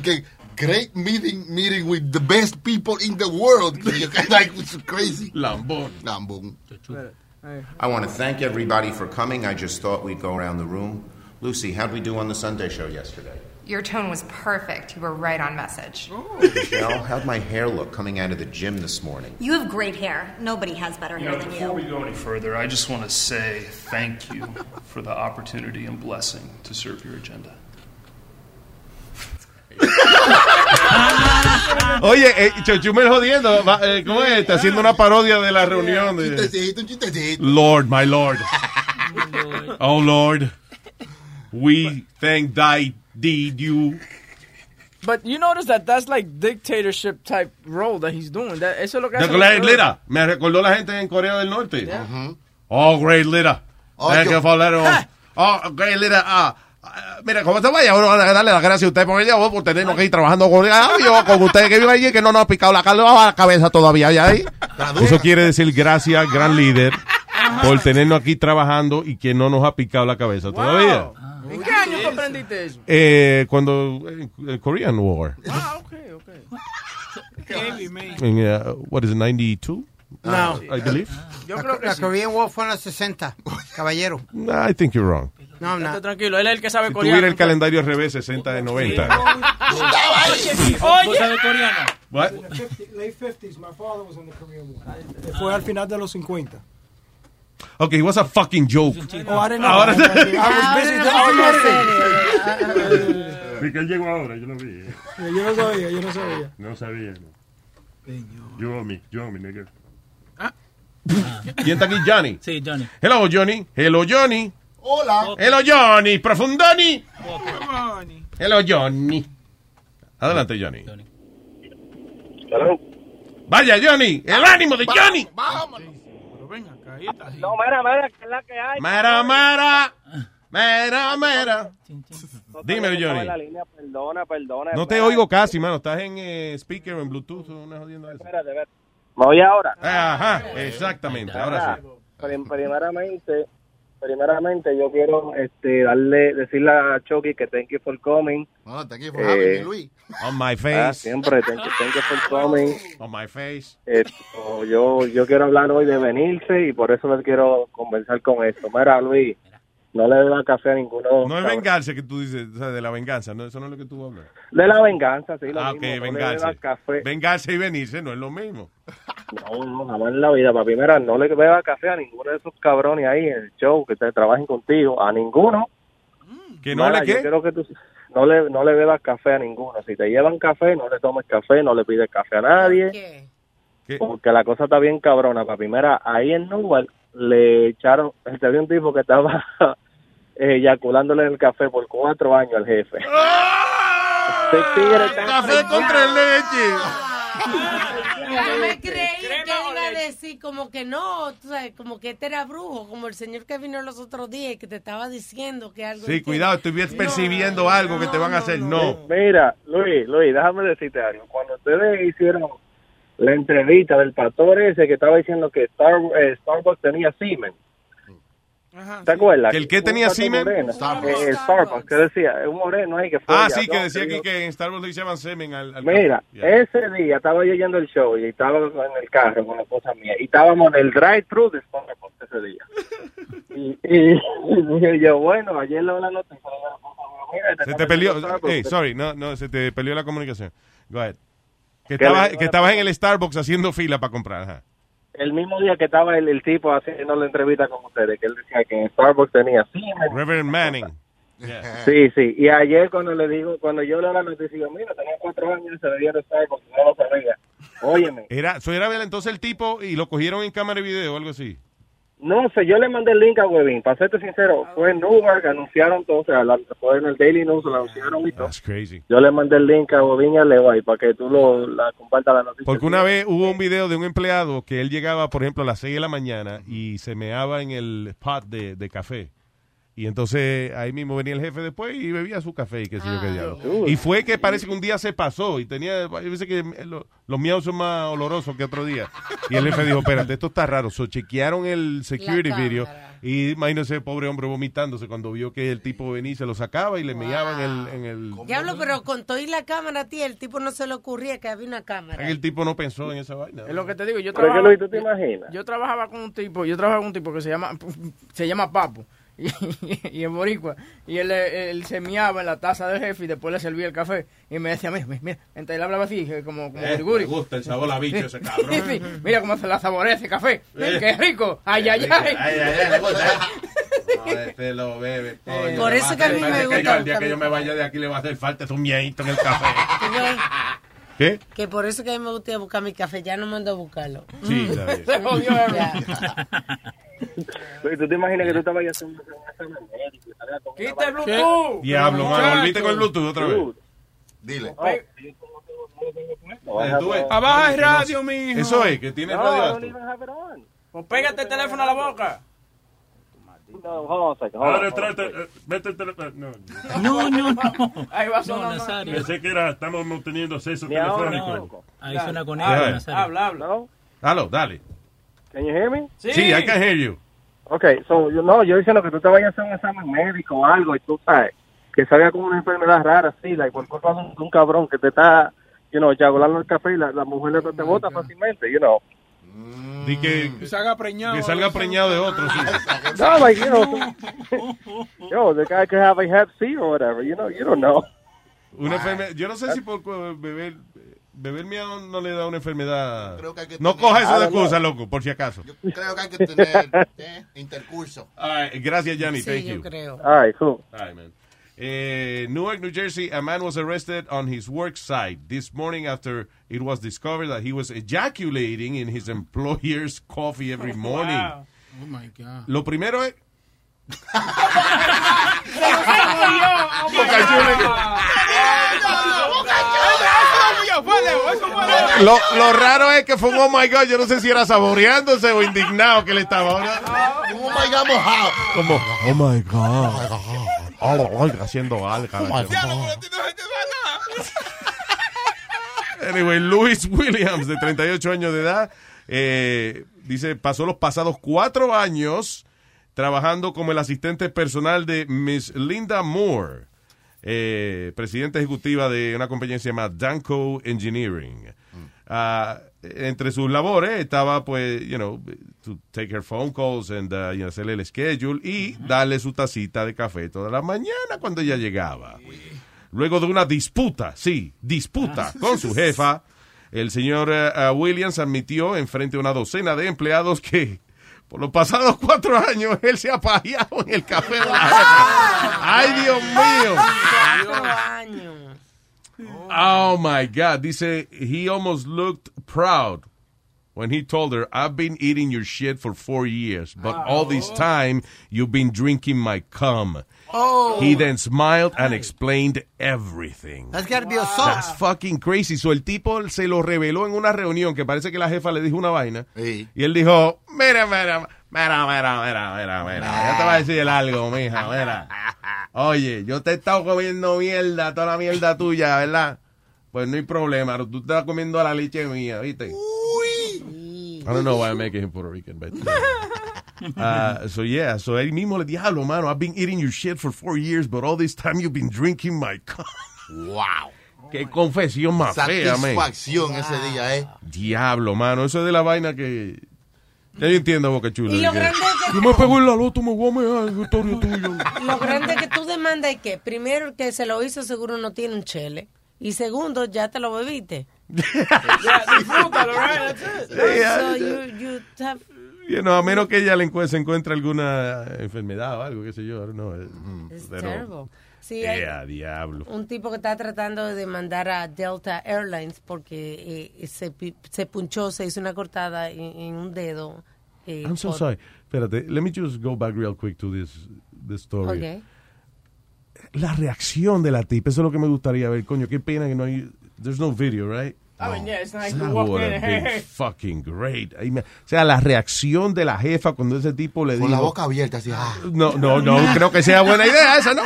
que great meeting meeting with the best people in the world. Like, it's crazy. Lambón. Lambón. I want to thank everybody for coming. I just thought we'd go around the room. Lucy, how'd we do on the Sunday show yesterday? Your tone was perfect. You were right on message. Oh. Michelle, how'd my hair look coming out of the gym this morning? You have great hair. Nobody has better You hair know, than before we go any further, I just want to say thank you for the opportunity and blessing to serve your agenda. Oye, eh, Chochumel jodiendo. va, eh, ¿Cómo es? Está haciendo una parodia de la reunión. De... Chistecito, un chistecito. Lord, my Lord. Oh, Lord. We thank thy deed you. But you notice that that's like dictatorship type role that he's doing. That, eso es lo que hace. Great Lira. Me recordó la gente en Corea del Norte. Oh, Great Lira. Oh, Thank yo- you for letting us- Oh, Great Lira. Ah, ah, mira, como te vaya, uno a darle las gracias a usted por ella, por tenernos aquí trabajando con, ah, yo, con ustedes que viven allí, que no nos ha picado la, la cabeza todavía. ¿ya ahí? Eso quiere decir gracias, gran líder, por tenernos aquí trabajando y que no nos ha picado la cabeza todavía. ¿En qué año tú aprendiste eso? Eh, cuando eh, el Korean War. Ah, ok, ok. In, uh, what is it, 92? No. I believe. Yo La, creo que la sí. Korean War fue en los 60, caballero. I think you're wrong. No, no. Estate tranquilo, él es el que sabe Si coreano. tuviera el calendario al revés, 60 de 90. ¿Vos sabés coreano? What? In the 50 late 50s, my father was in the Korean War. Fue al final de los 50. Okay, it was a fucking joke. Oh, I didn't know. Ahora- I was busy. I was busy. Vi que él llegó ahora, yo lo vi. Yo no sabía, yo no sabía. No sabía, no. Yo, mi, yo, mi nigga. ¿Quién está aquí? Johnny. Sí, Johnny. Hello, Johnny. Hello, Johnny. Hola. Hello, Johnny. Profundoni. Hello, Johnny. Adelante, Johnny. Vaya, Johnny. El ánimo de Johnny. No, mira, mira, que es la que hay. Mera, mera. Mera, mera. Dímelo, Johnny. Perdona, perdona. No te oigo casi, mano. Estás en eh, speaker o en Bluetooth o una eso. Espérate, espérate. ¿Me oye ahora? Ajá, exactamente. Ahora sí. Prim- primeramente, primeramente yo quiero este darle decirle a Chucky que thank you for coming. No, thank you for having me, Luis. On my Ah, face. siempre thank you, thank you for coming. On my face. Esto, yo yo quiero hablar hoy de venirse y por eso les quiero conversar con esto. Mira, Luis, no le dé café a ninguno. No es vengarse que tú dices, o sea, de la venganza, ¿no? Eso no es lo que tú hablas. De la venganza, sí, lo Ah, mismo. ok, no le vengarse. beba café. Vengarse y venirse no es lo mismo. No, no, jamás en la vida, papi. Mira, no le beba café a ninguno de esos cabrones ahí en el show que te trabajen contigo. A ninguno. ¿Que no le yo qué? quiero que tú no le, no le bebas café a ninguno. Si te llevan café, no le tomes café, no le pides café a nadie. Porque la cosa está bien cabrona, papi. Mira, ahí en Newark le echaron, se había un tipo que estaba eyaculándole en el café por cuatro años al jefe. Tigre está Café contra leche. Yo me creí que iba a decir como que no, tú sabes, como que este era brujo, como el señor que vino los otros días y que te estaba diciendo que algo... Sí, cuidado, estoy percibiendo algo que te van a hacer. No. Mira, Luis, Luis, déjame decirte algo. Cuando ustedes hicieron la entrevista del pastor ese que estaba diciendo que Star, eh, Starbucks tenía Siemens. ¿Te acuerdas? ¿Que el qué tenía moreno. Starbucks. Eh, Starbucks, que decía, un moreno ahí que fue. Ah, ya, sí, que decía aquí que en Starbucks le llaman semen al, al Mira, ese día estaba yo yendo el show y estaba en el carro con la esposa mía y estábamos en el drive-thru de Starbucks ese día. y, y, y dije yo, bueno, ayer le la noticia. le digo a la esposa mía, mira, Se te peleó. Hey, sorry, no, no, se te peleó la comunicación. Go ahead. Que ¿Qué estabas, le- que estabas en el Starbucks haciendo fila para comprar. ajá. El mismo día que estaba el, el tipo haciendo la entrevista con ustedes, que él decía que en Starbucks tenía Siemens. Reverend Manning. Sí, sí. Y ayer cuando le digo, cuando yo le la noticia, digo, mira, tenía cuatro años y se le dieron Starbucks, no lo sabía. Óyeme. Era, so era entonces el tipo y lo cogieron en cámara de video o algo así. No sé, yo le mandé el link a Webin, para serte sincero, fue en Newark, anunciaron todo, o sea, la- fue en el Daily News, lo anunciaron y todo. That's crazy. Yo le mandé el link a Webin y a Leway para que tú lo, la compartas la noticia. Porque una vez hubo un video de un empleado que él llegaba, por ejemplo, a las 6 de la mañana y se meaba en el pot de, de café. Y entonces ahí mismo venía el jefe después y bebía su café y qué sé yo qué diablo. Y fue que parece que un día se pasó y tenía, veces que lo- los miaos son más olorosos que otro día. Y el jefe dijo, espérate, esto está raro. So, chequearon el security video y imagínese pobre hombre vomitándose cuando vio que el tipo venía y se lo sacaba y le meaba en el... En el Diablo, pero con todo y la cámara, tía, el tipo no se le ocurría que había una cámara. el tipo no pensó en esa vaina. Es lo que te digo, yo trabajaba, Luis, ¿tú te imaginas? yo trabajaba con un tipo, yo trabajaba con un tipo que se llama, se llama Papo. Y, y es boricua. Y él, él se miaba en la taza del jefe y después le servía el café. Y me decía, mira, mira, mira. Entonces él hablaba así, como, como Eh, me gusta el sabor a bicho ese cabrón. Sí, mira cómo se la saborea ese café. Eh. Qué rico. Ay, ay, ay. Ay, ay, ay, le gusta. No, este lo bebe. coño. Por eso que a mí me gusta yo, El día que yo me vaya de aquí le va a hacer falta un miedito en el café. ¿Qué? Que por eso que a mí me gusta ir a buscar mi café, ya no mando a buscarlo. Sí. Se jodió, ¿tú te imaginas que tú estabas ya haciendo un Quita el? Bluetooth. Diablo, mano, volviste con el Bluetooth otra vez. Dile. Oh, Eh. Abaja el radio, mijo. Eso es, que tiene No, radio I alto. don't even have it on. Pues pégate el teléfono a la boca. No, hold on a second, Ahora trata, eh, vete el teléfono. No, No, no, no. Ahí va No, sonando. Nazario. pensé que era, estamos teniendo acceso telefónico. Ahí suena con Habla, él, Nazario. Habla, habla. No? Aló, dale. Can you hear me? Sí, Sí, I can hear you. Okay, so, yo, no, yo diciendo que tú te vayas a hacer un examen médico o algo y tú sabes que salga con una enfermedad rara así, like, por culpa de un, de un cabrón que te está, you know, yagolando el café y la, la mujer le te bota fácilmente, you know. Di que, Que salga preñado. que salga preñado de otro, sí. No, like, you know, yo, the guy could have a Hep C or whatever, you know, you don't know. Una enfermedad. Yo no sé si por beber beber miau no le da una enfermedad. Creo que hay que No tener- coja know. excusa, loco, por si acaso. Creo que hay que tener eh, intercurso. All right, gracias, Yanni. Sí, Thank yo you. creo. All right, cool. All right, man. Eh, Newark, New Jersey, a man was arrested on his work site this morning after it was discovered that he was ejaculating in his employer's coffee every morning. Wow. Oh my God. Lo primero es. Lo, lo raro es que fue un oh my god. Yo no sé si era saboreándose o indignado que le estaba. Oh my God, mojado. Como, oh my god. Oh, haciendo alga. Anyway, Louis Williams, de 38 años de edad, eh, dice, pasó los pasados cuatro años trabajando como el asistente personal de Miss Linda Moore, eh, presidenta ejecutiva de una compañía que se llama Danco Engineering. Ah, entre sus labores estaba, pues, you know, to take her phone calls and, uh, you know, hacerle el schedule y darle su tacita de café toda la mañana cuando ella llegaba. Luego de una disputa, sí, disputa con su jefa, el señor eh, Williams admitió en frente a una docena de empleados que Por los pasados cuatro años, él se ha pajeado en el café de la jefa. ¡Ay, Dios mío! Cuatro años. Oh my God. Dice, he almost looked proud when he told her, I've been eating your shit for four years, but all this time you've been drinking my cum. Oh. He then smiled and explained everything. That's gotta be assault. That's fucking crazy. So el tipo se lo reveló en una reunión que parece que la jefa le dijo una vaina. Y él dijo, mira, mira, mira, mira, mira, mira, mira. Yo te voy a decir algo, mija, mira. Oye, yo te he estado comiendo mierda, toda la mierda tuya, ¿verdad? Pues no hay problema, tú estás comiendo la leche mía, ¿viste? I don't know why I'm making him Puerto Rican, but... Uh, so yeah, so él mismo le diablo, mano, I've been eating your shit for four years, but all this time you've been drinking my cum. Wow. Qué confesión más fea, man. Satisfacción ese día, ¿eh? Diablo, mano, eso es de la vaina que... Ya yo entiendo, Boca Chula. Y lo que- grande que- Yo me pego en la loto, me voy a mear, tuya. Lo grande que tú demandas es que primero que se lo hizo seguro no tiene un chele. Y segundo, ya te lo bebiste. disfrútalo, right? That's it. So you, you have- You know, a menos que ella le encuentre, se encuentre alguna enfermedad o algo, qué sé yo, I don't know. It's Pero- terrible. Sí, hay Ea, diablo. un tipo que está tratando de demandar a Delta Airlines porque eh, se, se punchó, se hizo una cortada en, en un dedo. eh, I'm so por- sorry. Espérate, let me just go back real quick to this, this story. Ok. La reacción de la tipa, eso es lo que me gustaría ver. Coño, qué pena que no hay... There's no video, right? I mean, yeah, it's nice That would have been fucking great. O sea, la reacción de la jefa cuando ese tipo le Con dijo... la boca abierta, así. Ah. No, no, no, creo que sea buena idea esa, ¿no?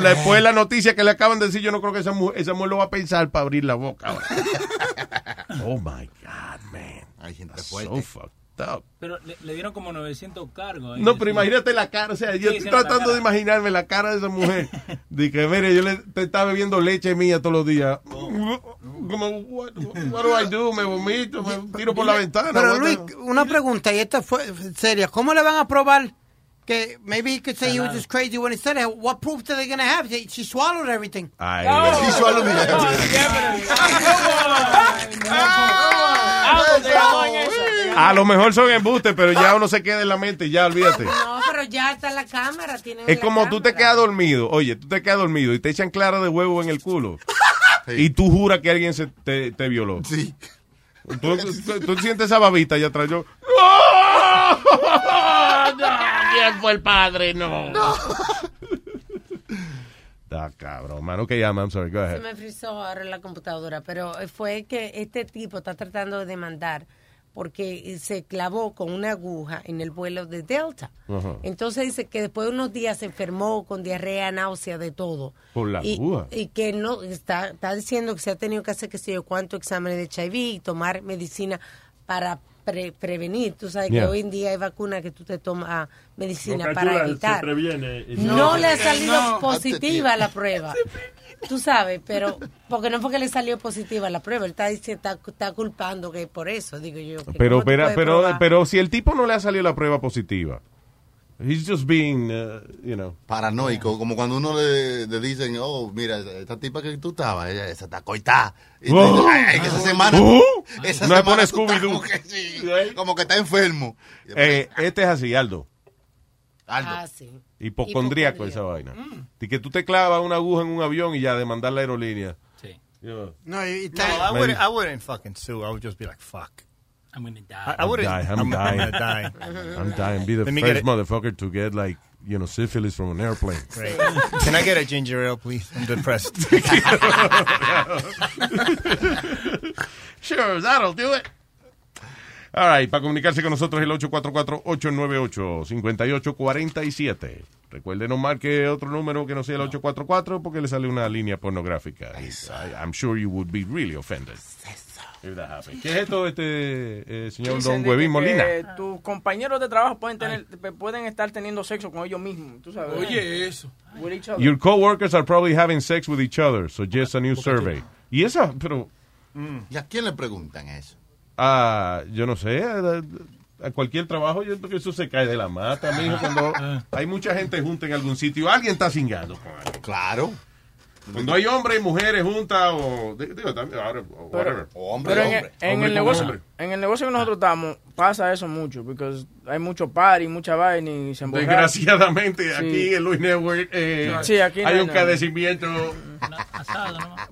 Después la noticia que le acaban de decir, yo no creo que esa mujer, esa mujer lo va a pensar para abrir la boca. ahora. oh my God, man. Hay gente That's fuerte. so fucked up. Pero le, le dieron como 900 cargos. No, pero imagínate la cara, o sea, yo estoy no, tratando de imaginarme la cara de esa mujer. De que, mire, yo le te estaba bebiendo leche mía todos los días. Como, what, what do I do? Me vomito, me tiro por la ventana. Pero Luis, the- una pregunta, y esta fue seria. ¿Cómo le van a probar que maybe he could say he was just crazy when he said it? What proof are they going to have? She, swallowed everything. Ay, She swallowed A lo mejor son embustes, pero ya uno se queda en la mente, ya olvídate. No, pero ya está la cámara. Tiene Es la como tú te quedas dormido, oye, tú te quedas dormido y te echan clara de huevo en el culo. Y tú juras que alguien se te, te violó. Sí. Tú, tú- tú sientes esa babita allá atrás, yo... ¿Quién fue el padre? No. Está cabrón, mano. Que llama, I'm sorry, go Se ahead. me frizó ahora la computadora, pero fue que este tipo está tratando de demandar porque se clavó con una aguja en el vuelo de Delta. Entonces dice que después de unos días se enfermó con diarrea, náusea, de todo. Por la y, aguja. y que no está, está diciendo que se ha tenido que hacer que sé yo cuántos exámenes de HIV y tomar medicina para pre- prevenir. Tú sabes Yeah. que hoy en día hay vacunas que tú te tomas medicina Boca para evitar. se previene y No, le ha salido No. positiva la prueba. Tú sabes, pero porque no fue que le salió positiva la prueba, él está diciendo, está, está culpando que por eso, digo yo. Pero, ¿cómo tú pero, pero, probar? pero si el tipo no le ha salido la prueba positiva, he's just being, uh, you know. Paranoico, como cuando uno le, le dicen, oh, mira, esta tipa que tú estabas, ella, esa está coitada. Y Oh. "Ay, esa semana, Oh. esa No me semana pone tú estás Scooby-Doo. como que, sí, como que está enfermo. Eh, este es así, Aldo. Ah, sí. Hipocondríaco esa vaina. Y que tú te clavas una aguja en un avión y ya demandar la aerolínea. Sí. No, y No, I wouldn't. I wouldn't fucking sue. I would just be like, "Fuck." I'm gonna die. I, I wouldn't. I'm, I'm, dying. I'm gonna die. I'm dying. Be the Let me first motherfucker to get like, you know, syphilis from an airplane. Great. Can I get a ginger ale, please? I'm depressed. Sure, that'll do it. All right, para comunicarse con nosotros el 844-898-5847. Recuerden, no marque otro número que no sea el 844 porque le sale una línea pornográfica. I- I'm sure you would be really offended. if that happened. ¿Qué es esto, este eh, señor Dicen Don Huevín Molina? tus compañeros de trabajo pueden tener, pueden estar teniendo sexo con ellos mismos. ¿Tú sabes? Oye, eso. With each other. Your coworkers are probably having sex with each other, suggest a new survey. Y esa, pero... ¿Y a quién le preguntan eso? Ah, yo no sé, a, a cualquier trabajo, yo creo que eso se cae de la mata, mijo, cuando hay mucha gente junta en algún sitio, alguien está cingando. Claro. Cuando hay hombres y mujeres juntas o digo también ahora o whatever. Pero en, el- en Hombre el negocio, hombre. en el negocio que nosotros estamos, pasa eso mucho, porque hay mucho party, mucha vaina y se emborrachan. Desgraciadamente, Sí. aquí en Luis Network eh, Sí, aquí no hay un nada. cadecimiento.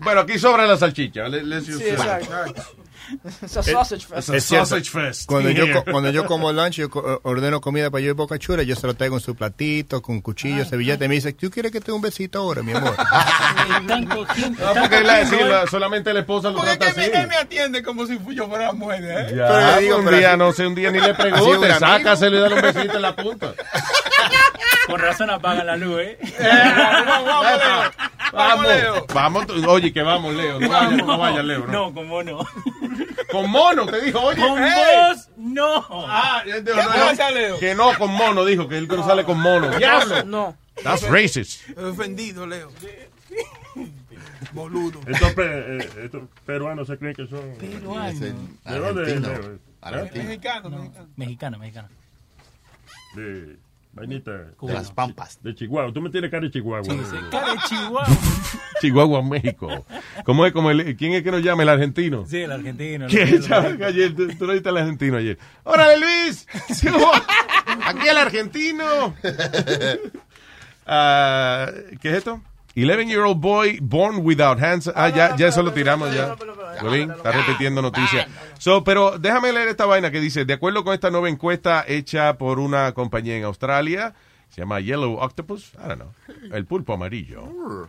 Bueno, aquí sobra la salchicha. Sí, exacto. It's a sausage fest. It's a Es sausage fest. Cuando yo, Yeah. cuando yo como lunch, yo co- ordeno comida para yo y Boca Chula, yo se lo traigo en su platito, con cuchillo, servilleta, y me dice, ¿tú quieres que te dé un besito ahora, mi amor? No, porque la- sí, la- solamente la esposa lo trata así. atiende como si yo fuera mujer, ¿eh? Ya, Pero digo, un pero día, así- no sé, un día ni le pregunte, sácaselo y dale un besito en la punta. Con razón apagan la luz, ¿eh? Vamos, vamos, oye, que vamos, Leo. No vayas, no vayas, Leo. No. No, con mono. Con mono, te dijo, oye. Con hey. vos, no. Ah, no, no, pasa, no, Leo? Que no, con mono, dijo, que él que no sale con mono. Diablo. No. That's racist. Ofendido, Leo. Boludo. Estos, pe- eh, estos peruanos se creen que son. Peruanos. ¿De dónde es. Leo? Argentino. Mexicano, mexicano. Mexicano, mexicano. De vainita. De las pampas. De Chihuahua. Tú me tienes cara de Chihuahua. Sí, sí, cara de Chihuahua. Chihuahua, México. ¿Cómo es como el, quién es que nos llama el argentino? Sí, el argentino. el ¿Qué? argentino. chaval, ayer, tú, tú lo viste al argentino ayer. ¡Órale, Luis! Aquí el argentino. Ah, ¿Qué es esto? 11-year-old boy born without hands. Ah, ya, ya eso lo tiramos ya. Está repitiendo noticias. So, pero déjame leer esta vaina que dice, de acuerdo con esta nueva encuesta hecha por una compañía en Australia, se llama Yellow Octopus, I don't know, el pulpo amarillo.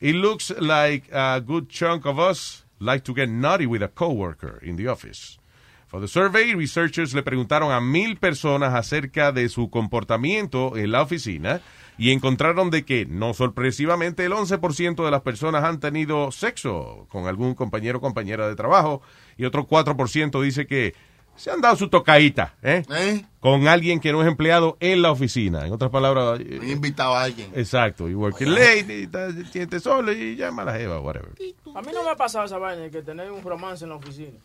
It looks like a good chunk of us like to get naughty with a coworker in the office. For the survey, researchers le preguntaron a mil personas acerca de su comportamiento en la oficina y encontraron de que, no sorpresivamente, el 11% de las personas han tenido sexo con algún compañero o compañera de trabajo y otro 4% dice que se han dado su tocadita ¿eh? con alguien que no es empleado en la oficina. En otras palabras, eh, He invitado a alguien. exacto, y working late, siente solo y llama a la jeva, whatever. A mí no me ha pasado esa vaina de que tener un romance en la oficina.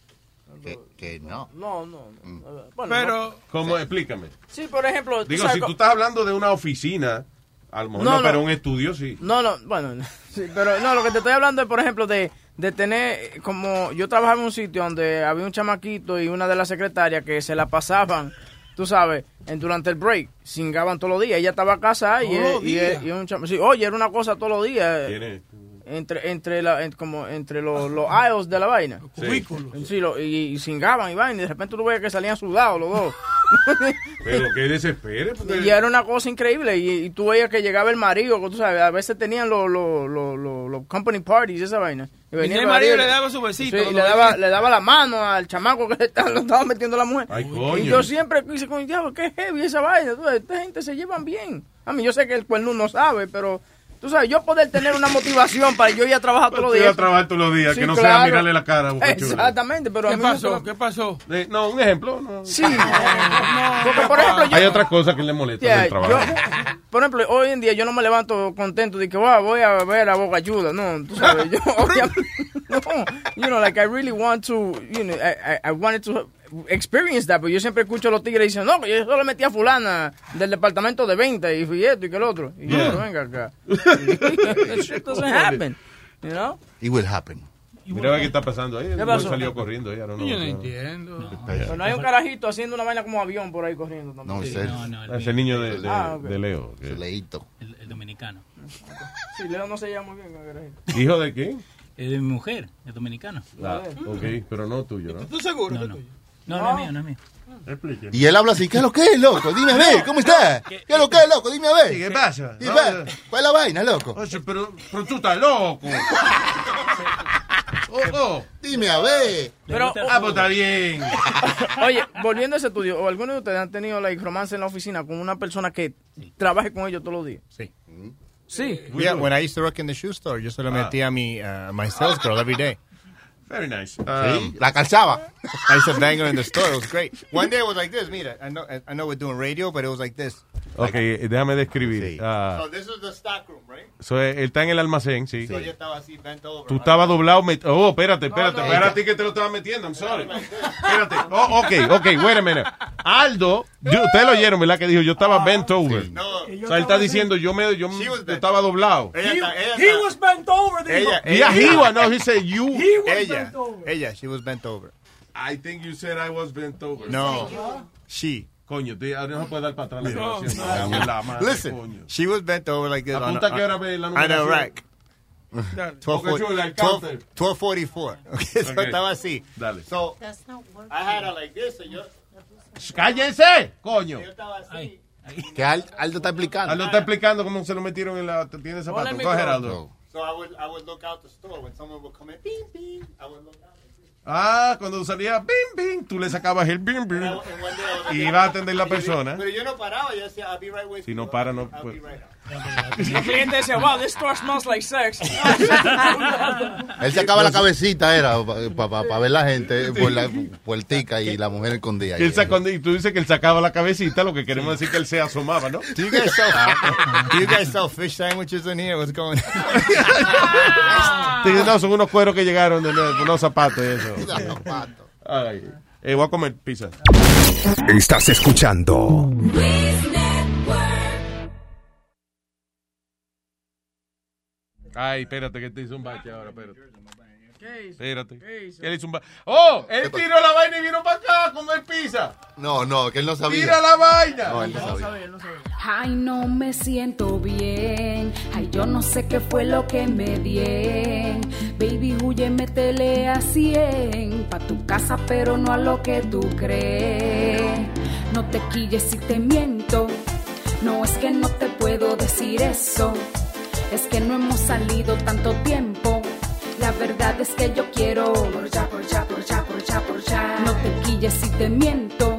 Que, que no. No, no. no. Bueno, Pero- no. ¿Cómo? Explícame. Sí, por ejemplo... Digo, sabes si tú estás hablando de una oficina, a lo mejor No, no, no. pero un estudio sí. No, no, bueno, sí, pero no, lo que te estoy hablando es, por ejemplo, de, de tener, eh, como yo trabajaba en un sitio donde había un chamaquito y una de las secretarias que se la pasaban, tú sabes, en, durante el break, cingaban todos los días. Ella estaba casada y, él- los y, él- días. y un chama- sí, oye, era una cosa todos los días. ¿Quién es? Entre, entre, la, en- como entre los, los aisles de la vaina. Cubículos. Sí, lo- y, y cingaban y vaina, y de repente tú veías que salían sudados los dos. Pero que desespere. porque- Y era una cosa increíble. Y, y tú veías que llegaba el marido, que tú sabes, a veces tenían los los los company parties, esa vaina. Y venía el marido le daba su besito, Sí, lo y le daba, le daba la mano al chamaco que le estaba, lo estaba metiendo la mujer. Ay, coño. Y yo siempre quise con diablo, qué heavy esa vaina. tú esta gente se llevan bien. A mí, yo sé que el cuerno no sabe, pero tú sabes, yo poder tener una motivación para yo ir a trabajar todos los Tú ibas días. a trabajar todos los días, Sí, que no sea claro. mirarle la cara. a Boca Chula. Exactamente, pero a ¿Qué mí nunca pasó? me- ¿Qué pasó? Eh, no, un ejemplo. no. Sí. Porque, por ejemplo, yo, Hay otras cosas que le molestan Yeah, del trabajo. yo- por ejemplo, hoy en día yo no me levanto contento de que "Wow, voy a ver a Boca Ayuda. No, tú sabes, yo obviamente, no, you know, like I really want to, you know, I, I, I wanted to experience that, pero yo siempre escucho a los tigres diciendo, no, que yo solo metí a fulana del departamento de 20 y fui esto y que el otro. Y yo, Yeah. pero venga acá. That shit doesn't happen, you know? It will happen. Mira qué está pasando ahí. El ¿Qué pasó? salió corriendo don't know. Yo no No. entiendo. Pero no hay un carajito haciendo una vaina como avión por ahí corriendo también. No, Sí, ese no, no, el, Ese niño de, de, Ah, ok. de Leo. que- su leíto. el- el dominicano. Sí, Leo no se llama muy bien carajito. ¿Hijo de quién? Es de mi mujer, es dominicano. Ah, ok, pero no tuyo, ¿no? ¿Tú seguro No, no. tuyo? No, no es mío, no es mío. Explíqueme. Y él habla así, ¿qué es lo que es, loco? Dime a ver, ¿cómo está? ¿Qué es lo que es, loco? Dime a ver. ¿Qué pasa? Dime, ¿Cuál es la vaina, loco? Oye, pero, pero tú estás loco. Oh, oh. Dime a ver. Pero, Ah, pues está bien. Oye, volviendo a ese estudio, ¿o alguno de ustedes han tenido like, romance en la oficina con una persona que trabaje con ellos todos los días? Sí. Sí. Yeah, when I used to work in the shoe store, yo solo metía a mi, uh, my sales girl every day. Very nice. Sí, Um, la calzaba. I used to bang her in the store. It was great. One day it was like this. Mira, I know, I know we're doing radio, but it was like this. ok, déjame describir. Sí. Ah, So this is the stock room, right? so, él está en el almacén, sí. So yo estaba así, bent over. Tú estabas doblado. met- Oh, espérate, espérate. no. Espérate a ti que te lo estaba metiendo. I'm sorry. Espérate. Oh, ok, ok, wait a minute. Aldo, yo- ustedes lo oyeron, ¿verdad? Que dijo, yo estaba bent over. No, O sea, él está diciendo, yo me yo, yo estaba doblado. Ella ella He was bent over. dijo. Ella, Yeah, he was, no, he said you. He was ella, ella, she was bent over. I think you said I was bent over. No, she. Coño, no se puede dar para atrás la No, grabación. no. La madre, Listen, coño. she was bent over like this. on Apunta a- que ahora ve la on a rack. Porque chula, el 12, counter. 1244. Okay, so Okay. estaba así. Dale. So, That's not working. I had her like this, and yo, ¡Cállense! Coño. yo estaba así. Que Aldo está explicando. Aldo está explicando cómo se lo metieron en la tienda de zapatos. Coge. Aldo. So I would, I would look out the store when someone would come in, bing, bing, I would look out. Ah, cuando salía bing, bing, tú le sacabas el bing, bing. Y iba a atender la persona. Pero yo no paraba, yo decía, I'll be right with Si you. no para, no I'll be right out. El cliente decía, wow, this store smells like sex. Él sacaba la cabecita, era, para ver la gente por la puertica y la mujer escondida. Que él sacó- y tú dices que él sacaba la cabecita, lo que queremos decir que él se asomaba, ¿no? Do you guys sell, do you guys sell fish sandwiches in here? What's going on? No, son unos cueros que llegaron de nuevo, unos zapatos y eso. Ay, eh, voy a comer pizza. Estás escuchando Ay, espérate que te hizo un bache ahora, espérate. ¿Qué hizo? Espérate. ¿Qué hizo? Que él hizo un ba- ¡Oh! Él tiró la vaina y vino para acá a comer pizza. No, no, que él no sabía. ¡Tira la vaina! No, él no sabía. no sabía. Ay, no me siento bien. Ay, yo no sé qué fue lo que me di. Baby, huye, métele a 100. Pa' tu casa, pero no a lo que tú crees. No te quilles si te miento. No es que no te puedo decir eso. Es que no hemos salido tanto tiempo. La verdad es que yo quiero por ya, por ya, por ya, por ya, por ya. No te quilles si te miento.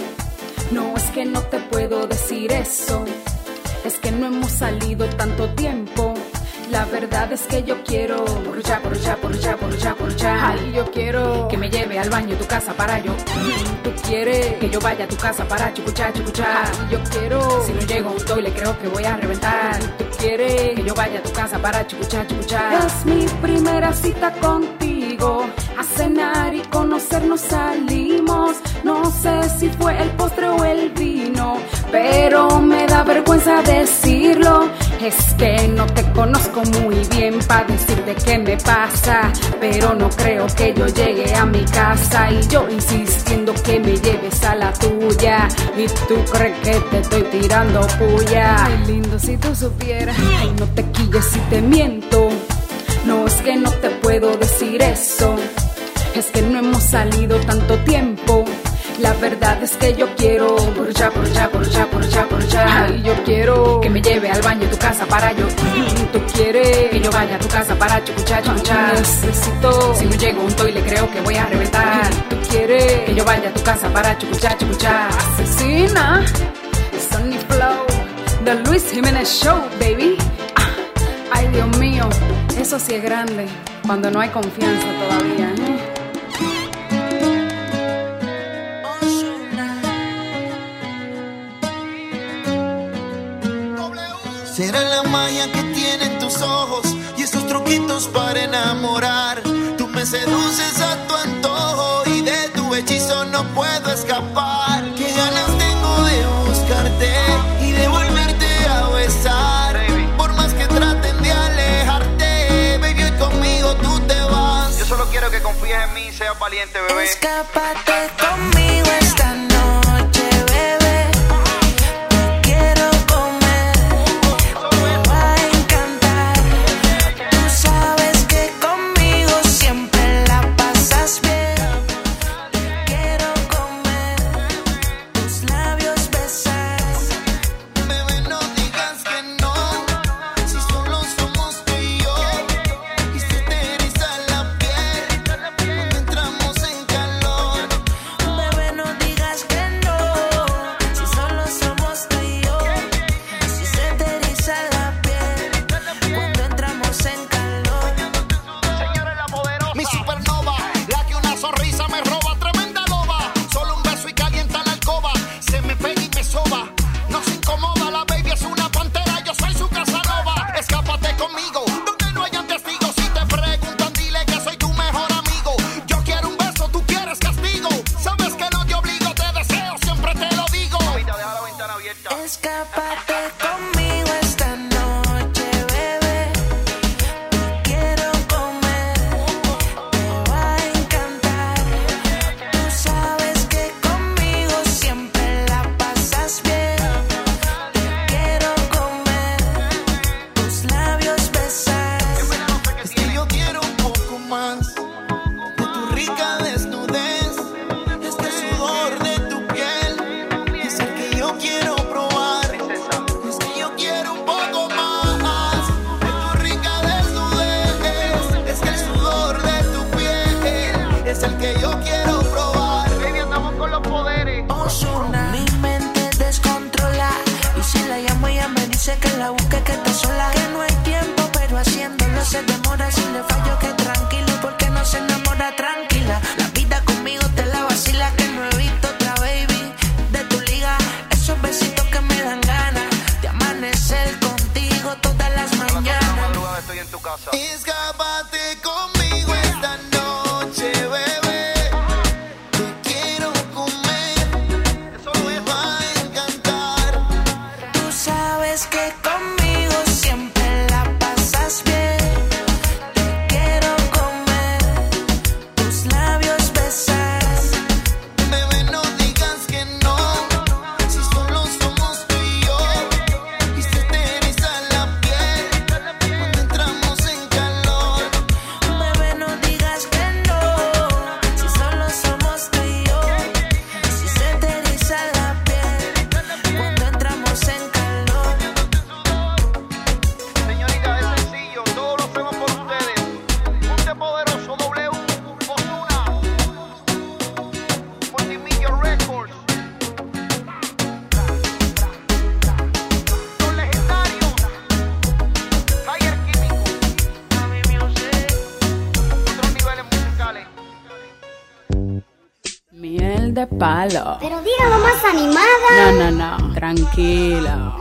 No es que no te puedo decir eso. Es que no hemos salido tanto tiempo. La verdad es que yo quiero por ya, por ya, por ya, por ya, por ya. Ay, yo quiero que me lleve al baño tu casa para yo. Tú quieres que yo vaya a tu casa para chucuchar. Ay, yo quiero si no llego a un toile creo que voy a reventar. Tú quieres que yo vaya a tu casa para chucuchar, chucuchar. Es mi primera cita contigo. A cenar y conocernos salimos. No sé si fue el postre o el vino, pero me da vergüenza decirlo. Es que no te conozco muy bien para decirte qué me pasa, pero no creo que yo llegue a mi casa y yo insistiendo que me lleves a la tuya. Y tú crees que te estoy tirando puya. Ay, lindo si tú supieras. Ay, no te quilles si te miento. No es que no te puedo decir eso. Es que no hemos salido tanto tiempo. La verdad es que yo quiero por ya, por ya, por ya, por ya, por ya. Ay, yo quiero que me lleve al baño tu casa para yo. Tú quieres que yo vaya a tu casa para chucuchar. Necesito, si no llego un toile creo que voy a reventar. Tú quieres que yo vaya a tu casa para chucuchar, chucuchar. Asesina, Sonny Flow, The Luis Jiménez Show, baby. Ah, ay, Dios mío, eso sí es grande cuando no hay confianza todavía. ¿eh? Será la magia que tienen tus ojos y esos truquitos para enamorar. Tú me seduces a tu antojo y de tu hechizo no puedo escapar. Valiente, bebé. Escápate conmigo Pero dígalo más animada. No, no, no, tranquilo.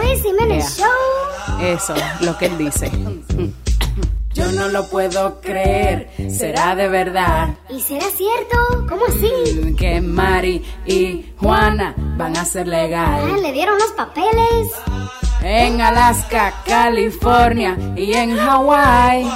Luis Jiménez Yeah. Show. Eso, lo que él dice. Yo no lo puedo creer, será de verdad ¿Y será cierto? ¿Cómo así? que Mari y Juana van a ser Ah, legal le dieron los papeles. en Alaska, California y en Hawái.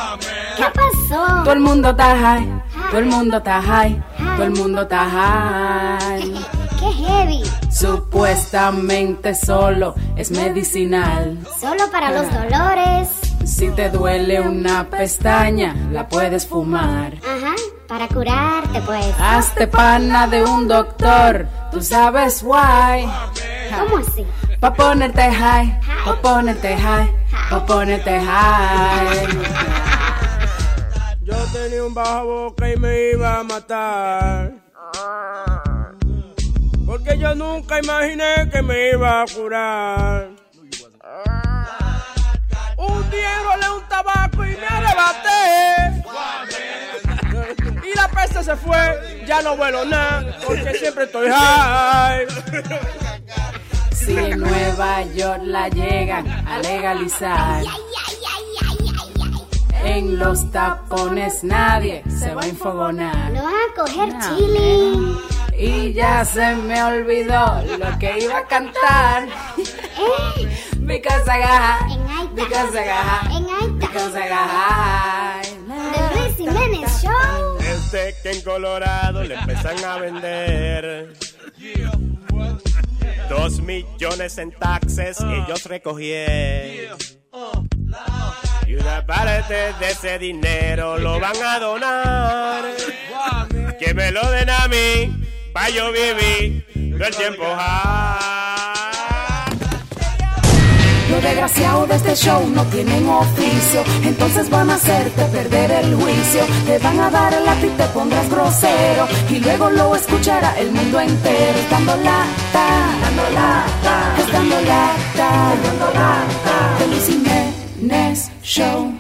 ¿Qué pasó? Todo el mundo está high, todo el mundo está high, todo el mundo está high. Qué heavy. Supuestamente solo es medicinal. Solo para los dolores. Si te duele una pestaña, la puedes fumar. Ajá. Para curarte, pues. Hazte pana de un doctor, tú sabes why. ¿Cómo así? Pa' ponerte high, pa' ponerte high, pa' ponerte high. Yo tenía un bajo boca y me iba a matar. Porque yo nunca imaginé que me iba a curar. Un día enrolé un tabaco y me arrebaté. Y la peste se fue, ya no vuelo nada, porque siempre estoy high. Si en Nueva York la llegan a legalizar. En los tapones nadie se va a enfogonar. Lo van a coger No, chile. Y ya se me olvidó lo que iba a cantar. Because I got, because I got, because I got. The Luis Jiménez Show. Desde que en Colorado le empiezan a vender dos millones en taxes ellos recogieron. Y una parte de ese dinero lo van a donar. Que me lo den a mí, pa' yo vivir todo el tiempo Los desgraciados de este show no tienen oficio, entonces van a hacerte perder el juicio. Te van a dar el lápiz, te pondrás grosero y luego lo escuchará el mundo entero. Dando lata, dando lata, es dando lata, dando lata. The Luis Jiménez Show.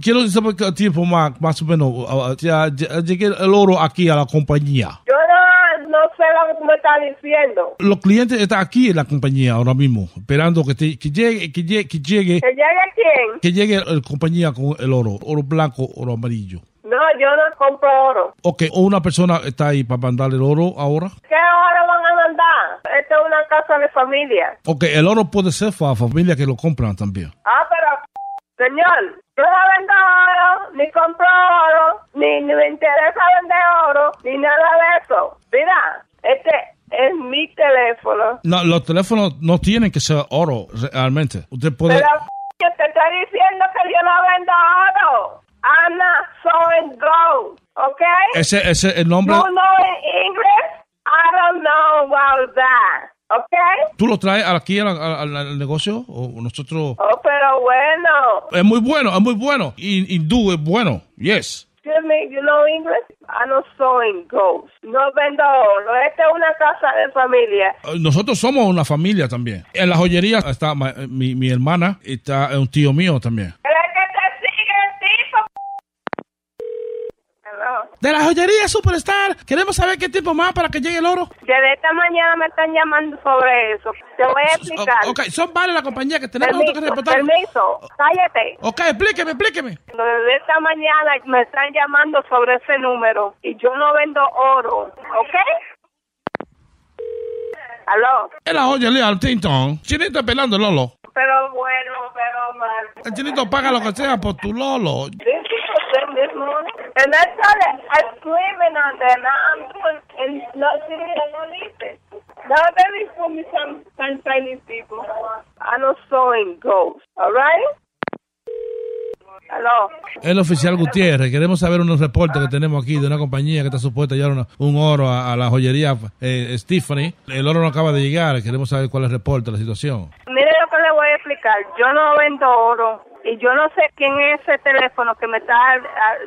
Quiero saber qué tiempo más, más o menos ya, ya llegue el oro aquí a la compañía. Yo no, no sé lo que tú me estás diciendo. Los clientes están aquí en la compañía ahora mismo, esperando que, te- que llegue, que llegue, que llegue, ¿Que llegue quién? que llegue la compañía con el oro, oro blanco, oro amarillo. No, yo no compro oro. Ok, o una persona está ahí para mandar el oro ahora. ¿Qué oro mandar? Esta es una casa de familia. Ok, el oro puede ser para familias que lo compran también. Ah, pero, señor, yo no vendo oro, ni compro oro, ni, ni me interesa vender oro, ni nada de eso. Mira, este es mi teléfono. No, los teléfonos no tienen que ser oro realmente. Usted puede... Pero yo te estoy diciendo que yo no vendo oro. Ana so go, ¿ok? Ese ese es el nombre... You know English? I don't know about that, ¿ok? ¿Tú lo traes aquí al, al- al negocio? ¿O nosotros...? Oh, pero bueno. Es muy bueno, es muy bueno. Y hindú es bueno. Yes. Excuse me, you know English? I know sewing goes. No vendo oro. Esta es una casa de familia. Eh, Nosotros somos una familia también. En la joyería está ma- mi, mi hermana, está un tío mío también. ¿Es que te sigue el tipo? Hello. De la joyería Superstar, queremos saber qué tiempo más para que llegue el oro. Desde esta mañana me están llamando sobre eso. Te voy a explicar. Ok, son varias la compañía que tenemos nosotros que Permiso, reportar. permiso. Cállate. Ok, explíqueme, explíqueme. Desde esta mañana me están llamando sobre ese número y yo no vendo oro, ¿ok? ¿Aló? Es la joyería al Tintón. Chinito pelando Lolo. Pero bueno, pero mal. El chinito paga lo que sea por tu Lolo. Is the thing this morning. And I started I'm screaming on them. I'm doing, and no, see, they don't listen. Now let me put me some, some Chinese people. I know sewing goes, all right? Aló. El oficial Gutiérrez, queremos saber unos reportes que tenemos aquí de una compañía que está supuesta a llevar un oro a, a la joyería eh, Stephanie. El oro no acaba de llegar, queremos saber cuál es el reporte, la situación. Lo que le voy a explicar. Yo no vendo oro y yo no sé quién es ese teléfono que me está ah,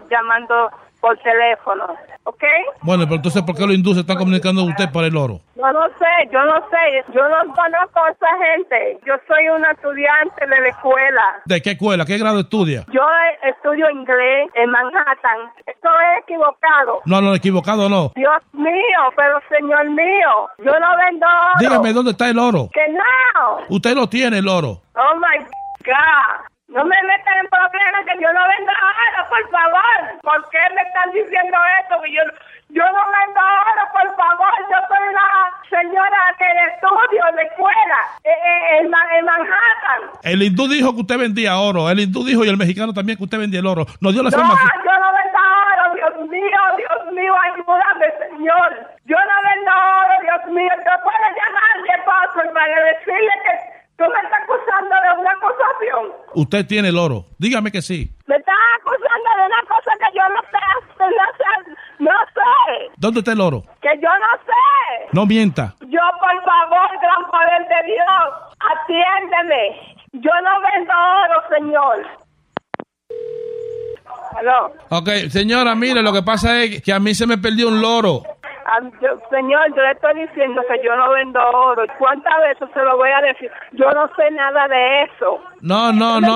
llamando por teléfono, ¿ok? Bueno, pero entonces, ¿por qué los hindúes están comunicando con usted por el oro? No, no sé, yo no sé, yo no conozco a esa gente. Yo soy una estudiante de la escuela. ¿De qué escuela? ¿Qué grado estudia? Yo estudio inglés en Manhattan. Esto es equivocado. No, no, equivocado no. Dios mío, pero señor mío, yo no vendo oro. Dígame, ¿dónde está el oro? Que no. Usted lo tiene, el oro. Oh my God. No me metan en problemas que yo no vendo oro, por favor. ¿Por qué me están diciendo esto? Que yo, yo no vendo oro, por favor. Yo soy una señora que de estudio, de escuela, eh, eh, en, en Manhattan. El hindú dijo que usted vendía oro. El hindú dijo y el mexicano también que usted vendía el oro. Nos dio la No, información. yo no vendo oro, Dios mío, Dios mío, ayúdame, Señor. Yo no vendo oro, Dios mío. Yo puedo llamarle, pastor, para decirle que tú me estás acusando de una acusación. Usted tiene el oro. Dígame que sí. Me estás acusando de una cosa que yo no sé, no sé, no sé, ¿Dónde está el oro? que yo no sé. No mienta. Yo, por favor, gran poder de Dios, atiéndeme. Yo no vendo oro, Señor. Aló. Ok, señora, mire, lo que pasa es que a mí se me perdió un loro. Señor, yo le estoy diciendo que yo no vendo oro. ¿Cuántas veces se lo voy a decir? Yo no sé nada de eso. No, no, ¿Tú me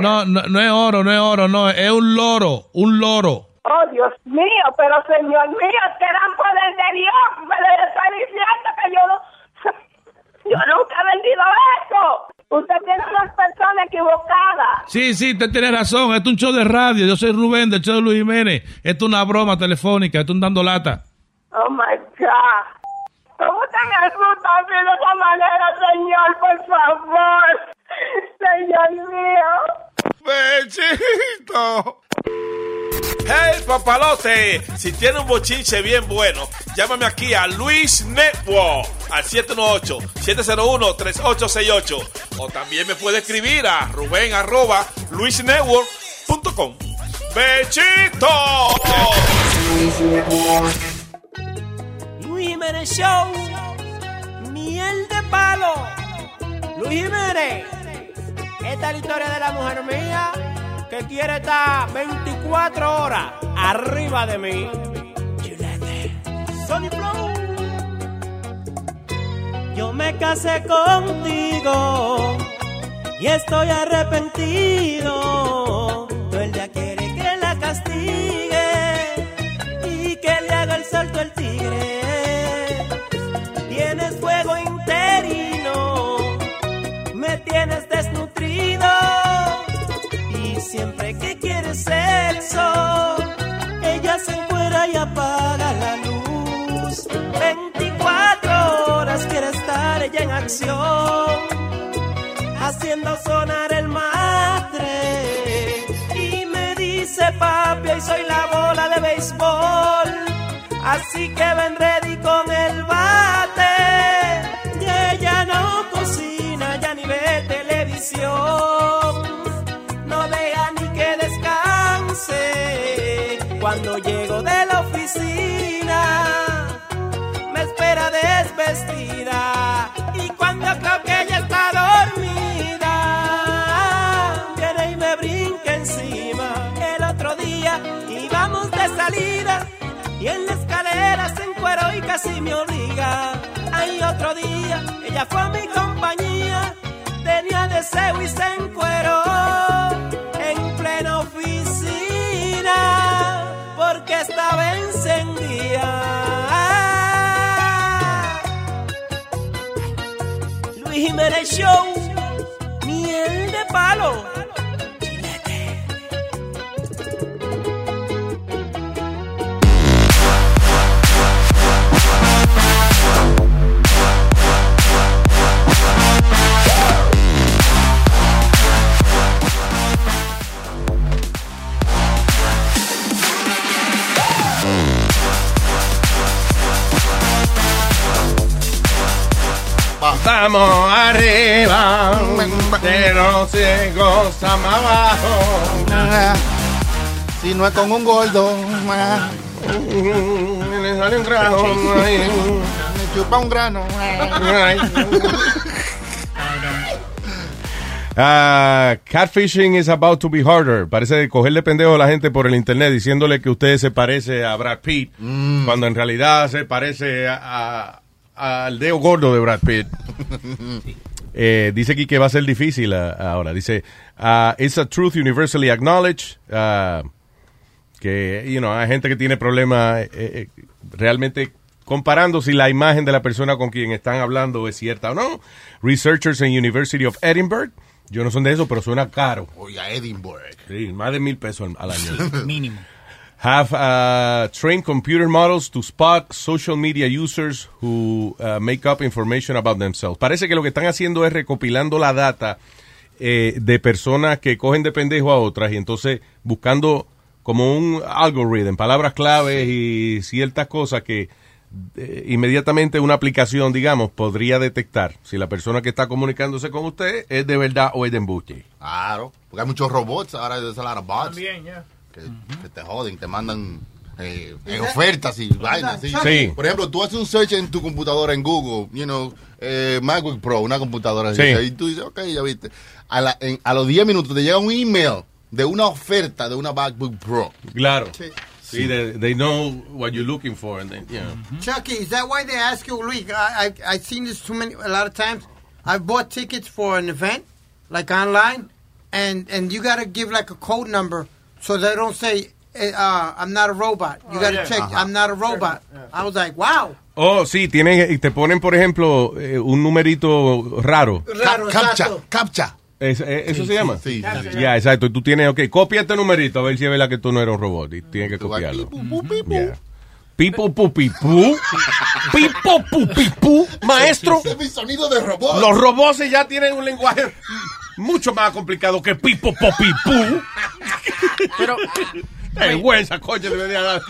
no, no, no, no es oro, no es oro, no, es un loro, un loro. Oh, Dios mío, pero señor mío, que gran poder de Dios. Me le estoy diciendo que yo no... Yo nunca he vendido eso. Usted tiene unas personas equivocadas. Sí, sí, usted tiene razón, esto es un show de radio, yo soy Rubén del show de Luis Jiménez, esto es una broma telefónica, esto es un dando lata. Oh, my God. ¿Cómo te me asustas así de esa manera, señor? Por favor. Señor mío. ¡Bechito! ¡Hey, papalote! Si tiene un bochinche bien bueno, llámame aquí a Luis Network al 718-701-3868. O también me puede escribir a Rubén arroba luisnetwork.com. ¡Bechito! Luis Jiménez Show, miel de palo. Luis Jiménez, esta es la historia de la mujer mía que quiere estar 24 horas arriba de mí. Sony Flow. Yo me casé contigo y estoy arrepentido. Todo el día quiere que la castigue y que le haga el salto al tigre. Siempre que quieres sexo, ella se encuera y apaga la luz. 24 horas quiere estar ella en acción, haciendo sonar el matre y me dice papi, hoy soy la bola de béisbol. Así que ven ready con el bate. Casi me obliga. Hay otro día, ella fue mi compañía. Tenía deseo y se encueró en plena oficina. Porque estaba encendida. Luis Jiménez Show, miel de palo. Vamos arriba, pero goza más abajo. Si no es con un gordo, le sale un grano. me chupa un grano. Ah, catfishing is about to be harder. Parece cogerle pendejo a la gente por el internet diciéndole que usted se parece a Brad Pitt, cuando en realidad se parece a- a- al dedo gordo de Brad Pitt. Eh, dice aquí que va a ser difícil ah, ahora. Dice, ah, it's a truth universally acknowledged. ah, que, you know, hay gente que tiene problemas eh, eh, realmente comparando si la imagen de la persona con quien están hablando es cierta o no. Researchers en University of Edinburgh, yo no son de eso, pero suena caro. Oiga, Edinburgh. Sí, más de mil pesos al- al año. Mínimo. Have uh, trained computer models to spot social media users who uh, make up information about themselves. Parece que lo que están haciendo es recopilando la data eh, de personas que cogen de pendejo a otras y entonces buscando como un algoritmo, palabras claves y ciertas cosas que eh, inmediatamente una aplicación, digamos, podría detectar si la persona que está comunicándose con usted es de verdad o es de embuste. Claro, porque hay muchos robots, ahora hay a lot of bots También, ya. Que, que te joden, te mandan eh, eh, ofertas y vainas. ¿sí? Sí. Por ejemplo, tú haces un search en tu computadora en Google, you know, eh, MacBook Pro, una computadora así, Sí. y tú dices, ok, ya viste. A, la- en- a los 10 minutos te llega un email de una oferta de una MacBook Pro. Claro. Sí, they, they know what you're looking for. And then, you know. Chucky, is that why they ask you, Luis? I, I I've seen this too many a lot of times. I've bought tickets for an event, like online, and and you gotta give like a code number so they don't say eh, uh, I'm not a robot. You Oh, gotta yeah. check Ajá. I'm not a robot. I was like, wow. Oh, sí, tienen, y te ponen, por ejemplo, eh, un numerito raro. Raro, captcha, exacto. captcha. Es- eh, ¿Eso Sí, se llama? sí, sí, sí. Ya, exacto. Y tú tienes, ok, copia este numerito a ver si es verdad que tú no eres un robot. Y tienes que copiarlo. Yeah. Pipo pupipú. Pipo pupipú. Maestro, Ese es mi sonido de robot. los robots ya tienen un lenguaje mucho más complicado que pipo popipú. Pero, Vergüenza, coño, debería dar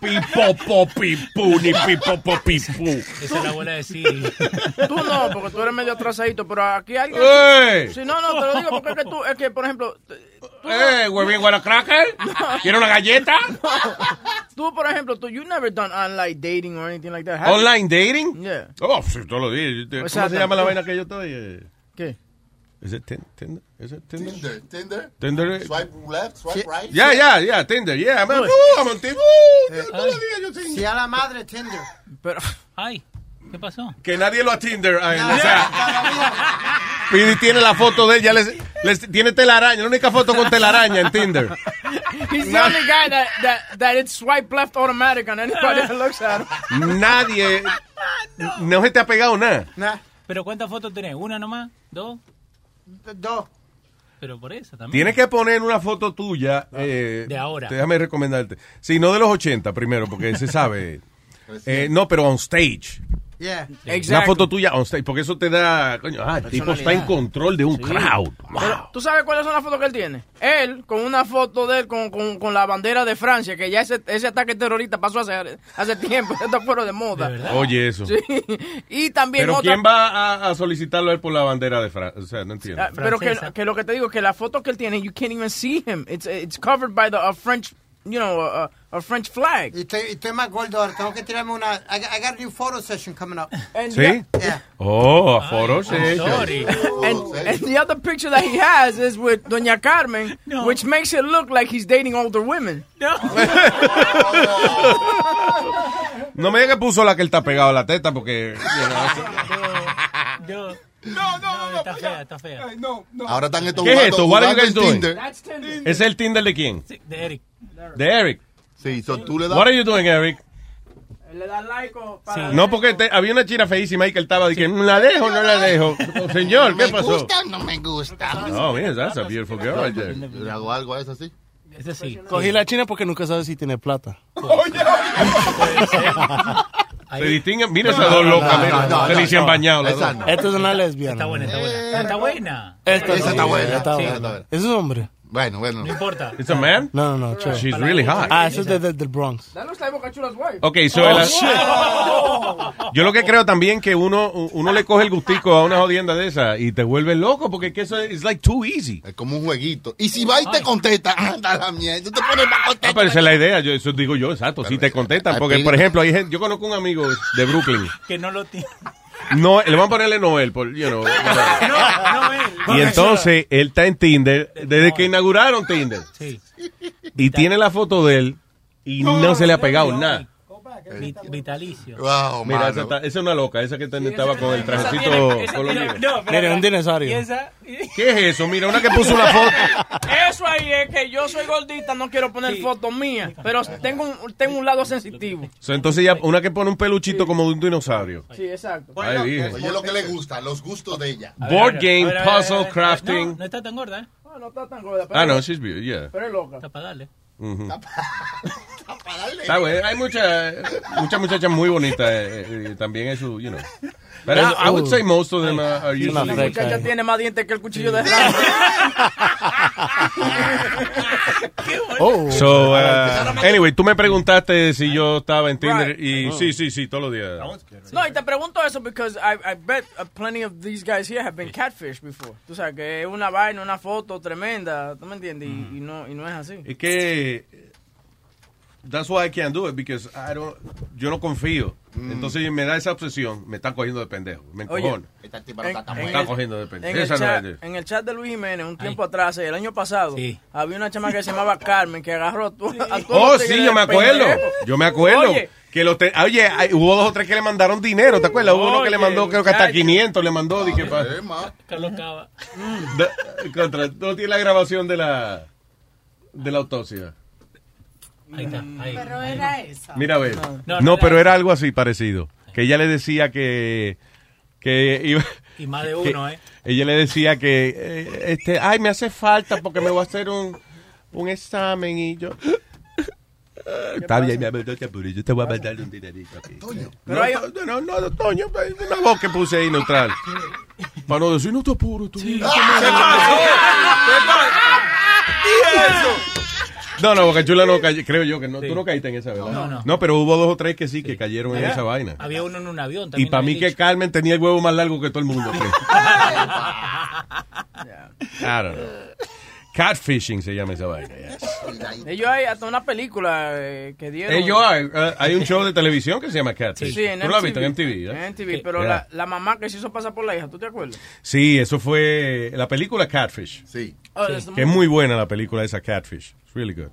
pipo popipú ni pipo popipú. Esa es la abuela de Siri. tú no, porque tú eres medio atrasadito, pero aquí hay alguien... ¡Ey! Sí, no, no, te lo digo porque es que tú, es que, por ejemplo... ¡Eh, huevín, guara cracker! ¿Quiere una galleta? Tú, por ejemplo, tú, you never done online dating or anything like that. ¿Online dating? Yeah. Oh, sí, todos los días. ¿Cómo se llama la vaina que yo estoy? ¿Qué? ¿Es it Tin- Tinder? ¿Es it Tinder? Tinder, Tinder. Tinder. eh. Swipe left, swipe right. Yeah, yeah, yeah, Tinder, yeah. Man, I'm on Tinder. Tinder. a la madre Tinder. Pero, Ay, ¿qué pasó? Que nadie lo a Tinder. ah, Ya, o sea, y tiene la foto de él, ya les, les- tiene telaraña, la única foto con telaraña en Tinder. he's the only guy that, that, that it's swipe left automatic on anybody that looks at him. Nadie, no se te ha pegado nada. Nah, ¿Pero cuántas fotos tenés? ¿Una nomás? ¿Dos? dos. Pero por eso también. Tienes que poner una foto tuya. eh, De ahora. Déjame recomendarte. Sí, no de los 80 primero, porque se sabe. Eh, no, pero on stage. Yeah. Una foto tuya on stage, porque eso te da. Coño, ah, el tipo está en control de un crowd. Pero, ¿Tú sabes cuáles son las fotos que él tiene? Él, con una foto de él con, con, con la bandera de Francia, que ya ese, ese ataque terrorista pasó hace, hace tiempo, está fuera de moda. Oye, eso. Sí. Y también Pero otra... ¿quién va a, a solicitarlo a él por la bandera de Francia? O sea, no entiendo. Ah, pero que, que lo que te digo es que la foto que él tiene, you can't even see him. It's, it's covered by the a French, you know, a, a French flag. Y estoy, estoy más gordo ahora. Tengo que tirarme una. I, got- I got a new photo session coming up. And ¿Sí? Yeah. Oh, a foros, sí. sorry. And, and the other picture that he has is with Doña Carmen, which makes it look like he's dating older women. No me diga que puso la que él está pegado a la teta, porque. you know, Yo. No, no, no. Está fea, está fea. Ahora están estos ¿Qué es esto? What are you guys doing? Tinder. That's Tinder. ¿Es el Tinder de quién? Sí, de Eric. De Eric. Sí, so tú le das. What are you doing, Eric? Le da like o para... No, porque te- había una china feísima ahí que él estaba diciendo, ¿la dejo o no la dejo? Oh, señor, ¿qué ¿Me pasó? gusta o no me gusta? Oh, man, that's a beautiful girl right there. ¿Le hago algo a eso así? Ese sí. Cogí la china porque nunca sabes si tiene plata. Se distinguen, mira esas dos locas, no, mira, no, se no, le hicieron no. bañado Esa no. Esta es una lesbiana. Está buena, está buena. Está buena. Esta Esa está buena. Está Sí, buena. está buena. ¿Es un hombre? Bueno, bueno. No importa. It's a man? No, no, no. chévere. She's really hot. Ah, eso es de- de- del Bronx. That looks like Boca Chula's wife. Ok, so el- yo lo que creo también que uno, uno le coge el gustico a una jodienda de esa y te vuelve loco porque es que eso es like too easy. Es como un jueguito. Y si va y te contesta, anda la mierda. Tú te pones más Ah, contento. pero esa es la idea, yo, eso digo yo, exacto, si te contestan. Porque, por ejemplo, hay gente, yo conozco un amigo de Brooklyn Que no lo tiene. No, le van a ponerle Noel, por, you know, Y entonces, él está en Tinder desde que inauguraron Tinder. Sí. Y tiene la foto de él y no se le ha pegado nada. Vi- Vitalicio. Wow, Mira, esa, está- esa es una loca, esa que está- estaba con el trajecito tiene- esa colorido. tiene- no, pero- Mire, un dinosaurio. ¿Qué es eso? Mira, una que puso una foto. Eso ahí es que yo soy gordita, no quiero poner fotos mías, pero tengo un, tengo un lado sensitivo. So, entonces ya una que pone un peluchito como de un dinosaurio. Sí, exacto. Dije. Oye, lo que le gusta, los gustos de ella. Board game, puzzle, crafting. No, no está tan gorda, ¿eh? No, no está tan gorda. pero- Ah, no, she's beautiful, yeah. Pero es loca. Está para darle. Ujú. Está bueno, hay muchas muchas muchachas muy bonitas eh, eh, también eso, you know. Pero Ya, I would say most of them are, are usually- La muchacha tiene más dientes que el cuchillo de. Oh. So, uh, anyway, tú me preguntaste si yo estaba en Tinder y sí, sí, sí, todos los días. No, y te pregunto eso because I, I bet uh, plenty of these guys here have been catfish before. Tú sabes que es una vaina, una foto tremenda, ¿tú me entiendes? Y, y no, y no es así. Es que that's why I can't do it because I don't yo no confío. Entonces me da esa obsesión, me está cogiendo de pendejo, me encojona. Esta En, tipa no está tan cogiendo de pendejo. en el no chat, de- en el chat de Luis Jiménez, un tiempo atrás, el año pasado, había una chama que se llamaba Carmen que agarró a, tu- a todos Oh, los sí, yo me acuerdo. pendejo. Yo me acuerdo. Oye, Que los te- Oye, hay- hubo dos o tres que le mandaron dinero, ¿te acuerdas? Hubo uno que le mandó, creo que hasta muchacho. 500 le mandó. dije, pa- Eh. Carlos Cava. No tiene la grabación de la de la autopsia. Ahí está. Ahí. Pero era esa. Mira a ver. No, No, no pero era- era algo así parecido. Que ella le decía que que iba Y más de que uno, ¿eh? Ella le decía que eh, este, ay, me hace falta porque me voy a hacer un un examen y yo Está bien, mi amor, no yo te voy a mandar un dinerito aquí. Toño. No, Pero hay- to- no, no, no, Toño, es una voz que puse ahí neutral. Para no decir, no te apures, tú. No, no, Boca Chula no cayó, creo yo que no, tú no caíste en esa, ¿verdad? No, no. pero hubo dos o tres que sí, que cayeron en esa vaina. Había uno en un avión Y también. para mí que. Carmen tenía el huevo más largo que todo el mundo. I don't know. Catfishing se llama esa vaina. yes. ellos hay hasta una película eh, que dieron. Ellos hay, uh, hay un show de televisión que se llama Catfish. Sí, en ¿Tú lo has visto en MTV. Eh? En MTV, pero Yeah. la, la mamá que se hizo pasar por la hija, ¿tú te acuerdas? Sí, eso fue la película Catfish. Sí. Oh, Que es muy buena la película esa Catfish. It's really good.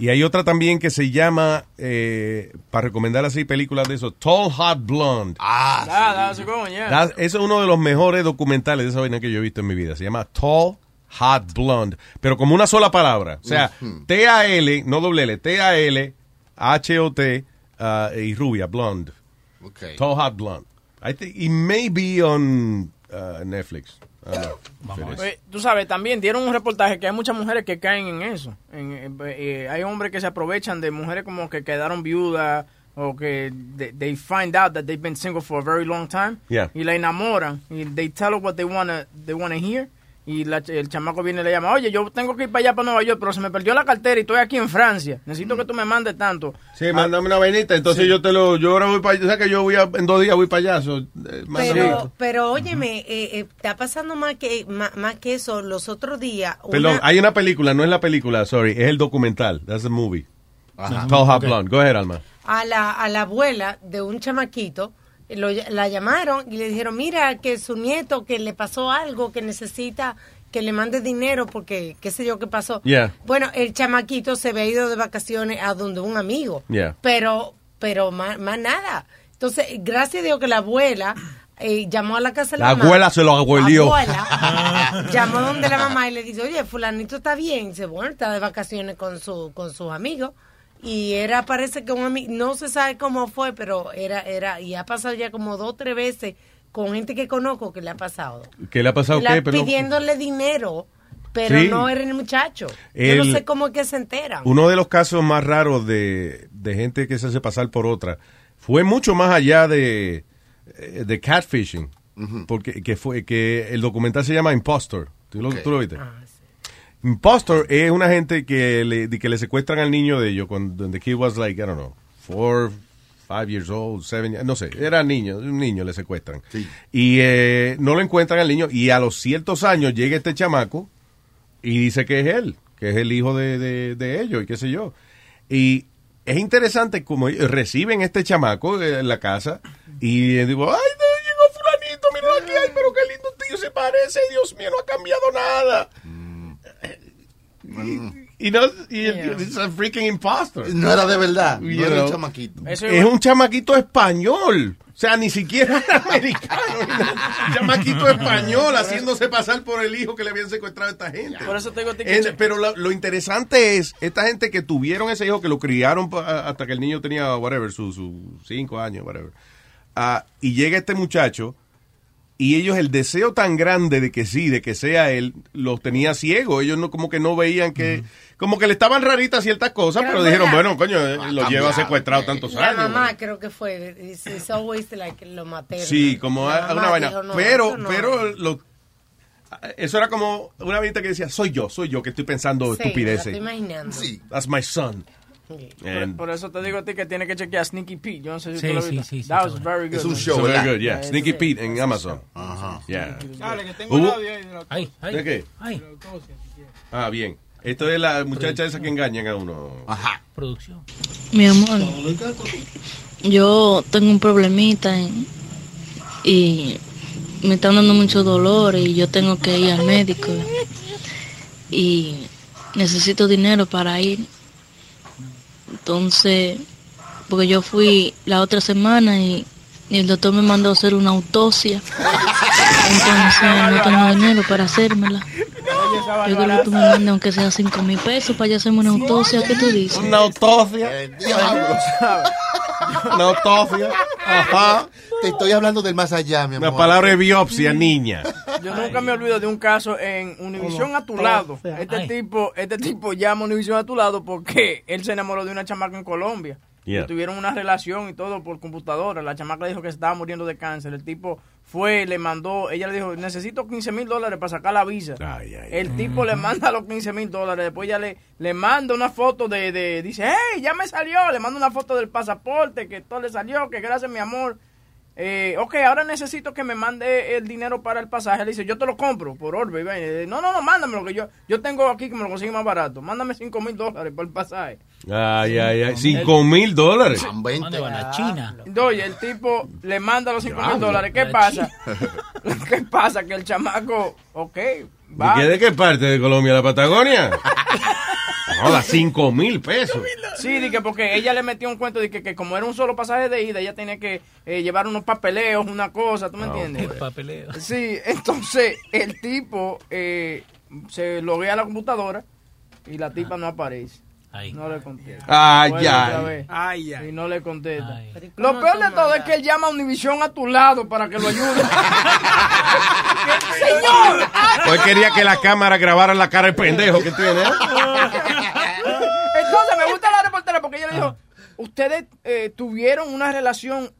Y hay otra también que se llama, eh, para recomendar así películas de eso, Tall Hot Blonde. Ah, Ah, that's a good one, yeah. That- Eso es uno de los mejores documentales de esa vaina que yo he visto en mi vida. Se llama Tall Hot Blonde. Pero como una sola palabra. O sea, T-A-L, no doble L, T-A-L, H-O-T uh, y rubia, blonde. Okay. Tall Hot Blonde. I think it may be on uh, Netflix. Oye, tú sabes, también dieron un reportaje que hay muchas mujeres que caen en eso. En, eh, eh, hay hombres que se aprovechan de mujeres como que quedaron viudas o que they, they find out that they've been single for a very long time Yeah. y la enamoran y they tell her what they wanna they wanna hear y la- el chamaco viene y le llama, oye, yo tengo que ir para allá, para Nueva York, pero se me perdió la cartera y estoy aquí en Francia. Necesito que tú me mandes tanto. Sí, mándame una vainita. Entonces Sí. yo te lo. Yo ahora voy para allá. O sea que yo voy a, en dos días voy para allá. so, eh, Pero, pero óyeme, eh, eh, está pasando más que, más, más que eso. Los otros días, una- Perdón, hay una película, no es la película, sorry, es el documental. That's the movie. Ajá. Tall Hot. Blonde. Go ahead, Alma. a, la, a la abuela de un chamaquito, lo- la llamaron y le dijeron, mira, que su nieto, que le pasó algo, que necesita que le mande dinero porque qué sé yo qué pasó. Yeah. Bueno, el chamaquito se había ido de vacaciones a donde un amigo, Yeah. pero pero más, más nada. Entonces, gracias a Dios que la abuela eh, llamó a la casa de la, La mamá. abuela se lo abuelió. abuela llamó donde la mamá y le dice, oye, fulanito está bien. Dice, bueno, está de vacaciones con, su, con sus amigos. Y era, parece que un amigo, no se sabe cómo fue, pero era, era, y ha pasado ya como dos o tres veces con gente que conozco que le ha pasado. ¿Qué le ha pasado? La- ¿Qué? Pero- pidiéndole dinero, pero Sí. no era el muchacho. Yo no sé cómo es que se enteran. Uno de los casos más raros de, de gente que se hace pasar por otra fue mucho más allá de, eh, de catfishing. Porque que fue que el documental se llama Impostor. ¿Tú lo, tú lo viste? Impostor es una gente que le, que le secuestran al niño de ellos cuando the kid was like, I don't know, four, five years old, seven, no sé, era niño, un niño le secuestran. Y eh, no lo encuentran al niño y a los ciertos años llega este chamaco y dice que es él, que es el hijo de, de, de ellos y qué sé yo. Y es interesante como reciben este chamaco en la casa y eh, digo, ay, no, llegó se parece, Dios mío, no ha cambiado nada. Y, no, y el- es a freaking imposter. No era de verdad, no era un chamaquito. Eso Es un chamaquito español. O sea, ni siquiera era americano. Un chamaquito español haciéndose pasar por el hijo que le habían secuestrado a esta gente. Por eso te digo a ti que En- pero lo, lo interesante es, esta gente que tuvieron ese hijo, que lo criaron hasta que el niño tenía, whatever, sus su cinco años, whatever. Ah, y llega este muchacho, y ellos el deseo tan grande de que sí, de que sea él, los tenía ciego. Ellos no como que no veían que, como que le estaban raritas ciertas cosas, Pero dijeron, bueno, coño, eh, lo lleva secuestrado tantos La años. mamá creo que fue, it's, always like lo materno. Sí, como La a- una vaina. dijo, no, pero, no. pero lo- eso era como una vainita que decía, soy yo, soy yo que estoy pensando Sí, la estupideces. estoy imaginando. Sí. That's my son. Por, And- por eso te digo a ti que tienes que chequear Sneaky Pete. Yo no sé si Sí, tú lo sí, viste. sí, sí, That sí, was very good. Es un man. show, very good, yeah. Yeah, Sneaky Pete en Amazon. Ajá. Yeah. Dale, que tengo audio ahí de Ay, ay. ¿De qué? Ay. Ah, bien. Esto es la muchacha esa que engañan a uno. Ajá. Producción. Mi amor, yo tengo un problemita en- y me están dando mucho dolor y yo tengo que ir al médico y necesito dinero para ir. Entonces, porque yo fui la otra semana y, y el doctor me mandó a hacer una autopsia. Entonces no tengo dinero para hacérmela. Yo creo que tú me mandes aunque sea cinco mil pesos para yo hacerme una autopsia. ¿Qué tú dices? Una autopsia. Una autopsia. Ajá. Te estoy hablando del más allá, mi amor. Una palabra de biopsia, niña. Yo nunca me olvido de un caso en Univisión a tu lado. Este Ay. tipo, este tipo llama a Univisión a tu lado porque él se enamoró de una chamaca en Colombia. Yeah. Y tuvieron una relación y todo por computadora. La chamaca le dijo que se estaba muriendo de cáncer. El tipo fue, le mandó, ella le dijo, necesito 15 mil dólares para sacar la visa. el tipo le manda los 15 mil dólares. Después ya le, le manda una foto de, de, dice, hey, ya me salió. Le manda una foto del pasaporte, que todo le salió, que gracias mi amor. Eh, ok, ahora necesito que me mande el dinero para el pasaje. Le dice, yo te lo compro por Orbe. y dice, No, no, no, mándamelo, que yo, yo tengo aquí que me lo consigue más barato. Mándame 5 mil dólares por el pasaje. Ay, ay, ay. Cinco mil dólares. ¿Dónde van a China? Oye, el tipo le manda los 5 mil dólares. ¿Qué pasa? ¿Qué pasa? Que el chamaco, ok, va. ¿Y qué de qué parte de Colombia? ¿La Patagonia? No, da cinco mil pesos. Sí, di que porque ella le metió un cuento de que, que como era un solo pasaje de ida, ella tenía que eh, llevar unos papeleos, una cosa, ¿tú me Ah, entiendes? Papeleo. Sí, entonces el tipo eh, se loguea a la computadora y la tipa no aparece. No le contesta. Ay, ay. Ay, ay. Y no le contesta. ¿cómo Lo peor de todo es que él llama a Univisión a tu lado para que lo ayude. ¡Señor! Pues quería que la cámara grabara la cara del pendejo que tiene. Entonces me gusta la reportera porque ella le dijo, ustedes eh, tuvieron una relación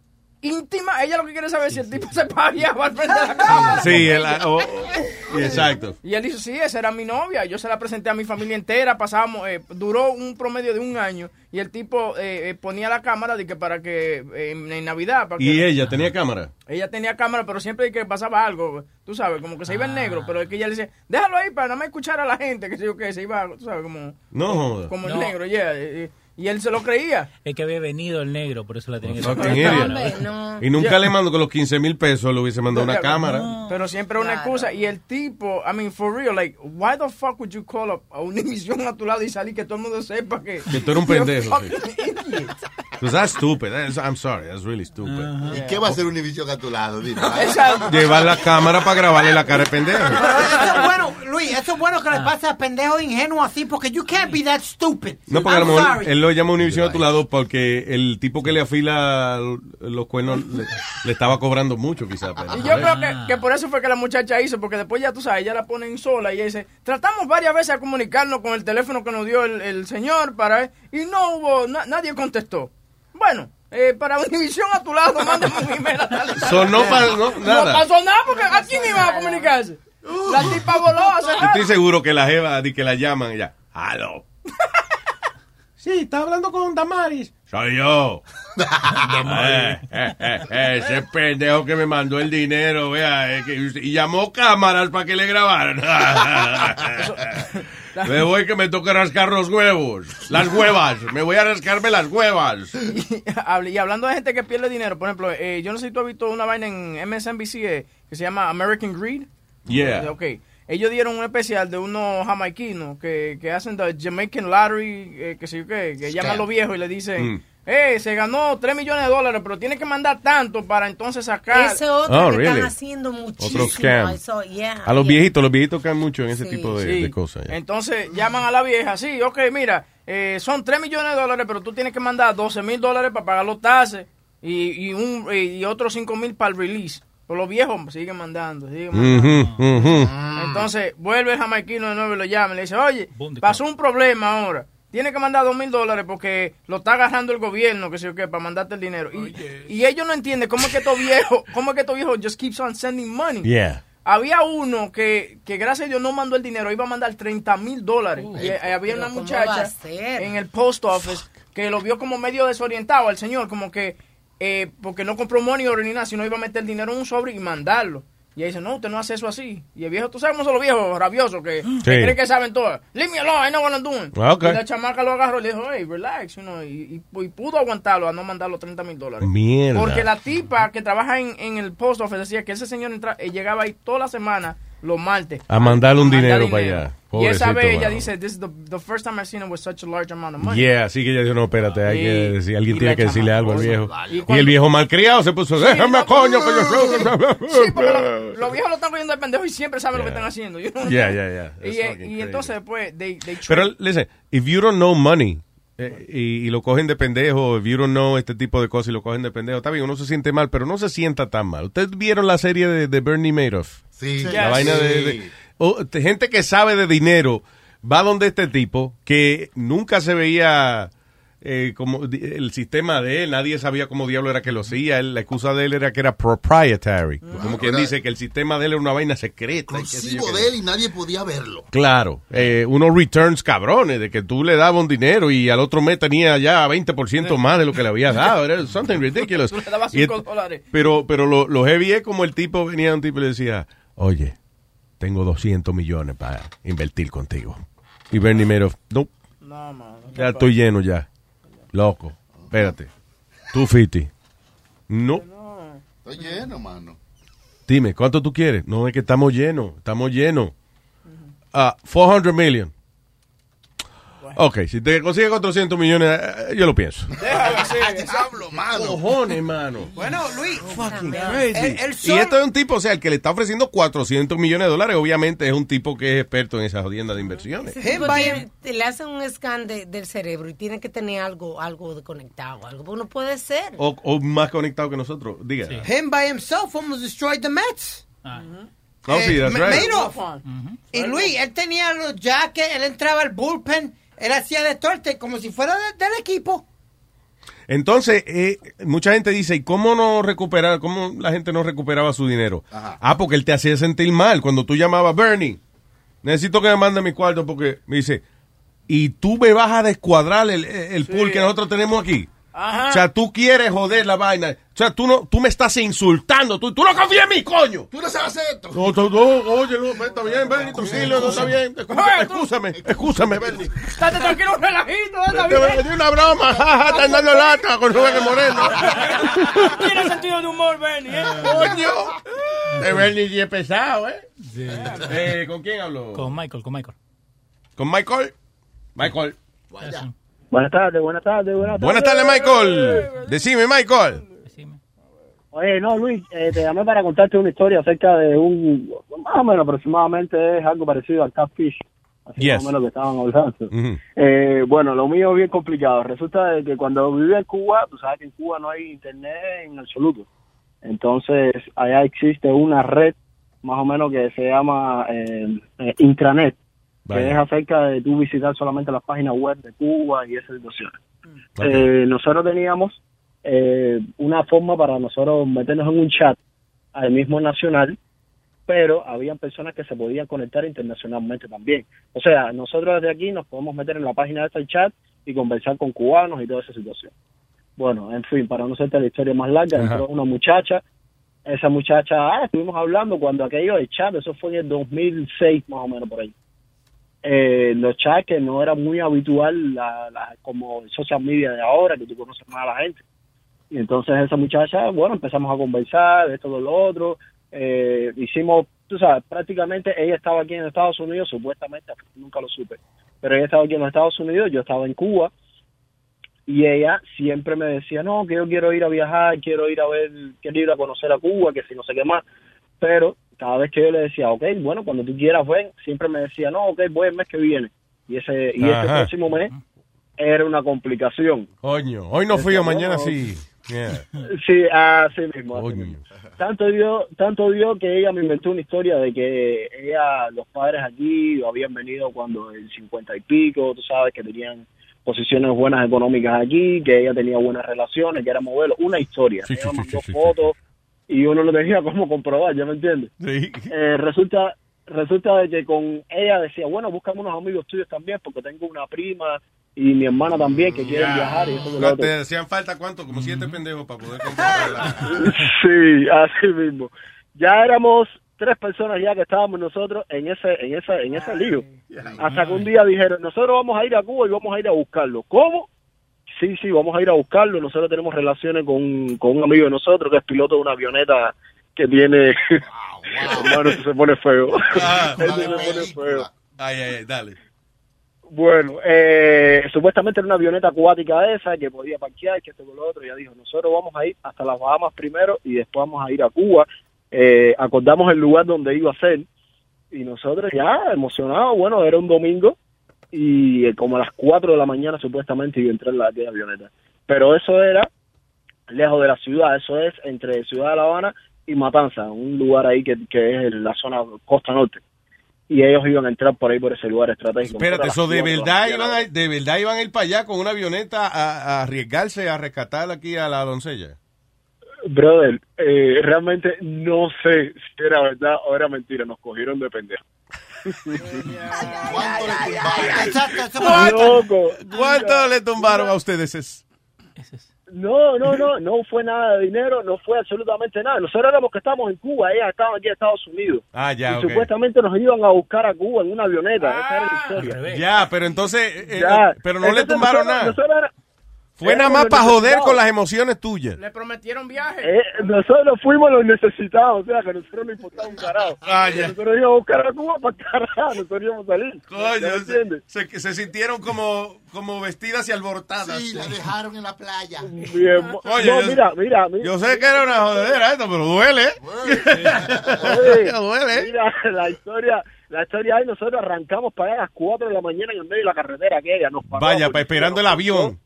íntima. Ella lo que quiere saber es si el tipo se pareaba al frente de la cámara. Sí, el- oh, oh, exacto. Y él dice, sí, esa era mi novia. Yo se la presenté a mi familia entera. Pasábamos, eh, duró un promedio de un año. Y el tipo eh, eh, ponía la cámara de que para que eh, en, Navidad. Para ¿Y ella tenía cámara? Ella tenía cámara, pero siempre que pasaba algo, tú sabes, como que se iba en negro. Pero es que ella le decía, déjalo ahí para no me escuchar a la gente. Que sé yo que se iba, tú sabes, como, No como en No. negro. yeah, eh, y él se lo creía. Es que había venido el negro, por eso la tenía que idiot. Hombre, no. Y nunca le mandó con los 15 mil pesos, le hubiese mandado una cámara. Pero siempre una excusa. Y el tipo, I mean, for real, like, why the fuck would you call up a una emisión a tu lado y salir que todo el mundo sepa que. Que tú eres un pendejo. Pues that's stupid. That's- I'm sorry, that's really stupid. ¿Y qué va a hacer Univision a tu lado? Dime. Llevar la cámara para grabarle la cara de pendejo. Eso es bueno, Luis, eso es bueno que le pase a pendejo ingenuo así, porque you can't be that stupid. No, porque a lo I'm mejor lo llama Univision a tu lado porque el tipo que le afila los cuernos le, le estaba cobrando mucho, quizás. Y yo creo que, que por eso fue que la muchacha hizo, porque después ya tú sabes, ella la ponen sola y ella dice, tratamos varias veces a comunicarnos con el teléfono que nos dio el, el señor para y no hubo, na- nadie contestó. Bueno, eh, para Univisión a tu lado, mándame un email a tal tal. No pa- no, nada. No pasó nada porque ¿a quién iba a comunicarse? La tipa voló estoy seguro que la jeva di que la llaman y ya. Aló. Sí, está hablando con Damaris. Soy yo. Eh, eh, eh, ese pendejo que me mandó el dinero, vea, eh, que- y llamó cámaras para que le grabaran. me voy que me toca rascar los huevos, las huevas, me voy a rascarme las huevas. Hable- y hablando de gente que pierde dinero, por ejemplo, eh, yo no sé si tú has visto una vaina en MSNBC eh, que se llama American Greed. Yeah. Ok. Ellos dieron un especial de unos jamaiquinos que, que hacen the Jamaican Lottery, eh, que sé yo qué, que llaman a los viejos y le dicen, Mm. eh, se ganó 3 millones de dólares, pero tiene que mandar tanto para entonces sacar. Ese otro Oh, que really? están haciendo muchísimo. Otro scam. Eso, yeah, A los yeah. viejitos, los viejitos caen mucho en ese tipo de, Sí. de cosas. Entonces llaman a la vieja, sí, ok, mira, eh, son 3 millones de dólares, pero tú tienes que mandar 12 mil dólares para pagar los taxes y, y, un, y otros 5 mil para el release. Pero los viejos siguen mandando, siguen mandando. Ujú. Entonces vuelve el jamaiquino de nuevo y lo llama y le dice, oye, pasó un problema ahora. Tiene que mandar dos mil dólares porque lo está agarrando el gobierno, que sé yo qué, para mandarte el dinero. Y, y ellos no entienden cómo es que estos viejos, cómo es que estos viejos just keeps on sending money. Yeah. Había uno que, que gracias a Dios no mandó el dinero, iba a mandar 30 mil dólares. Y eh, había una ¿cómo va a muchacha en el post office que lo vio como medio desorientado al señor, como que eh, porque no compró money order ni nada, sino iba a meter el dinero en un sobre y mandarlo. Y ella dice, no, usted no hace eso así. Y el viejo, tú sabes cómo son los viejos rabiosos que, que creen que saben todo. Leave me alone, I know what I'm doing. Ah. Y la chamaca lo agarró y le dijo, hey, relax, you know, y, y- y pudo aguantarlo a no mandar los 30 mil dólares. Mierda. Porque la tipa que trabaja en, en el post office decía que ese señor entra- eh, llegaba ahí toda la semana, los martes. A mandarle un mandar dinero para allá. Y esa Pobrecito, vez ella mano. dice, this is the, the first time I've seen him with such a large amount of money. Yeah, así que ella dijo, no, espérate, hay Sí. que decir, alguien Y tiene que decirle algo al viejo. Y, Y el viejo malcriado se puso, déjame coño, que yo Sí, porque lo- los viejos lo están cogiendo de pendejo y siempre saben lo que están haciendo. You know? Yeah, yeah, yeah. Y, That's fucking y entonces después, they, they Pero, listen, if you don't know money, eh, y, y lo cogen de pendejo, if you don't know este tipo de cosas y lo cogen de pendejo, está bien, uno se siente mal, pero no se sienta tan mal. ¿Ustedes vieron la serie de, de Bernie Madoff? Sí. La Sí. vaina de... de- o, de gente que sabe de dinero va donde este tipo que nunca se veía eh, como di- el sistema de él, nadie sabía cómo diablo era que lo hacía, él- la excusa de él era que era proprietary, como quien dice que el sistema de él era una vaina secreta. Exclusivo de él y nadie podía verlo. Claro, eh, unos returns cabrones, de que tú le dabas un dinero y al otro mes tenía ya 20% más de lo que le habías dado. Era something ridiculous. Tú le dabas Y cinco et- dólares. pero pero lo, lo heavy es como el tipo venía un tipo y le decía, oye, tengo 200 millones para invertir contigo. Y Bernie Madoff, no, ya estoy lleno ya. Loco, espérate. Tú, Fiti. No. Estoy lleno, mano. Dime, ¿cuánto tú quieres? No, es que estamos llenos, estamos llenos. Ah, 400 million. Ok, si te consigues 400 millones, eh, yo lo pienso. Diablo, mano. Cojones, mano. Bueno, Luis, Fucking crazy. el Y sol- esto es un tipo, o sea, el que le está ofreciendo 400 millones de dólares, obviamente es un tipo que es experto en esas jodiendas de inversiones. Tipo tiene- le hacen un scan de- del cerebro y tiene que tener algo algo de conectado, algo. Pues no puede ser. O, o más conectado que nosotros. Diga. him by himself almost destroyed the Mets. Oh, sí, that's Ma- right. Madoff. Y Luis, él tenía los jackets, él entraba al bullpen, él hacía de torte como si fuera de- del equipo. Entonces, eh, mucha gente dice, ¿y cómo no recuperar, cómo la gente no recuperaba su dinero? Ah, porque él te hacía sentir mal. Cuando tú llamabas, Bernie, necesito que me mande mi cuarto porque me dice, y tú me vas a descuadrar el, el pool que nosotros tenemos aquí. Ajá. O sea, tú quieres joder la vaina. O sea, tú no, tú me estás insultando. Tú, tú no confías en mí, coño. Tú no sabes esto. No, no, no, oye, no, está bien, Bernie, tu auxilio, no está bien. Escúchame, escúchame, escúchame, Bernie. Estate tranquilo, un relajito, está Te bien. di una broma, jaja, están dando lata con Rubén Moreno. Tiene sentido de humor, Benny, ¿eh? Coño. De Bernie sí es pesado, ¿eh? Eh, ¿Con quién hablo? Con Michael, con Michael. ¿Con Michael? Michael. Buenas tardes, buenas tardes, buenas tardes. Buenas tardes, Michael. Decime, Michael. Oye, no, Luis, eh, te llamé para contarte una historia acerca de un, más o menos aproximadamente es algo parecido al catfish, así Yes. más o menos que estaban hablando. Eh, bueno, lo mío es bien complicado. Resulta de que cuando vivía en Cuba, tú sabes que en Cuba no hay internet en absoluto. Entonces, allá existe una red más o menos que se llama eh, eh, que es acerca de tú visitar solamente las páginas web de Cuba y esas situaciones. Eh, nosotros teníamos eh, una forma para nosotros meternos en un chat al mismo nacional, pero habían personas que se podían conectar internacionalmente también. O sea, nosotros desde aquí nos podemos meter en la página de este chat y conversar con cubanos y toda esa situación. Bueno, en fin, para no hacerte la historia más larga, Ajá. entró una muchacha, esa muchacha, ah, estuvimos hablando cuando aquello del chat, eso fue en el 2006 más o menos por ahí. Eh, los chats que no era muy habitual la, la- como social media de ahora, que tú conoces más a la gente. Y entonces esa muchacha, bueno, empezamos a conversar, de esto, de lo otro. Eh, hicimos tú sabes, prácticamente ella estaba aquí en Estados Unidos, supuestamente, nunca lo supe, pero ella estaba aquí en los Estados Unidos, yo estaba en Cuba, y ella siempre me decía, no, que yo quiero ir a viajar, quiero ir a ver, quiero ir a conocer a Cuba, que si no sé qué más, pero cada vez que yo le decía, ok, bueno, cuando tú quieras ven, siempre me decía, no, ok, voy el mes que viene, y ese, y ese próximo mes era una complicación. Coño, hoy no fui o Decía, mañana bueno, sí. Yeah. Sí, así mismo. así mismo. Tanto dio, tanto dio que ella me inventó una historia de que ella, los padres aquí habían venido cuando el 50 y pico, tú sabes, que tenían posiciones buenas económicas aquí, que ella tenía buenas relaciones, que era modelo, una historia. Sí, ella sí, mandó sí, fotos y uno no tenía cómo comprobar, ¿ya me entiendes? Eh, resulta resulta de que con ella decía, bueno, búscame unos amigos tuyos también, porque tengo una prima y mi hermana también que quieren viajar y eso No, te hacían falta cuánto, como siete pendejos para poder comprarla. Sí, así mismo. Ya éramos tres personas ya que estábamos nosotros en ese en ese en ese lío. Hasta que un día dijeron, nosotros vamos a ir a Cuba y vamos a ir a buscarlo. ¿Cómo? Sí, sí, vamos a ir a buscarlo. Nosotros tenemos relaciones con, con un amigo de nosotros que es piloto de una avioneta que tiene... Hermano, eso se pone feo. Eso se pone feo. Ay, ay, ay, dale. Bueno, eh, supuestamente era una avioneta acuática esa que podía parquear, que esto con lo otro. Ya dijo, nosotros vamos a ir hasta las Bahamas primero y después vamos a ir a Cuba. Eh, acordamos el lugar donde iba a ser y nosotros ya emocionados, bueno, era un domingo y eh, como a las 4 de la mañana supuestamente iba a entrar la aquella avioneta. Pero eso era lejos de la ciudad, eso es entre Ciudad de La Habana y Matanza, un lugar ahí que, que es en la zona costa norte. Y ellos iban a entrar por ahí por ese lugar estratégico. Espérate, eso de verdad la iban a, de verdad iban a ir para allá con una avioneta a, a arriesgarse a rescatar aquí a la doncella. Brother, eh, realmente no sé si era verdad o era mentira. Nos cogieron de pendejo. ¿Cuánto le tumbaron a ustedes? Es- No, no, no, no fue nada de dinero, no fue absolutamente nada. Nosotros éramos que estábamos en Cuba, ellas estaban aquí en Estados Unidos. Ah, ya, y ok. supuestamente nos iban a buscar a Cuba en una avioneta. Esa era la historia. Ya, pero entonces, eh, Ya. pero no le tumbaron nosotros- nada. nosotros era- Fue nada más para joder con las emociones tuyas. Le prometieron viaje. Eh, nosotros fuimos los necesitados, o sea, que nosotros no importaba un carajo. Ah, ya. Nosotros íbamos a buscar a Cuba para carajo, nosotros íbamos a salir. Coño, ¿Ya me se, entiendes? se- se sintieron como, como vestidas y alborotadas. Sí, la dejaron en la playa. Bien, Oye, no, yo- mira, mira, mira. Yo sé que era una jodedera esto, pero duele. Oye, duele. Mira, la historia, la historia ahí, nosotros arrancamos para allá a las 4 de la mañana en el medio de la carretera aquella. Nos Vaya, la pa- esperando el avión.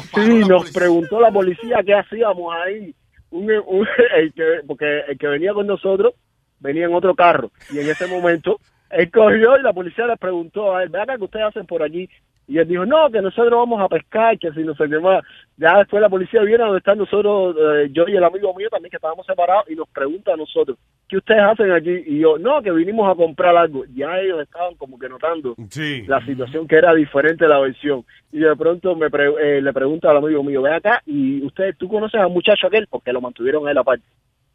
Sí, nos preguntó la policía qué hacíamos ahí. Un, un- el que, porque el que venía con nosotros venía en otro carro. Y en ese momento, él cogió y la policía le preguntó a él, vean qué ustedes hacen por allí. Y él dijo, no, que nosotros vamos a pescar, que si no sé qué más. Ya después la policía viene donde están nosotros, eh, yo y el amigo mío también, que estábamos separados, y nos pregunta a nosotros, ¿qué ustedes hacen aquí? Y yo, no, que vinimos a comprar algo. Ya ellos estaban como que notando Sí. la situación que era diferente la versión. Y de pronto me pre- eh, le pregunta al amigo mío, ve acá, y usted, ¿tú conoces al muchacho aquel? Porque lo mantuvieron a él aparte.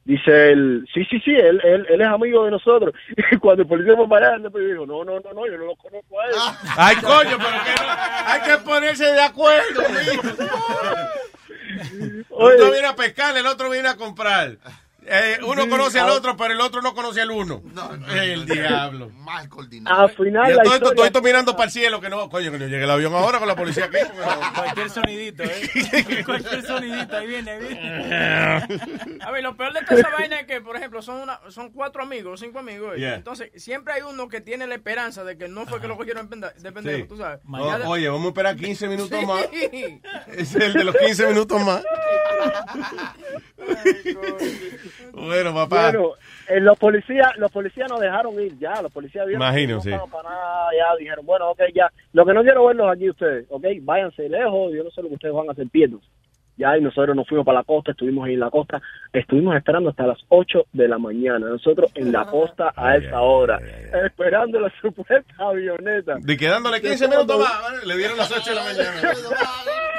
Dice él, sí, sí, sí, él, él, él es amigo de nosotros. Y cuando el policía fue para después dijo, no, no, no, no, yo no lo conozco a él. Ay, coño, pero que no. Hay que ponerse de acuerdo. Uno viene a pescar, el otro viene a comprar. Eh, uno Sí, conoce al otro, pero el otro no conoce al uno. el diablo. Mal coordinado. Al final, Y la todo esto, historia- todo esto mirando para el cielo, que no, coño, que no llegue el avión ahora con la policía aquí. Cualquier sonidito, ¿eh? Cualquier sonidito, ahí viene, ahí viene. A ver, lo peor de toda esa vaina es que, por ejemplo, son una, son cuatro amigos, cinco amigos. Yeah. Entonces, siempre hay uno que tiene la esperanza de que no fue que lo cogieron de pende- de pendejo, Sí. tú sabes. Oh, oye, vamos a esperar 15 minutos Sí. más. Es el de los 15 minutos más. Bueno, papá. Bueno, eh, los policías, los policías nos dejaron ir ya, los policías vieron Imagino, que no sí. estaban para nada, ya dijeron, bueno, ok, ya, lo que no quiero verlos aquí ustedes, ok, váyanse lejos, yo no sé lo que ustedes van a hacer, pierdos. Ya, y nosotros nos fuimos para la costa, estuvimos ahí en la costa, estuvimos esperando hasta las 8 de la mañana, nosotros en la costa a esa hora, esperando la supuesta avioneta. De quedándole 15 minutos más, ¿vale? le dieron las 8 de la mañana.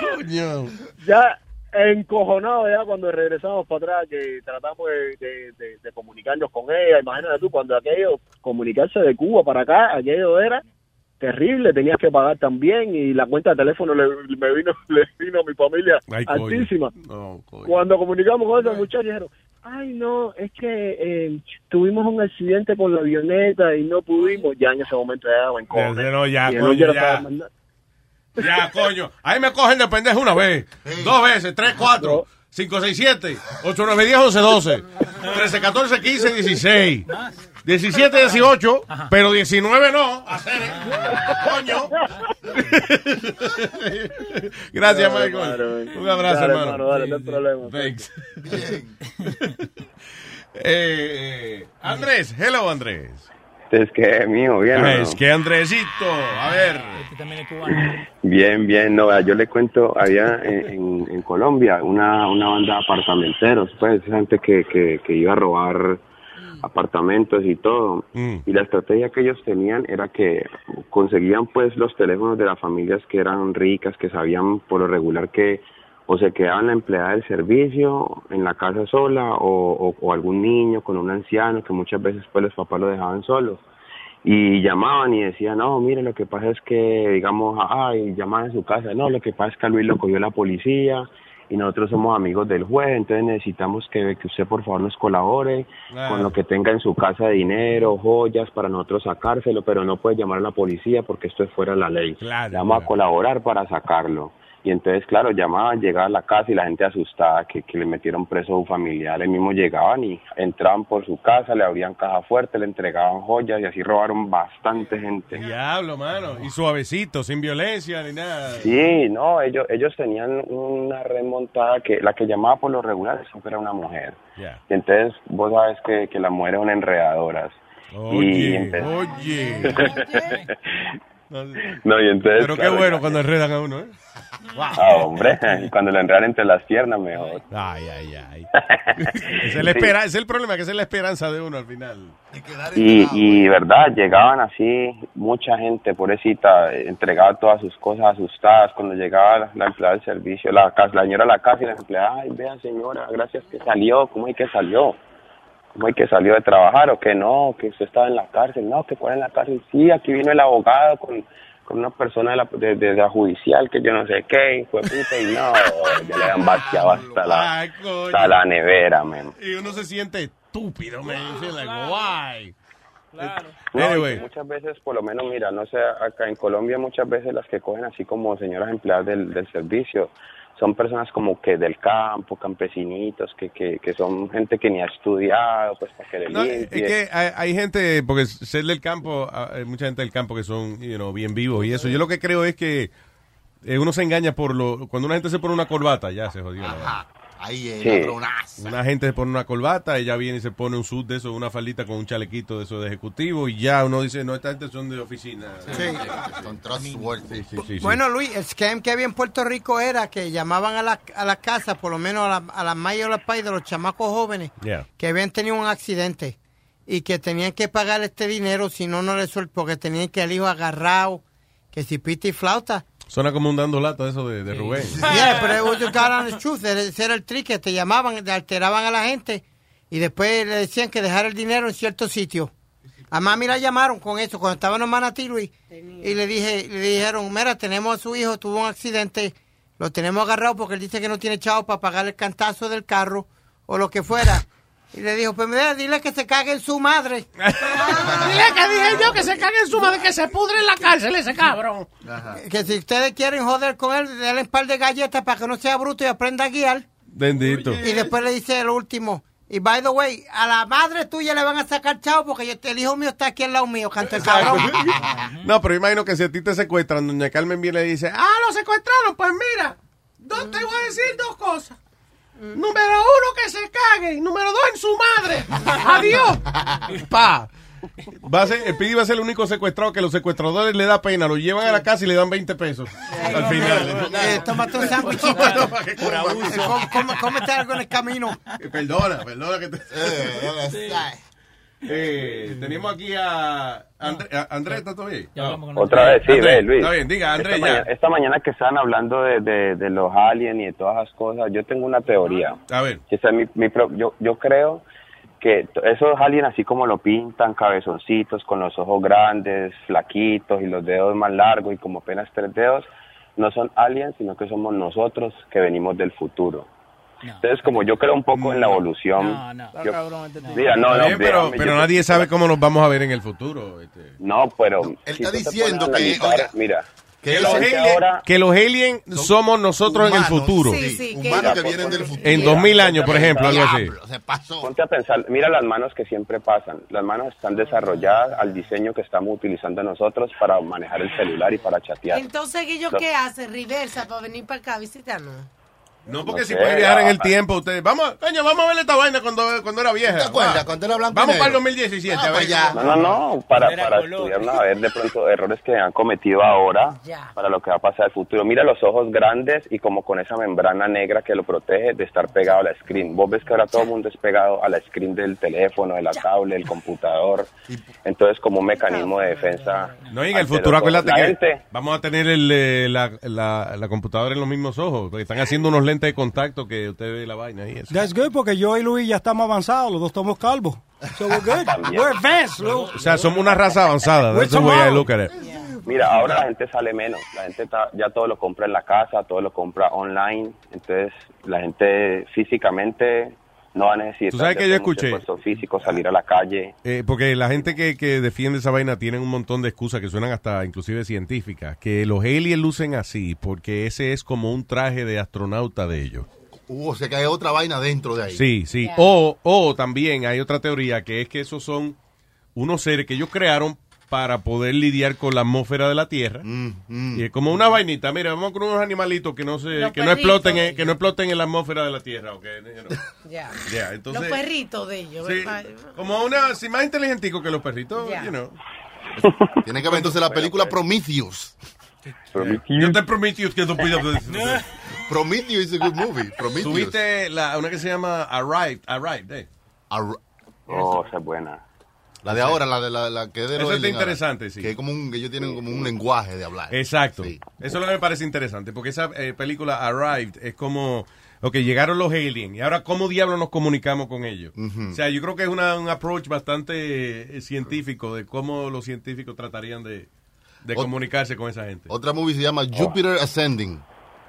Coño. ya encojonado ya cuando regresamos para atrás que tratamos de, de- de- de comunicarnos con ella imagínate tú cuando aquello comunicarse de Cuba para acá aquello era terrible tenías que pagar también y la cuenta de teléfono le, me vino le vino a mi familia Ay, altísima No, cuando comunicamos con esos muchachos dijeron Ay, no, es que eh, tuvimos un accidente con la avioneta y no pudimos. Ya en ese momento ya coma. No, ya, coño, ya. Ya, coño. Ahí me cogen de pendejo una vez, dos veces, tres, cuatro, cinco, seis, siete, ocho, nueve, diez, once, doce, trece, catorce, quince, dieciséis, diecisiete, dieciocho, pero diecinueve no. Hacer, coño. Gracias, Dale, Michael. Un abrazo, Dale, hermano. hermano, dale, no hay problema. Thanks. Eh, Andrés, hello, Andrés. Es que, mijo, bien. ¿o no? Es que Andresito, a ver. Bien, bien. No, yo le cuento, había en, en- en Colombia una, una banda de apartamenteros, pues, esa gente que, que, que iba a robar apartamentos y todo. Y la estrategia que ellos tenían era que conseguían, pues, los teléfonos de las familias que eran ricas, que sabían por lo regular que o se quedaban la empleada del servicio en la casa sola o, o, o algún niño con un anciano que muchas veces pues los papás lo dejaban solos y llamaban y decían, no, mire, lo que pasa es que, digamos, ay, llaman a su casa, no, lo que pasa es que a Luis lo cogió la policía y nosotros somos amigos del juez, entonces necesitamos que, que usted por favor nos colabore Ah. con lo que tenga en su casa de dinero, joyas, para nosotros sacárselo, pero no puede llamar a la policía porque esto es fuera de la ley. Claro, Le vamos a colaborar para sacarlo. Y entonces, claro, llamaban, llegaba a la casa y la gente asustada que, que le metieron preso a un familiar. Ellos mismos llegaban y entraban por su casa, le abrían caja fuerte, le entregaban joyas y así robaron bastante gente. Diablo, mano. Y suavecito, sin violencia ni nada. Sí, no, ellos, ellos tenían una remontada que la que llamaba por lo regular siempre era una mujer. Y entonces vos sabes que, que las mujeres son enredadoras. y Oye, empe- oye. No, y entonces, Pero qué claro, bueno cuando enredan a uno, ¿eh? Ah, hombre, cuando lo enredan entre las piernas mejor. Ay, ay, ay. Es, la espera, es el problema, que es la esperanza de uno al final. Y, y verdad, llegaban así mucha gente, pobrecita, entregaba todas sus cosas asustadas. Cuando llegaba la, la empleada del servicio, la, casa- la señora de la casa y la empleada, ay, vea señora, gracias que salió, ¿cómo hay que salió? ¿Cómo hay que salió de trabajar o que no? Que usted estaba en la cárcel, no, que cuál en la cárcel, sí, aquí vino el abogado con, con una persona de la, de, de la judicial que yo no sé qué, y fue puta, y no, ya le han vaciado hasta la, hasta la nevera, men. Y uno se siente estúpido, man. You feel like, why? No, Anyway. muchas veces, por lo menos, mira, no sé, acá en Colombia muchas veces las que cogen así como señoras empleadas del, del servicio son personas como que del campo, campesinitos, que, que, que son gente que ni ha estudiado, pues para que le No, es que hay, hay gente, porque ser del campo, ah, hay mucha gente del campo que son you know, bien vivos y eso. Yo lo que creo es que eh, uno se engaña por lo. Cuando una gente se pone una corbata, ya se jodió. la vaina. Ahí es, Sí. Una gente se pone una corbata, ella viene y se pone un suit de eso, una faldita con un chalequito de eso de ejecutivo y ya uno dice, no, esta gente son de oficina. Son trustworthy. Sí, sí, sí. Bueno, Luis, el scam que había en Puerto Rico era que llamaban a la, a la casa, por lo menos a la, a la la padre de los chamacos jóvenes Yeah. que habían tenido un accidente y que tenían que pagar este dinero si no, no les suelto, porque tenían que el hijo agarrado, que si pita y flauta. Suena como un dando lata eso de, de Rubén. Yeah, pero it was the God honest truth. Ese era el trick, que te llamaban, te alteraban a la gente y después le decían que dejara el dinero en cierto sitio. A mami la llamaron con eso cuando estaba en Manatí, Luis, y le dije, le dijeron, mira, tenemos a su hijo, tuvo un accidente, lo tenemos agarrado porque él dice que no tiene chavo para pagar el cantazo del carro o lo que fuera. Y le dijo, pues mira, dile que se cague en su madre. Dile que dije yo que se cague en su madre, que se pudre en la cárcel ese cabrón. Que si ustedes quieren joder con él, denle un par de galletas para que no sea bruto y aprenda a guiar. Bendito. Y después le dice el último. Y by the way, a la madre tuya le van a sacar chavo porque yo- el hijo mío está aquí al lado mío, canta el cabrón. No, pero imagino que si a ti te secuestran, doña Carmen viene y dice, ah, lo secuestraron, pues mira, te voy a decir dos cosas. Número uno, que se cague. Y número dos, en su madre. Adiós. pa. Va a ser, el Pidi va a ser el único secuestrado que los secuestradores le da pena, lo llevan a la casa y le dan 20 pesos al final. Eh, tómate un sándwichito. Por abuso. Eh, Cómete algo en el camino. Eh, Perdona, perdona que te... Eh, tenemos aquí a Andrés. a- Andrés, ¿está todo bien? Otra vez, sí, Andrés, ve, Luis. Está bien, diga, Andrés, esta, mañana, esta mañana que estaban hablando de, de, de los aliens y de todas esas cosas, yo tengo una teoría. A ver. Que mi, mi yo, yo creo que esos aliens, así como lo pintan, cabezoncitos, con los ojos grandes, flaquitos y los dedos más largos y como apenas tres dedos, no son aliens, sino que somos nosotros que venimos del futuro. Entonces, como yo creo un poco en la evolución. No, no. yo-. Mira, no, no, bien, pero, pero yo- nadie sabe cómo nos vamos a ver en el futuro. este. No, pero. Él si está diciendo que, analizar, oiga, Mira. que Que los, ahora- que los aliens somos nosotros en el futuro. Sí, sí, que- humanos que vienen del futuro. En 2000 años, por ejemplo, algo así. Diablo, se pasó. Ponte a pensar, mira las manos que siempre pasan. Las manos están desarrolladas al diseño que estamos utilizando nosotros para manejar el celular y para chatear. Entonces, ¿ellos No. qué hacen? ¿Reversa para venir para acá a visitarnos? No, porque No si sé, pueden viajar en el ah, tiempo, ustedes. Vamos, coño, vamos a ver esta vaina cuando, cuando era vieja. ¿Te acuerdas? Va. Cuando era blanco Vamos negro. para el 2017. Ah, a ver. para allá. No, no, no, para, para color. estudiarnos a ver de pronto errores que han cometido ahora, Ya. para lo que va a pasar en el futuro. Mira los ojos grandes y como con esa membrana negra que lo protege de estar pegado a la screen. Vos ves que ahora todo el mundo es pegado a la screen del teléfono, de la tablet, del computador. Entonces, como un mecanismo de defensa. No, y en el futuro, acuérdate que gente- vamos a tener el, eh, la, la, la computadora en los mismos ojos. Porque están haciendo unos lentes de contacto que usted ve la vaina y eso. That's good porque yo y Luis ya estamos avanzados, los dos estamos calvos. So we're good. We're advanced, Lou. O sea, somos una raza avanzada. That's the way I look at it. Mira, ahora la gente sale menos, la gente ta- ya todo lo compra en la casa, todo lo compra online, entonces la gente físicamente no va a necesitar ¿Tú sabes que yo escuché? físico, salir a la calle. Eh, porque la gente que, que defiende esa vaina tienen un montón de excusas que suenan hasta inclusive científicas. Que los aliens lucen así porque ese es como un traje de astronauta de ellos. Uh, o sea que hay otra vaina dentro de ahí. Sí, sí. O, o también hay otra teoría que es que esos son unos seres que ellos crearon para poder lidiar con la atmósfera de la Tierra. Mm, Y es como una vainita, mira, vamos con unos animalitos que no se, Los que no exploten, en, que no exploten en la atmósfera de la Tierra, ¿ok? You know. Ya. Ya, entonces, Los perritos de ellos. sí, ¿verdad? como una, sí, más inteligentico que los perritos, Ya. you know. Tiene que ver entonces la película Prometheus. Yo te prometo que no puedo Prometheus is a good movie. Prometheus. Tuviste la, una que se llama Arrived, Arrived, eh. Ar- Oh, esa es buena. La de ahora, la de la, la que es de Esa los está ahora. interesante, sí. Que es como un, que ellos tienen como un lenguaje de hablar. Exacto. Eso es lo que me parece interesante, porque esa eh, película Arrived es como, ok, llegaron los aliens, y ahora cómo diablos nos comunicamos con ellos. O sea, yo creo que es una- un approach bastante eh, científico de cómo los científicos tratarían de, de comunicarse con esa gente. Otra movie se llama Jupiter Ascending.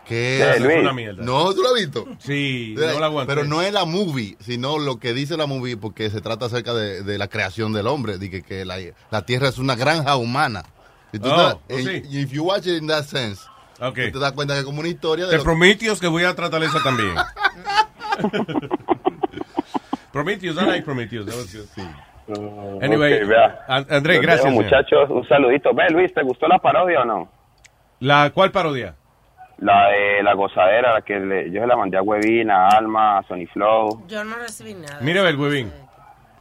Que Esa es es una mierda. No, ¿tú la has visto? Sí, no la aguanté. Pero no es la movie, sino lo que dice la movie, porque se trata acerca de, de la creación del hombre. De que, que la, la Tierra es una granja humana. Y tú Oh, te- oh, sí. y if you watch it in that sense, Ok. tú te das cuenta que es como una historia de Te lo- Prometheus que voy a tratar esa también. Prometheus, I like Prometheus. that was good. Anyway, Ok, vea. An- Andrés, Los gracias, muchachos, un saludito. Ve, Luis, ¿te gustó la parodia o no? ¿La cuál parodia? La de la gozadera, la que le- yo se la mandé a Huevín, a Alma, a Sony Flow. Yo no recibí nada. Mira el huevín.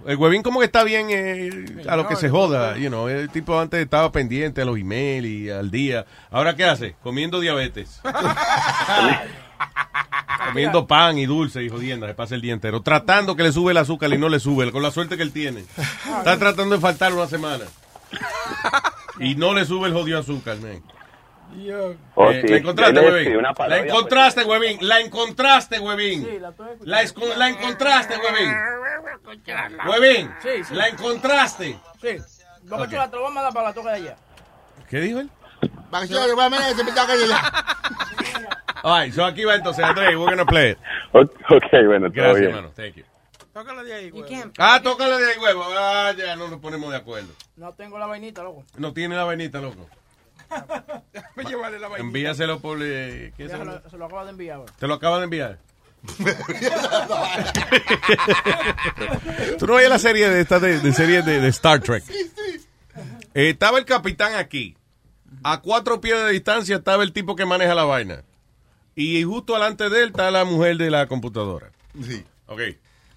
El huevín como que está bien eh, a lo que se joda, you know, el tipo antes estaba pendiente a los emails y al día. Ahora qué hace? Comiendo diabetes. Comiendo pan y dulce y jodiendo, se pasa el día entero. Tratando que le sube el azúcar y no le sube, con la suerte que él tiene. Está tratando de faltar una semana. Y no le sube el jodido azúcar, man. Oh, Eh, sí. ¿La encontraste, Yo huevín? La pues. encontraste, huevín. La encontraste, huevín. La, esco- la encontraste, huevín. Huevín. Sí, sí. La encontraste. Sí. Vamos Ok. chula, te lo vamos a dar para la toca de allá. ¿Qué dijo él? Right, so aquí va entonces, Andrés, we're gonna play it. Ok, bueno, todo Gracias, bien. hermano. Thank you. Tócala de ahí, güey. Ah, tócale de ahí, huevo. Ah, ya no nos ponemos de acuerdo. No tengo la vainita, loco. No tiene la vainita, loco. Llévale la. Envíaselo por... eh, ¿qué es Ya eso? se lo, se lo acabo de enviar ahora. Te lo acaba de enviar. Tú no veías la serie de esta de, de serie de, de Star Trek. Eh, estaba el capitán aquí. A cuatro pies de distancia estaba el tipo que maneja la vaina. Y justo delante de él está la mujer de la computadora. Sí. Ok.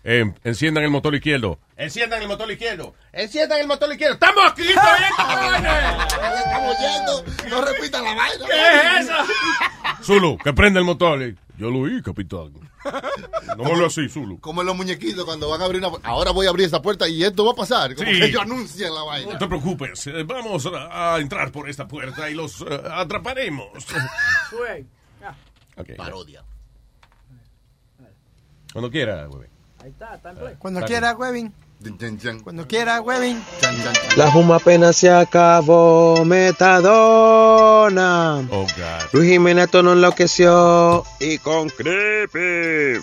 Eh, enciendan el motor izquierdo. Enciendan el motor izquierdo. Enciendan el motor izquierdo. ¡Estamos aquí! Estamos yendo. No repitan la vaina. ¿Qué es eso? Zulu, que prende el motor. Yo lo oí, capitán. No me lo así, Zulu. Como en los muñequitos cuando van a abrir una Ahora voy a abrir esa puerta y esto va a pasar. Como Sí. que ellos anuncian la vaina. No te preocupes, eh, vamos a, entrar por esta puerta y los eh, atraparemos. Ya. Parodia. Cuando quiera, güey. Ahí está, está en play. Cuando Está quiera, Webin. Cuando quiera, Webin. La fuma apenas se acabó, metadona. Oh, God. Luis Jiménez esto no enloqueció y con creepy.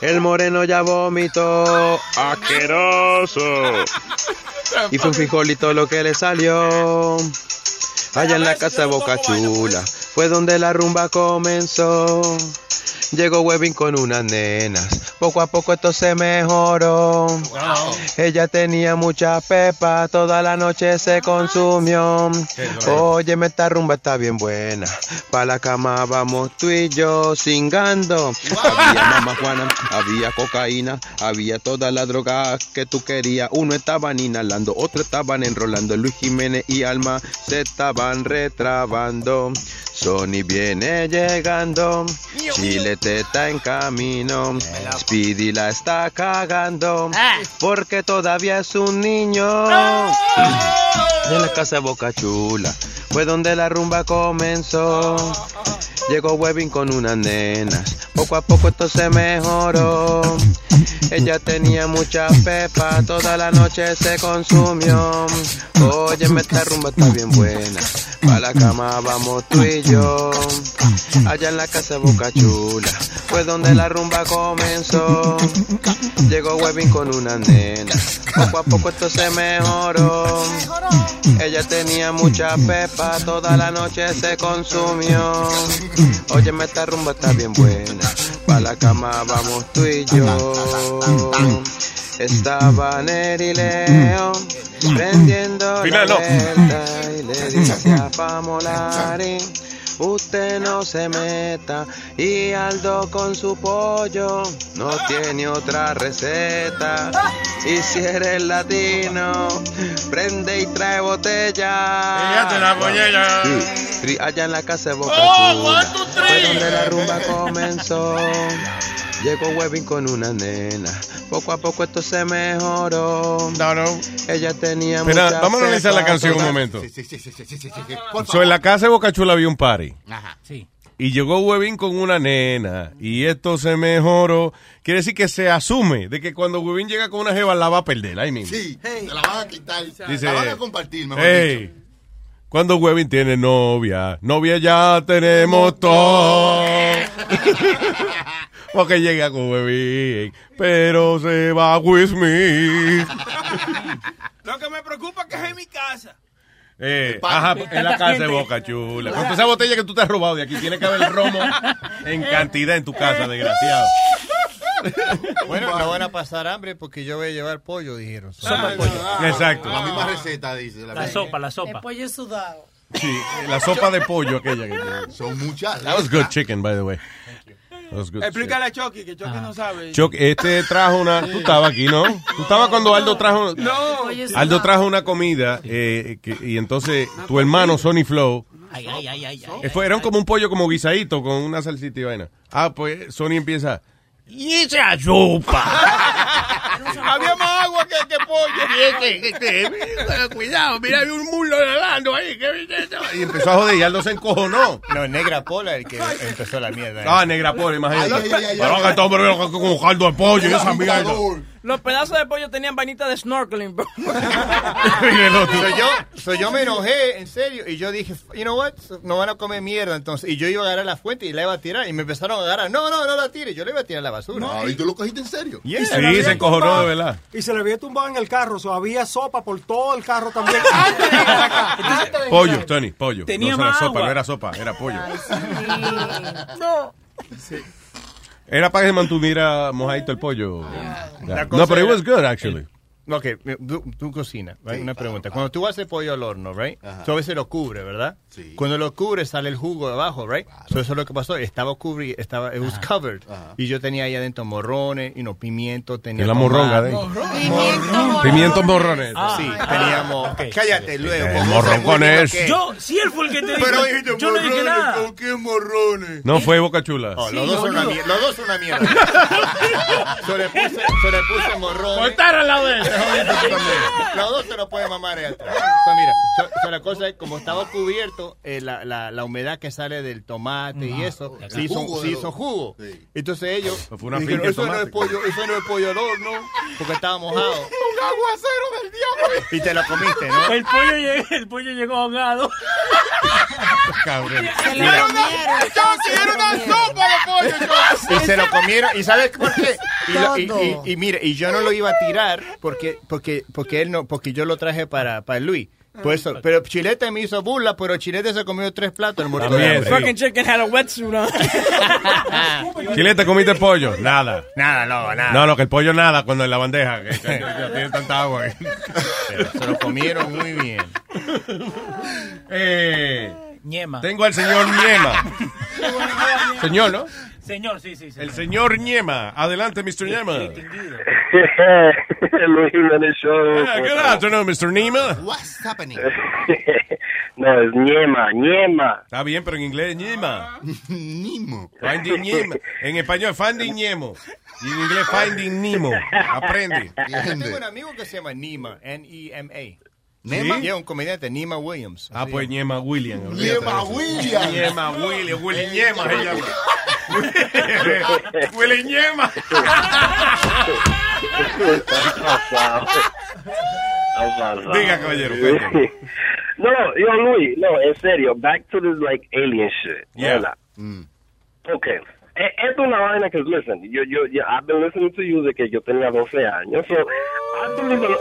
El moreno ya vomitó, asqueroso. Y fue un frijolito lo que le salió. Allá en la casa de Boca Chula fue donde la rumba comenzó. Llegó Webin con unas nenas, poco a poco esto se mejoró. Ella tenía mucha pepa, toda la noche se consumió. Óyeme, esta rumba está bien buena. Pa' la cama vamos tú y yo singando. Había mamá Juana, había cocaína, había todas las drogas que tú querías. Uno estaban inhalando, otro estaban enrolando. Luis Jiménez y Alma se estaban retrabando. Sony viene llegando, Chile está en camino, Speedy la está cagando, porque todavía es un niño. En la casa de Boca Chula fue donde la rumba comenzó. Llegó Webin con unas nenas, poco a poco esto se mejoró. Ella tenía mucha pepa, toda la noche se consumió. Óyeme, esta rumba está bien buena. Pa' la cama vamos tú y yo. Allá en la casa de Boca Chula fue donde la rumba comenzó. Llegó Webin con una nena. Poco a poco esto se mejoró. Ella tenía mucha pepa, toda la noche se consumió. Óyeme, esta rumba está bien buena. Pa' la cama vamos tú y yo. Estaba Neri Leo prendiendo Final, la no. y le dice a Pamolari. Usted no se meta y Aldo con su pollo no tiene otra receta. Y si eres latino, prende y trae botella. Fíjate la botella. Sí, sí, allá en la casa de Boca Oh, Chula, fue donde la rumba comenzó. Llegó Webin con una nena. Poco a poco esto se mejoró. No, no. Ella tenía Espera, mucha vamos a analizar la canción un momento. Sí, sí, sí, sí, sí, sí, sí, sí. Por So, en la casa de Boca Chula había un party. Ajá. Sí. Y llegó Webin con una nena. Y esto se mejoró. Quiere decir que se asume de que cuando Webin llega con una jeva la va a perder. Ahí mismo. Sí, te la van a quitar. Dice, la van a compartir, mejor Hey, dicho. cuando Webin tiene novia, novia ya tenemos todo. Porque llega con Webin, pero se va with me. Lo que me preocupa es que es en mi casa. Eh, ajá, en la casa de Boca Chula. Con toda esa botella que tú te has robado de aquí, tiene que haber romo en cantidad en tu casa, desgraciado. Bueno, no van a pasar hambre porque yo voy a llevar pollo, dijeron. Sopa de pollo. Exacto. La misma receta, dice. La sopa, la sopa. El pollo sudado. Sí, la sopa de pollo aquella que tiene. Son muchas. That was good chicken, by the way. Explícale a Chucky, que Chucky no sabe. Chuck, este trajo una. Tú estabas aquí, ¿no? Tú estabas cuando Aldo trajo. No. Aldo trajo una comida eh, que- y entonces tu hermano Sonny Flow. Ay, ay, ay, ay. ay. fue, eran como un pollo como guisadito con una salsita y vaina. Ah, pues Sony empieza. Y esa sopa. Había más agua que, que pollo. Cuidado, mira, hay un mulo nadando ahí. Y empezó a joder y Aldo se encojonó. No, Negra Pola el que empezó la mierda. Ah, negra pobre, imagínate. Ay, ay, ay, ay, Pero que todo hombre con caldo de pollo y esa mierda. Los pedazos de pollo tenían vainita de snorkeling. bro. So yo, so yo me enojé, en serio, y yo dije, you know what, no van a comer mierda, entonces, y yo iba a agarrar la fuente y la iba a tirar, y me empezaron a agarrar, no, no, no la tires, yo le iba a tirar a la basura. No, ¿y tú lo cogiste en serio? Yeah. Sí, se encojonó de verdad. Y se le había tumbado en el carro, o sea, había sopa por todo el carro también. Antes de llegar acá. Antes de Pollo. Tony, pollo. Tenía no era más sopa, agua. no era sopa, era pollo. No. Era para que se mantuviera mojadito el pollo. Yeah. cosa No, pero it era- was good, actually. Ok, tú, tú cocinas, right? una pregunta. Cuando tú haces pollo al horno, right? Tú a veces lo cubre, ¿verdad? Cuando lo cubre sale el jugo de abajo, right? So eso es lo que pasó. Estaba cubri, estaba, it was covered. Y yo tenía ahí adentro morrones, y no, pimiento, tenía la morronga de ahí. Morrón. Pimientos morrones. Sí, teníamos. Cállate luego. Eh. ¿qué? Yo, si él fue el que te dijo. Pero dijiste yo no dije nada. ¿con qué morrones? No fue Boca Chula. Oh, los, dos son una mierda, los dos son una mierda. se le puse, se le puse morrones. Cortar al lado de él. Los dos se lo pueden mamar ahí atrás. Pues mira, so- so la cosa es, como estaba cubierto, eh, la, la, la humedad que sale del tomate y eso, El se hizo, jugo se hizo jugo. Entonces ellos Fue una dijeron, eso no, es pollo, eso no es pollo al horno, porque estaba mojado. Un aguacero del diablo. Y te lo comiste, ¿no? El pollo, llegó, el pollo llegó ahogado. Cabrón. Mira. Yo quiero una sopa de pollo. yo. Y se lo comieron. ¿Y sabes por qué? Y, lo- y- y- y mire, y yo no lo iba a tirar porque porque porque él no porque yo lo traje para, para Luis. Por eso, pero Chilete me hizo burla, pero Chilete se comió tres platos el muerto También, sí. Fucking chicken had a wetsuit on. Chilete, ¿comiste pollo? Nada. Nada, no, nada. No, no, que el pollo nada cuando en la bandeja. Que, que- que tiene tanta agua. ahí. Pero se lo comieron muy bien. Eh, Ñema. tengo al señor Ñema. Señor, ¿no? Señor, sí, sí, sí. El señor Ñema. Adelante, Mr. Ñema. Luis Jiménez Show. Ah, good afternoon, Mr. Ñema. What's happening? no, es Ñema, Ñema. Está bien, pero en inglés Ñema. Nimo. Finding Ñema. En español, Finding Ñemo. Y en inglés, Finding Nemo. Aprende. Yo tengo un amigo que se llama Nima, N-E-M-A. ¿Nema? Es un comediante, Nima Williams. Ah, pues Ñema William. Ñema William. Ñema William. Willy Ñema se llama. Willy Ñema. Diga, caballero. No, yo, Luis, no, en serio, back to this, like, alien shit. Yeah. ¿verdad? Okay. Eh, Esto es una vaina que, listen, yo, yo, yo, I've been listening to you desde que yo tenía 12 años, so, I believe.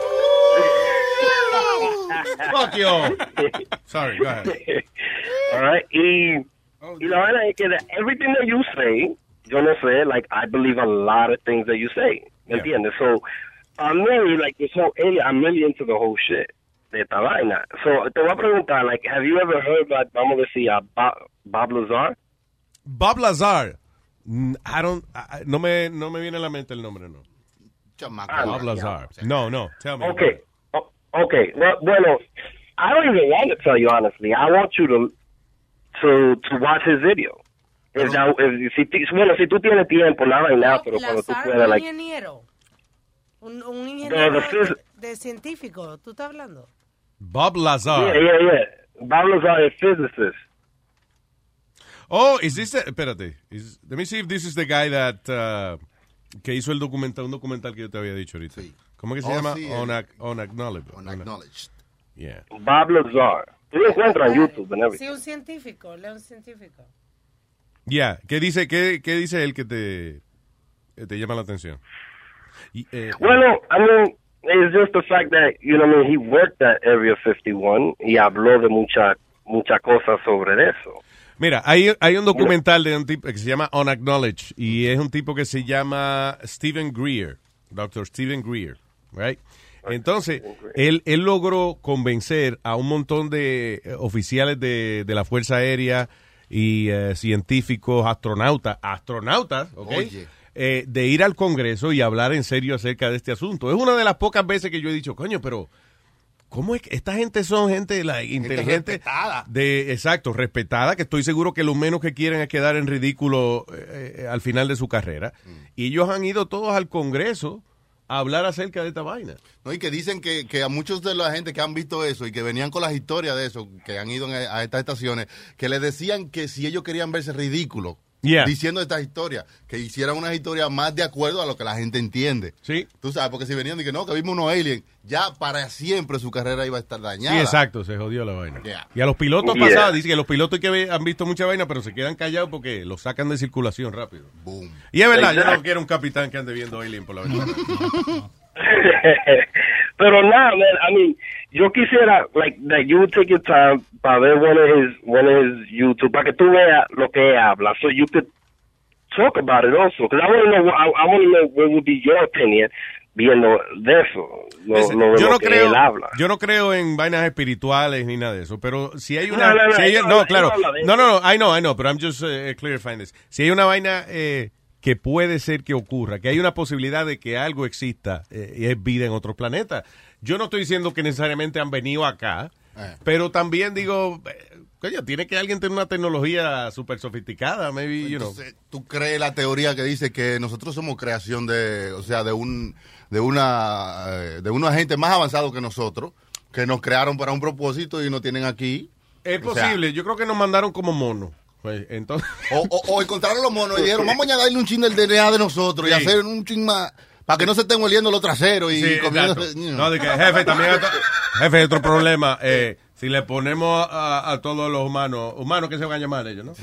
Fuck you. Sorry, go ahead. All right, y, y la vaina es que that everything that you say, yo no sé, like, I believe a lot of things that you say, ¿me entiendes? So, I'm really, like, this whole alien, I'm really into the whole shit de esta vaina. So, te voy a preguntar, like, have you ever heard about, vamos a decir, a Bob, Bob Lazar? Bob Lazar. I don't, I- I- no, me, no me viene a la mente el nombre, no. Ah, Bob. Lazar. No, no. Tell me. Okay. Okay. Well, bueno, I don't even want to tell you honestly. I want you to to to watch his video. Si, bueno, si tú tienes tiempo, nada y nada, pero cuando tú puedas, un like, ingeniero. Un, un ingeniero de, de científico. ¿Tú estás hablando? Bob Lazar. yeah, yeah, yeah. Bob Lazar is physicist. Oh, is this, the- espérate. Is- let me see if this is the guy that, uh, que hizo el documental, un documental que yo te había dicho ahorita. ¿Cómo que se Oh, llama? sí, Unac- Unacknowledged. Unacknowledged. Yeah. Bob Lazar. Tú lo encuentras en YouTube everything. Sí, un científico. Leo un científico. Yeah. ¿Qué dice, qué, qué dice él que te, eh, te llama la atención? Y, eh, Bueno, I mean, it's just the fact that, you know, I mean, he worked at Area 51 y habló de muchas muchas cosas sobre eso. Mira, hay, hay un documental de un tipo que se llama Unacknowledged y es un tipo que se llama Stephen Greer, Dr. Stephen Greer, right? Entonces, él, él logró convencer a un montón de eh, oficiales de, de la Fuerza Aérea y eh, científicos, astronautas, astronautas. Eh, de ir al Congreso y hablar en serio acerca de este asunto. Es una de las pocas veces que yo he dicho, coño, pero ¿cómo es que esta gente son gente like, inteligente? respetada. De, exacto, respetada, que estoy seguro que lo menos que quieren es quedar en ridículo eh, al final de su carrera. Y ellos han ido todos al Congreso a hablar acerca de esta vaina. No, y que dicen que, que a muchos de la gente que han visto eso y que venían con las historias de eso, que han ido en- a estas estaciones, que les decían que si ellos querían verse ridículos Yeah. diciendo estas historias, que hicieran unas historias más de acuerdo a lo que la gente entiende. Sí. Tú sabes, porque si venían y que no, que vimos unos aliens, ya para siempre su carrera iba a estar dañada. Sí, exacto, se jodió la vaina. Yeah. Y a los pilotos Yeah. pasados, dice que los pilotos que han visto mucha vaina, pero se quedan callados porque los sacan de circulación rápido. Boom. Y es verdad, yo no quiero un capitán que ande viendo Alien por la ventana. Pero nada, man, I mean, yo quisiera, like, that you would take your time para ver of his YouTube, para que tú veas lo que él habla, so you could talk about it also, because I want to know, I, I want to know what would be your opinion viendo de eso, lo, lo, de yo lo no que creo él habla. yo no creo en vainas espirituales ni nada de eso pero si hay una No, no, no, si hay- no, claro. no no no I know I know but I'm just uh, clarifying this. Si hay una vaina eh, que puede ser que ocurra que hay una posibilidad de que algo exista eh, y es vida en otros planetas yo no estoy diciendo que necesariamente han venido acá Eh. pero también digo eh, Coño, tiene que alguien tener una tecnología súper sofisticada, maybe, you know. Tú crees la teoría que dice que nosotros somos creación de, o sea, de un, de una, eh, de unos agentes más avanzados que nosotros, que nos crearon para un propósito y nos tienen aquí. Es O sea, posible, yo creo que nos mandaron como monos. Pues, entonces... O, o- o encontraron los monos y dijeron, vamos a añadirle un chin del DNA de nosotros y hacer un chin más, para que no se estén oliendo los traseros y Sí, comiendo. No, de que jefe, también otro, jefe, otro problema. eh, si le ponemos a, a todos los humanos, humanos que se van a llamar ellos, ¿no?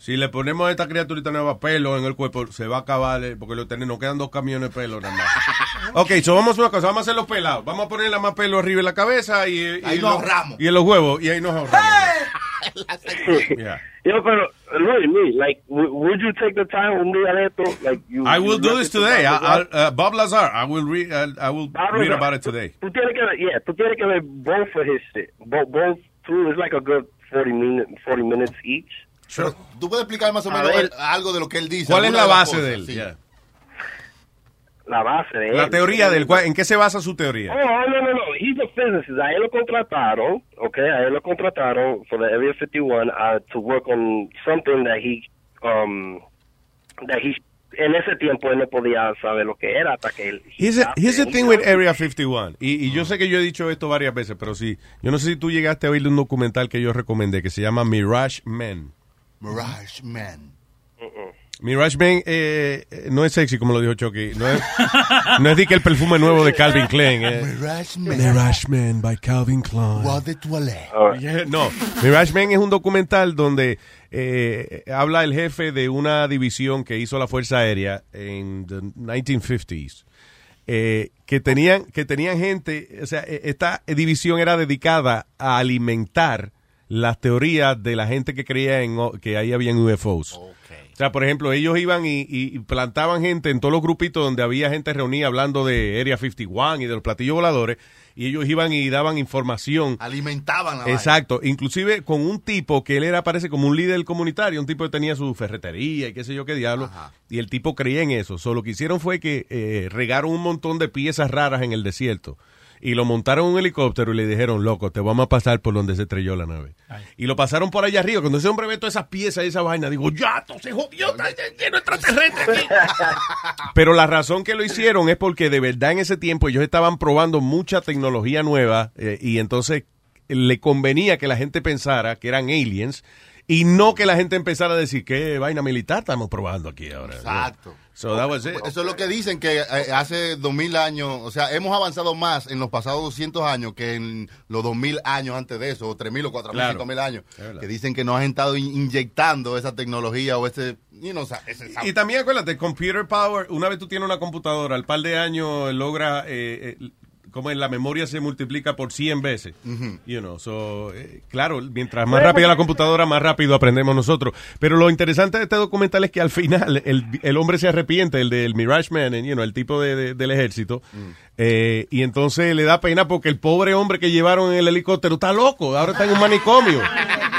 Si le ponemos a esta criaturita nueva pelo en el cuerpo, se va a acabar, eh, porque lo tenemos, nos quedan dos camiones de pelo nada más. Ok, so vamos a hacer una cosa, vamos a hacer los pelados. Vamos a ponerle más pelo arriba en la cabeza y, y, Ahí en nos los- ahorramos. y en los huevos, y ahí nos ahorramos. Yeah. Yo, pero, Luis, Luis, like, w- would you take the time un día de esto? Like, you, I will you do this today. I, Bob I'll, uh, Bob Lazar, I will read, I will Bob read Lazar. about it today. Tú tienes que yeah, tú tienes que ver both of his shit. Both, both, two, it's like a good 40, minute, 40 minutes each. Pero, ¿Tú puedes explicar más o A menos ver. algo de lo que él dice? ¿Cuál es alguna la de las base cosas? de él? Sí. Yeah. La base de La él. teoría del cual, ¿en qué se basa su teoría? Oh, no, no, no. He's a physicist. A él lo contrataron, okay? A él lo contrataron for the Area 51 uh, to work on something that he, um, that he, en ese tiempo él no podía saber lo que era hasta que él. Here's, a- here's the thing with Area 51. Y, y yo sé que yo he dicho esto varias veces, pero sí. Yo no sé si tú llegaste a oír un documental que yo recomendé que se llama Mirage Men. Mirage Man. Mirage Men eh, eh, no es sexy, como lo dijo Chucky. No es, no es de que el perfume nuevo de Calvin Klein. eh. Mirage Man. Mirage Man by Calvin Klein. De. Yeah, No, Mirage Man es un documental donde eh, habla el jefe de una división que hizo la Fuerza Aérea en the 1950s. eh, que tenían que tenían gente, o sea, eh, esta división era dedicada a alimentar las teorías de la gente que creía en o- que ahí habían UFOs. O sea, por ejemplo, ellos iban y, y- plantaban gente en todos los grupitos donde había gente reunida hablando de Area 51 y de los platillos voladores, y ellos iban y daban información Alimentaban la vaina. Exacto, inclusive con un tipo que él era, parece como un líder comunitario, un tipo que tenía su ferretería y qué sé yo qué diablo, y el tipo creía en eso. Solo lo que hicieron fue que eh, regaron un montón de piezas raras en el desierto y lo montaron en un helicóptero y le dijeron, loco, te vamos a pasar por donde se estrelló la nave. Y lo pasaron por allá arriba. Cuando ese hombre ve todas esas piezas y esa vaina, digo, ya, se jodió, está lleno aquí. Pero la razón que lo hicieron es porque de verdad en ese tiempo ellos estaban probando mucha tecnología nueva eh, y entonces le convenía que la gente pensara que eran aliens y no que la gente empezara a decir qué vaina militar estamos probando aquí ahora. Exacto. So that was it. Eso es lo que dicen que eh, hace 2000 años, o sea, hemos avanzado más en los pasados 200 años que en los 2000 años antes de eso, o 3000 o 4000, Claro. 5000 años, que dicen que nos han estado in- inyectando esa tecnología o ese, you know, o sea, ese Y también acuérdate, computer power, una vez tú tienes una computadora, al par de años logra, eh, eh, como en la memoria se multiplica por 100 veces. You know, so, eh, claro, mientras más rápida la computadora, más rápido aprendemos nosotros. Pero lo interesante de este documental es que al final el, el hombre se arrepiente, el del Mirage Man, you know, el tipo de- de- del ejército, eh, y entonces le da pena porque el pobre hombre que llevaron en el helicóptero está loco, ahora está en un manicomio.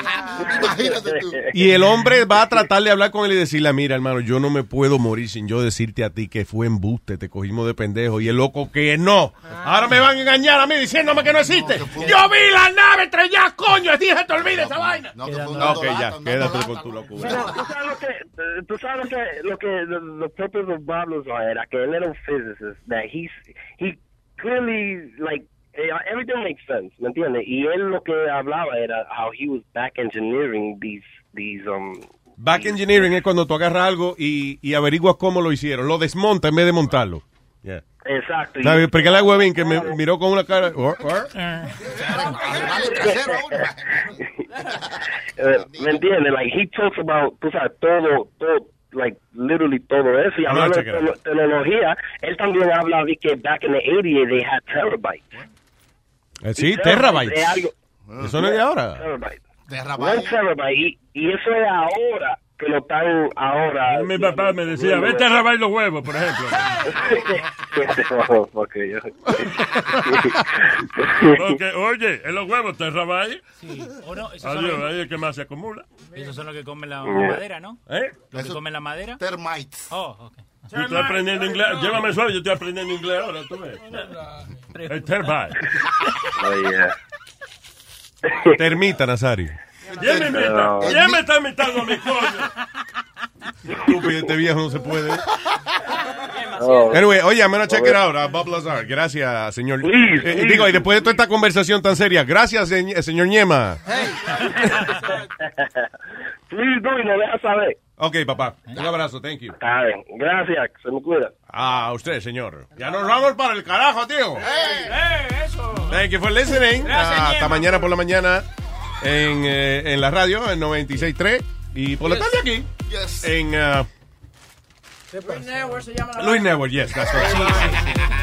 Y el hombre va a tratar de hablar con él y decirle, mira, hermano, yo no me puedo morir sin yo decirte a ti que fue embuste, te cogimos de pendejo. Y el loco que no. Ahora me van a engañar a mí diciéndome que no existe. yo vi la nave estrellada, coño. Dije, te olvides esa vaina. No, ok, ya, quédate con tu locura. Pero tú sabes lo que, tú sabes lo que, lo que, the, purpose of Bob Lazar era que él era un physicist, that he's, he clearly, like, everything makes sense, ¿me entiendes? Y él lo que hablaba era how he was back engineering these, these, um, Back engineering es cuando tú agarras algo y, y averiguas cómo lo hicieron. Lo desmonta en vez de montarlo. Yeah. exacto. Porque a Webin que me miró con una cara. "Oh, oh". Eh, ¿Me entiendes? Like, he talks about, tú sabes, todo, todo, like, literally todo eso. Y No, hablando de tecnología, él también habla de que back in the 80s they had terabytes. Eh, sí, terabytes. es algo- Eso no es de ahora. Terabyte. One terabyte. Y, eso es ahora que lo están ahora. Mi papá me decía, vete a rabar los huevos, por ejemplo. Porque oye, en los huevos te rabáis. Sí, o no, Adiós, los- ahí es que más se acumula. Esos son los que comen la madera, ¿no? ¿Eh? Los que comen la madera. Termites. Oh, ok. Yo estoy aprendiendo inglés. Llévame suave, yo estoy aprendiendo inglés ahora, tú ves. El termite. Oh, yeah. Termita, Nazario. ¿Quién me imita? No. ¿Quién me está imitando a mi coño? Estúpido, este viejo no se puede. Oh. Anyway, oye, I'm gonna check it out, Bob Lazar. Gracias, señor. Please, Eh, please. Digo, y después de toda esta conversación tan seria, gracias, señ- señor Ñema. Please do y me deja saber. Ok, papá. Un abrazo, thank you. Está bien. Gracias, se me cuida. Ah, usted, señor. Ya nos vamos para el carajo, tío. ¡Eh, eso! Thank you for listening. Gracias, Ah, hasta Ñema. mañana por la mañana en, eh, en la radio, en 96.3. Y por la tarde aquí. En uh, Luis Network se llama la Luis Network, yes, that's right.